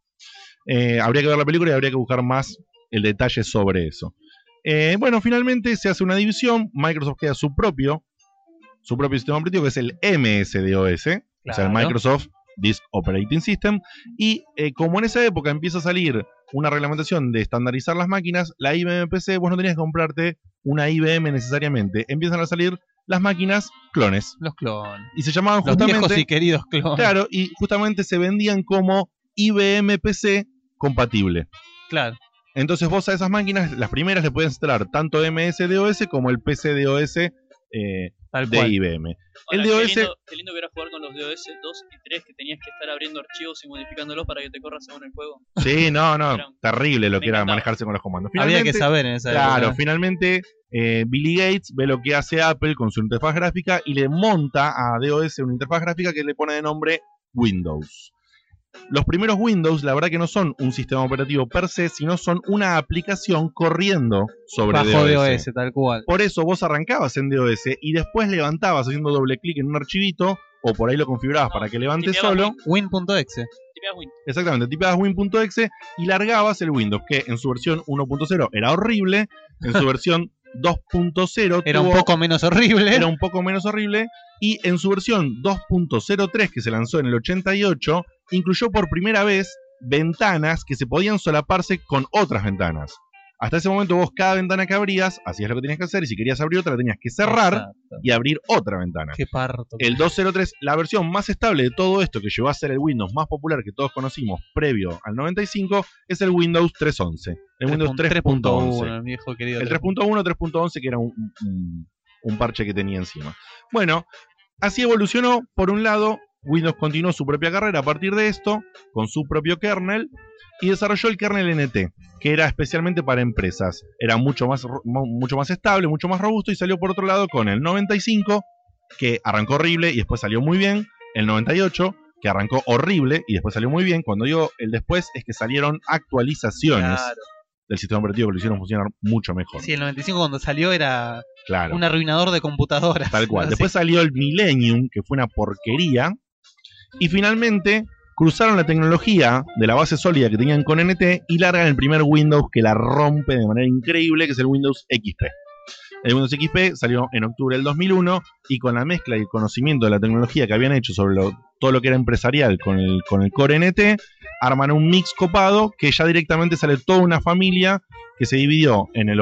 Eh, habría que ver la película y habría que buscar más el detalle sobre eso. Eh, bueno, finalmente se hace una división. Microsoft queda su propio, su propio sistema operativo que es el MSDOS, o sea, el Claro. Microsoft Disk Operating System. Y eh, como en esa época empieza a salir una reglamentación de estandarizar las máquinas, la IBM PC, vos no tenías que comprarte una IBM necesariamente. Empiezan a salir las máquinas clones. Los clones. Y se llamaban Los justamente. viejos y queridos clones. Claro, y justamente se vendían como IBM PC compatible. Claro. Entonces vos a esas máquinas, las primeras le puedes instalar tanto MS-DOS como el PC-DOS eh, de cual. IBM. Ahora, el DOS, Qué lindo, qué lindo que era jugar con los DOS 2 y 3 que tenías que estar abriendo archivos y modificándolos para que te corra según el juego. sí, no, no, terrible lo me que era manejarse con los comandos. Había que Finalmente- saber en esa Claro, época. finalmente eh, Billy Gates ve lo que hace Apple con su interfaz gráfica y le monta a DOS una interfaz gráfica que le pone de nombre Windows. Los primeros Windows, la verdad que no son un sistema operativo per se, sino son una aplicación corriendo sobre Bajo DOS. DOS, tal cual. Por eso vos arrancabas en DOS y después levantabas haciendo doble clic en un archivito o por ahí lo configurabas para que levante tipeabas solo. Win.exe. Win. Exactamente, tipabas win.exe y largabas el Windows, que en su versión 1.0 era horrible, en su versión 2.0 Era un poco menos horrible. era un poco menos horrible y en su versión 2.03 que se lanzó en el 88 incluyó por primera vez ventanas que se podían solaparse con otras ventanas. Hasta ese momento vos cada ventana que abrías hacías lo que tenías que hacer y si querías abrir otra la tenías que cerrar Exacto. y abrir otra ventana. Qué parto. El 203, la versión más estable de todo esto que llegó a ser el Windows más popular que todos conocimos previo al 95 es el Windows 3.11. El Windows 3.11. el viejo querido. El 3.1, 3.11 que era un, un- un parche que tenía encima. Bueno, así evolucionó. Por un lado, Windows continuó su propia carrera a partir de esto, con su propio kernel, y desarrolló el kernel NT, que era especialmente para empresas. Era mucho más, mucho más estable, mucho más robusto, y salió por otro lado con el 95, que arrancó horrible y después salió muy bien. El 98, que arrancó horrible y después salió muy bien. Cuando digo el después, es que salieron actualizaciones Claro. del sistema operativo que lo hicieron funcionar mucho mejor. Sí, el 95 cuando salió era Claro. un arruinador de computadoras. Tal cual. Después salió el Millennium, que fue una porquería. Y finalmente cruzaron la tecnología de la base sólida que tenían con NT y largan el primer Windows que la rompe de manera increíble, que es el Windows XP. El Windows XP salió en octubre del 2001 y con la mezcla y el conocimiento de la tecnología que habían hecho sobre todo lo que era empresarial con el, con el Core NT, arman un mix copado que ya directamente sale toda una familia que se dividió en el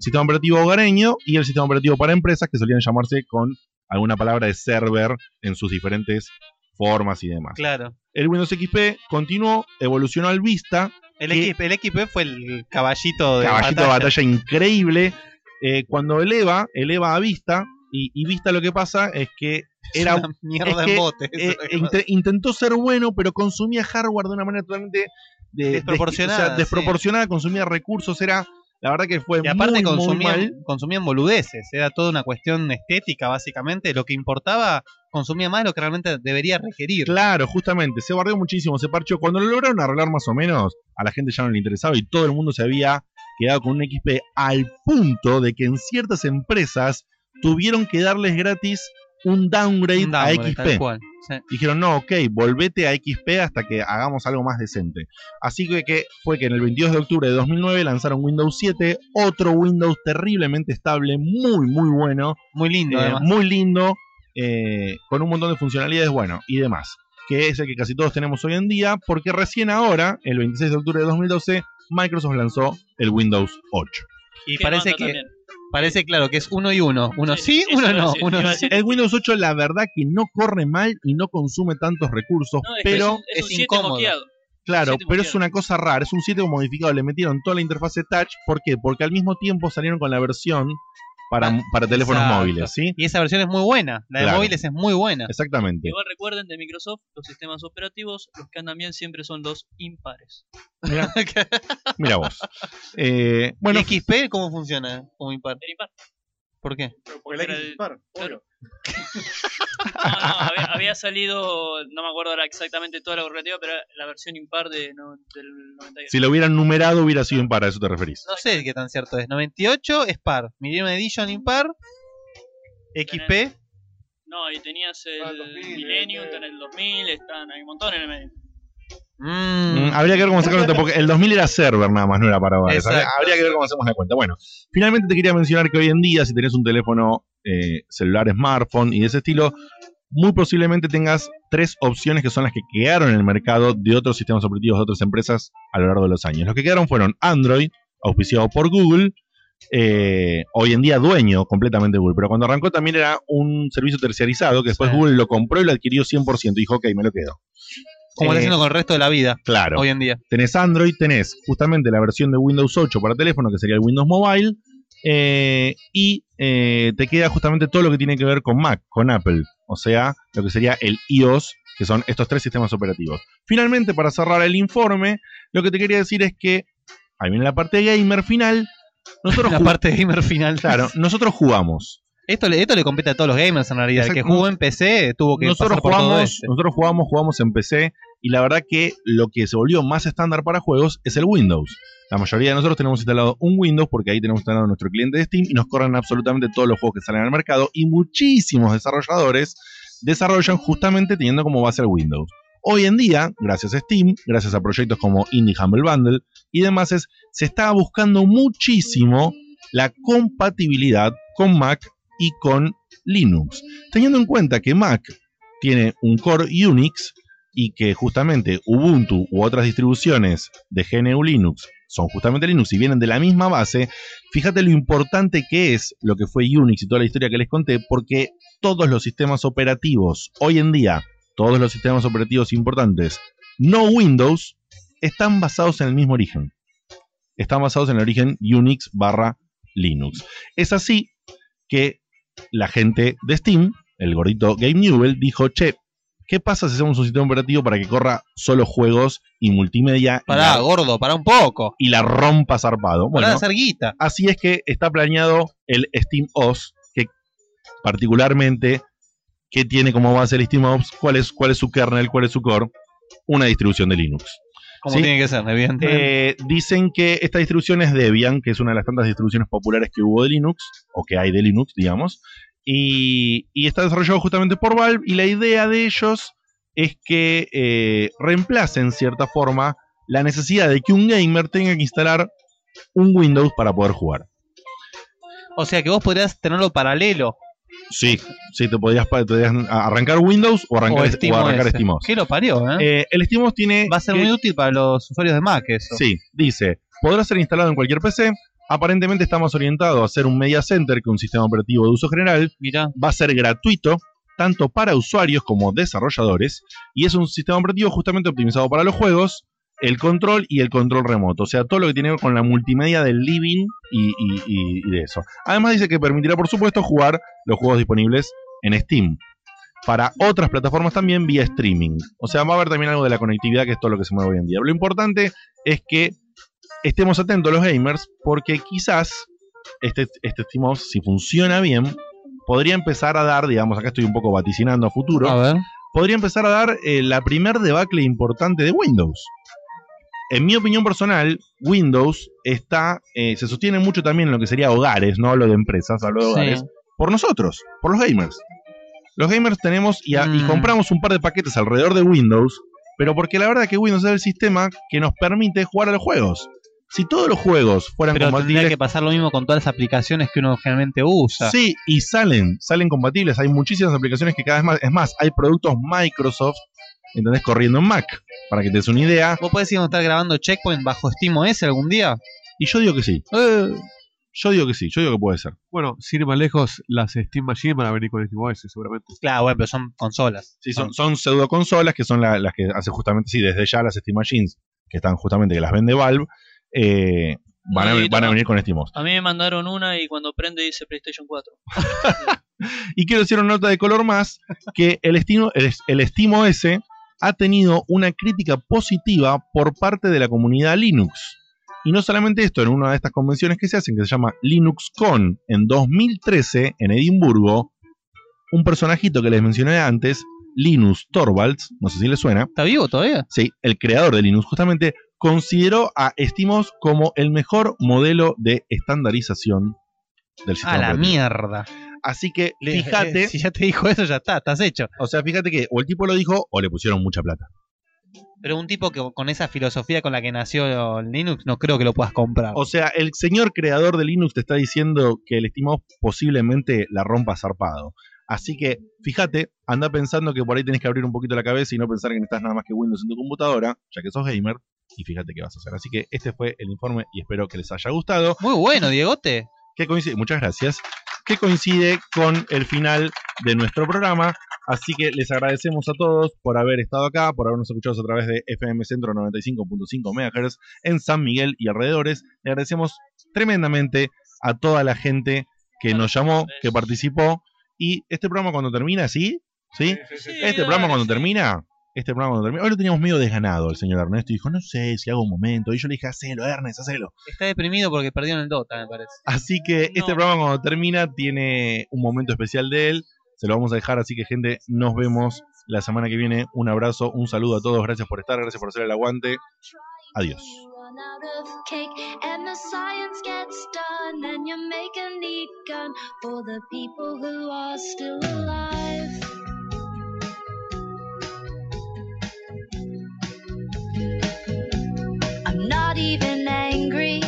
sistema operativo hogareño y el sistema operativo para empresas que solían llamarse con alguna palabra de server en sus diferentes formas y demás. Claro. El Windows XP continuó, evolucionó al Vista, El, que- XP, el XP fue el caballito de caballito de batalla. batalla increíble. Eh, cuando eleva, eleva a Vista, y, y Vista lo que pasa es que era Una mierda es en que, bote, eso eh, intentó ser bueno, pero consumía hardware de una manera totalmente de- Desproporcionada, de- o sea, sí. desproporcionada, consumía recursos, era la verdad que fue Y aparte muy, muy consumían, mal. consumían boludeces, era toda una cuestión estética básicamente, lo que importaba consumía más de lo que realmente debería requerir. Claro, justamente, se barrió muchísimo, se parchó. Cuando lo lograron arreglar más o menos, a la gente ya no le interesaba y todo el mundo se había quedado con un XP al punto de que en ciertas empresas tuvieron que darles gratis un downgrade, Un a XP. tal cual, sí. Dijeron, no, ok, volvete a XP hasta que hagamos algo más decente. Así que, que fue que en el 22 de octubre de 2009 lanzaron Windows 7, otro Windows terriblemente estable, muy, muy bueno. Muy lindo, Eh, muy lindo, eh, con un montón de funcionalidades, bueno, y demás. Que es el que casi todos tenemos hoy en día, porque recién ahora, el 26 de octubre de 2012, Microsoft lanzó el Windows 8. Y parece que también. parece claro que es uno y uno. Uno sí, uno no. decir, Uno sí. El Windows 8, la verdad que no corre mal y no consume tantos recursos, No, es que pero... es un, es un es 7 incómodo. moqueado. Claro, pero es una cosa rara, es un 7 modificado, le metieron toda la interfase touch, ¿por qué? Porque al mismo tiempo salieron con la versión para, Ah, para teléfonos exacto. móviles, ¿sí? Y esa versión es muy buena. La de Claro. móviles es muy buena. Exactamente. Igual recuerden de Microsoft, los sistemas operativos, los que andan bien siempre son los impares. Mira, mira vos. Eh, bueno, ¿Y XP cómo funciona como impar? El impar. ¿Por qué? Porque Era el- claro. No, no, había, había salido, no me acuerdo ahora exactamente toda la correlativa, pero la versión impar de, no, del 98. Si lo hubieran numerado, hubiera sido impar, a eso te referís. No sé qué tan cierto es. 98 es par. Millennium Edition impar. XP. No, y tenías el Millennium, tenés el 2000, están, hay un montón en el medio. Mm, habría que ver cómo sacarlo, porque el 2000 era server nada más, no era para. Habría, Exacto. habría que ver cómo hacemos la cuenta. Bueno, finalmente te quería mencionar que hoy en día, si tenés un teléfono eh, celular, smartphone y de ese estilo, muy posiblemente tengas tres opciones que son las que quedaron en el mercado de otros sistemas operativos de otras empresas a lo largo de los años. Los que quedaron fueron Android, auspiciado por Google, eh, hoy en día dueño completamente de Google, pero cuando arrancó también era un servicio terciarizado que después Google lo compró y lo adquirió 100% y dijo, ok, me lo quedo. Como está haciendo con el resto de la vida. Claro. Hoy en día. Tenés Android, tenés justamente la versión de Windows 8 para teléfono, que sería el Windows Mobile, eh, y eh, te queda justamente todo lo que tiene que ver con Mac, con Apple, o sea, lo que sería el iOS, que son estos tres sistemas operativos. Finalmente, para cerrar el informe, lo que te quería decir es que, ahí viene la parte gamer final, nosotros La parte gamer final. Claro, nosotros jugamos. Esto le, esto le compete a todos los gamers en realidad. El que jugó en PC tuvo que nosotros pasar por todo jugamos, este. nosotros jugamos, jugamos en PC y la verdad que lo que se volvió más estándar para juegos es el Windows. La mayoría de nosotros tenemos instalado un Windows porque ahí tenemos instalado nuestro cliente de Steam y nos corren absolutamente todos los juegos que salen al mercado y muchísimos desarrolladores desarrollan justamente teniendo como base el Windows. Hoy en día, gracias a Steam, gracias a proyectos como Indie Humble Bundle y demás, es- se está buscando muchísimo la compatibilidad con Mac y con Linux. Teniendo en cuenta que Mac tiene un core Unix y que justamente Ubuntu u otras distribuciones de GNU Linux son justamente Linux y vienen de la misma base, fíjate lo importante que es lo que fue Unix y toda la historia que les conté, porque todos los sistemas operativos hoy en día, todos los sistemas operativos importantes, no Windows, están basados en el mismo origen. Están basados en el origen Unix barra Linux. Es así que la gente de Steam, el gordito Newell, dijo, che, ¿qué pasa si hacemos un sistema operativo para que corra solo juegos y multimedia? y Pará, la- gordo, pará un poco. Y la rompa zarpado. Bueno, hacer guita. así es que está planeado el Steam OS, que particularmente, ¿qué tiene como base el Steam OS? ¿Cuál es, cuál es su kernel? ¿Cuál es su core? Una distribución de Linux. Como ¿Sí? tiene que ser, evidentemente. Eh, dicen que esta distribución es Debian, que es una de las tantas distribuciones populares que hubo de Linux, o que hay de Linux, digamos, y, y está desarrollado justamente por Valve, y la idea de ellos es que eh, reemplacen, en cierta forma, la necesidad de que un gamer tenga que instalar un Windows para poder jugar. o sea que vos podrías tenerlo paralelo. Sí, sí, te podías, pa- te podías arrancar Windows o arrancar, o o SteamOS. arrancar SteamOS. ¿Qué lo parió, eh? Eh, el SteamOS tiene... Va a ser que- muy útil para los usuarios de Mac eso. Sí, dice, podrá ser instalado en cualquier PC. Aparentemente está más orientado a ser un media center que un sistema operativo de uso general. Mirá. Va a ser gratuito, tanto para usuarios como desarrolladores. Y es un sistema operativo justamente optimizado para los juegos, el control y el control remoto. O sea, todo lo que tiene que ver con la multimedia del living y, y- y- y de eso. Además dice que permitirá, por supuesto, jugar los juegos disponibles en Steam. Para otras plataformas también vía streaming. O sea, va a haber también algo de la conectividad, que es todo lo que se mueve hoy en día. Lo importante es que estemos atentos los gamers, porque quizás este, este si funciona bien, podría empezar a dar, digamos, acá estoy un poco vaticinando a futuro, podría empezar a dar eh, la primer debacle importante de Windows. En mi opinión personal, Windows está, eh, se sostiene mucho también en lo que sería hogares, no hablo de empresas, hablo de Sí. hogares, por nosotros, por los gamers. Los gamers tenemos y, a- y Mm. compramos un par de paquetes alrededor de Windows, pero porque la verdad que Windows es el sistema que nos permite jugar a los juegos. Si todos los juegos fueran Pero tendría que pasar lo mismo con todas las aplicaciones que uno generalmente usa. Sí, y salen, salen compatibles. Hay muchísimas aplicaciones que cada vez más. Es más, hay productos Microsoft, ¿entendés? Corriendo en Mac. Para que te des una idea. ¿Vos podés ir a estar grabando Checkpoint bajo SteamOS algún día? Y yo digo que sí. Eh. Yo digo que sí, yo digo que puede ser. Bueno, sin ir más lejos, las Steam Machine van a venir con SteamOS seguramente. Claro, bueno, pero son consolas. Sí, son, son pseudo consolas que son la- las que hace justamente, sí, desde ya las Steam Machines, que están justamente, que las vende Valve, eh, van, a, Y van a toma. venir con SteamOS. A mí me mandaron una y cuando prende dice PlayStation 4. Y quiero decir una nota de color más, que el, Steam, el, el SteamOS ha tenido una crítica positiva por parte de la comunidad Linux. Y no solamente esto, en una de estas convenciones que se hacen, que se llama LinuxCon, en 2013, en Edimburgo, un personajito que les mencioné antes, Linus Torvalds, no sé si le suena. ¿Está vivo todavía? Sí, el creador de Linux, justamente, consideró a Estimos como el mejor modelo de estandarización del sistema. A la operativo. mierda. Así que fíjate. Si ya te dijo eso, ya está, estás hecho. O sea, fíjate que o el tipo lo dijo o le pusieron mucha plata. Pero un tipo que con esa filosofía con la que nació Linux, no creo que lo puedas comprar. O sea, el señor creador de Linux te está diciendo que el estimado posiblemente la rompa zarpado. Así que, fíjate, anda pensando que por ahí tenés que abrir un poquito la cabeza y no pensar que necesitas nada más que Windows en tu computadora, ya que sos gamer, y fíjate qué vas a hacer. Así que este fue el informe y espero que les haya gustado. Muy bueno, Diegote. Que coincide, muchas gracias. Que coincide con el final de nuestro programa. Así que les agradecemos a todos por haber estado acá, por habernos escuchado a través de FM Centro 95.5 MHz en San Miguel y alrededores. Le agradecemos tremendamente a toda la gente que nos llamó, que participó. Y este programa cuando termina, ¿sí? ¿Sí? Este programa cuando termina, este programa cuando termina. Hoy lo teníamos medio desganado el señor Ernesto. y Dijo, no sé si hago un momento. Y yo le dije, hacelo, Ernest, hacelo. Está deprimido porque perdieron el Dota, me parece. Así que este programa cuando termina tiene un momento especial de él. Se lo vamos a dejar, así que gente, nos vemos la semana que viene. Un abrazo, un saludo a todos. Gracias por estar, gracias por hacer el aguante. Adiós. run out of cake and the science gets done and you make a neat gun for the people who are still alive not even angry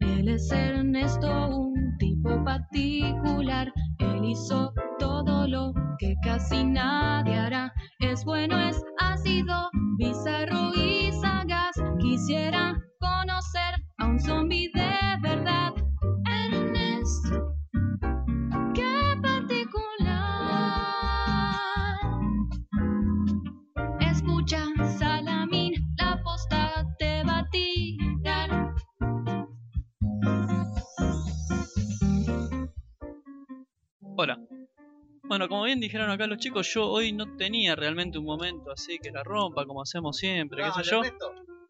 Él es Ernesto, un tipo particular. Él hizo todo lo que casi nadie hará. Es bueno, es ácido, bizarro y sagaz. Quisiera conocer a un zombie de verdad. Bueno, como bien dijeron acá los chicos, yo hoy no tenía realmente un momento así que la rompa, como hacemos siempre, qué sé yo.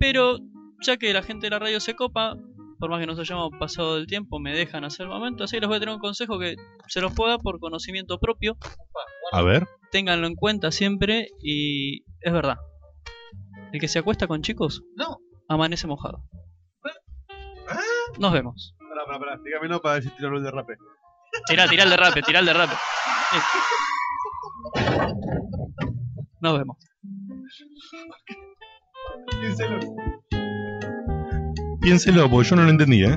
Pero ya que la gente de la radio se copa, por más que nos hayamos pasado del tiempo, me dejan hacer el momento, así que les voy a tener un consejo que se los pueda por conocimiento propio. A ver. Ténganlo en cuenta siempre y es verdad. El que se acuesta con chicos, no. amanece mojado. Nos vemos. Pará, pará, pará. Dígamelo para ver si tiro el de rape. Tirá, tirá el de rape, tirá el de rape. Nos vemos. Piénselo. Piénselo, porque yo no lo entendí, ¿eh?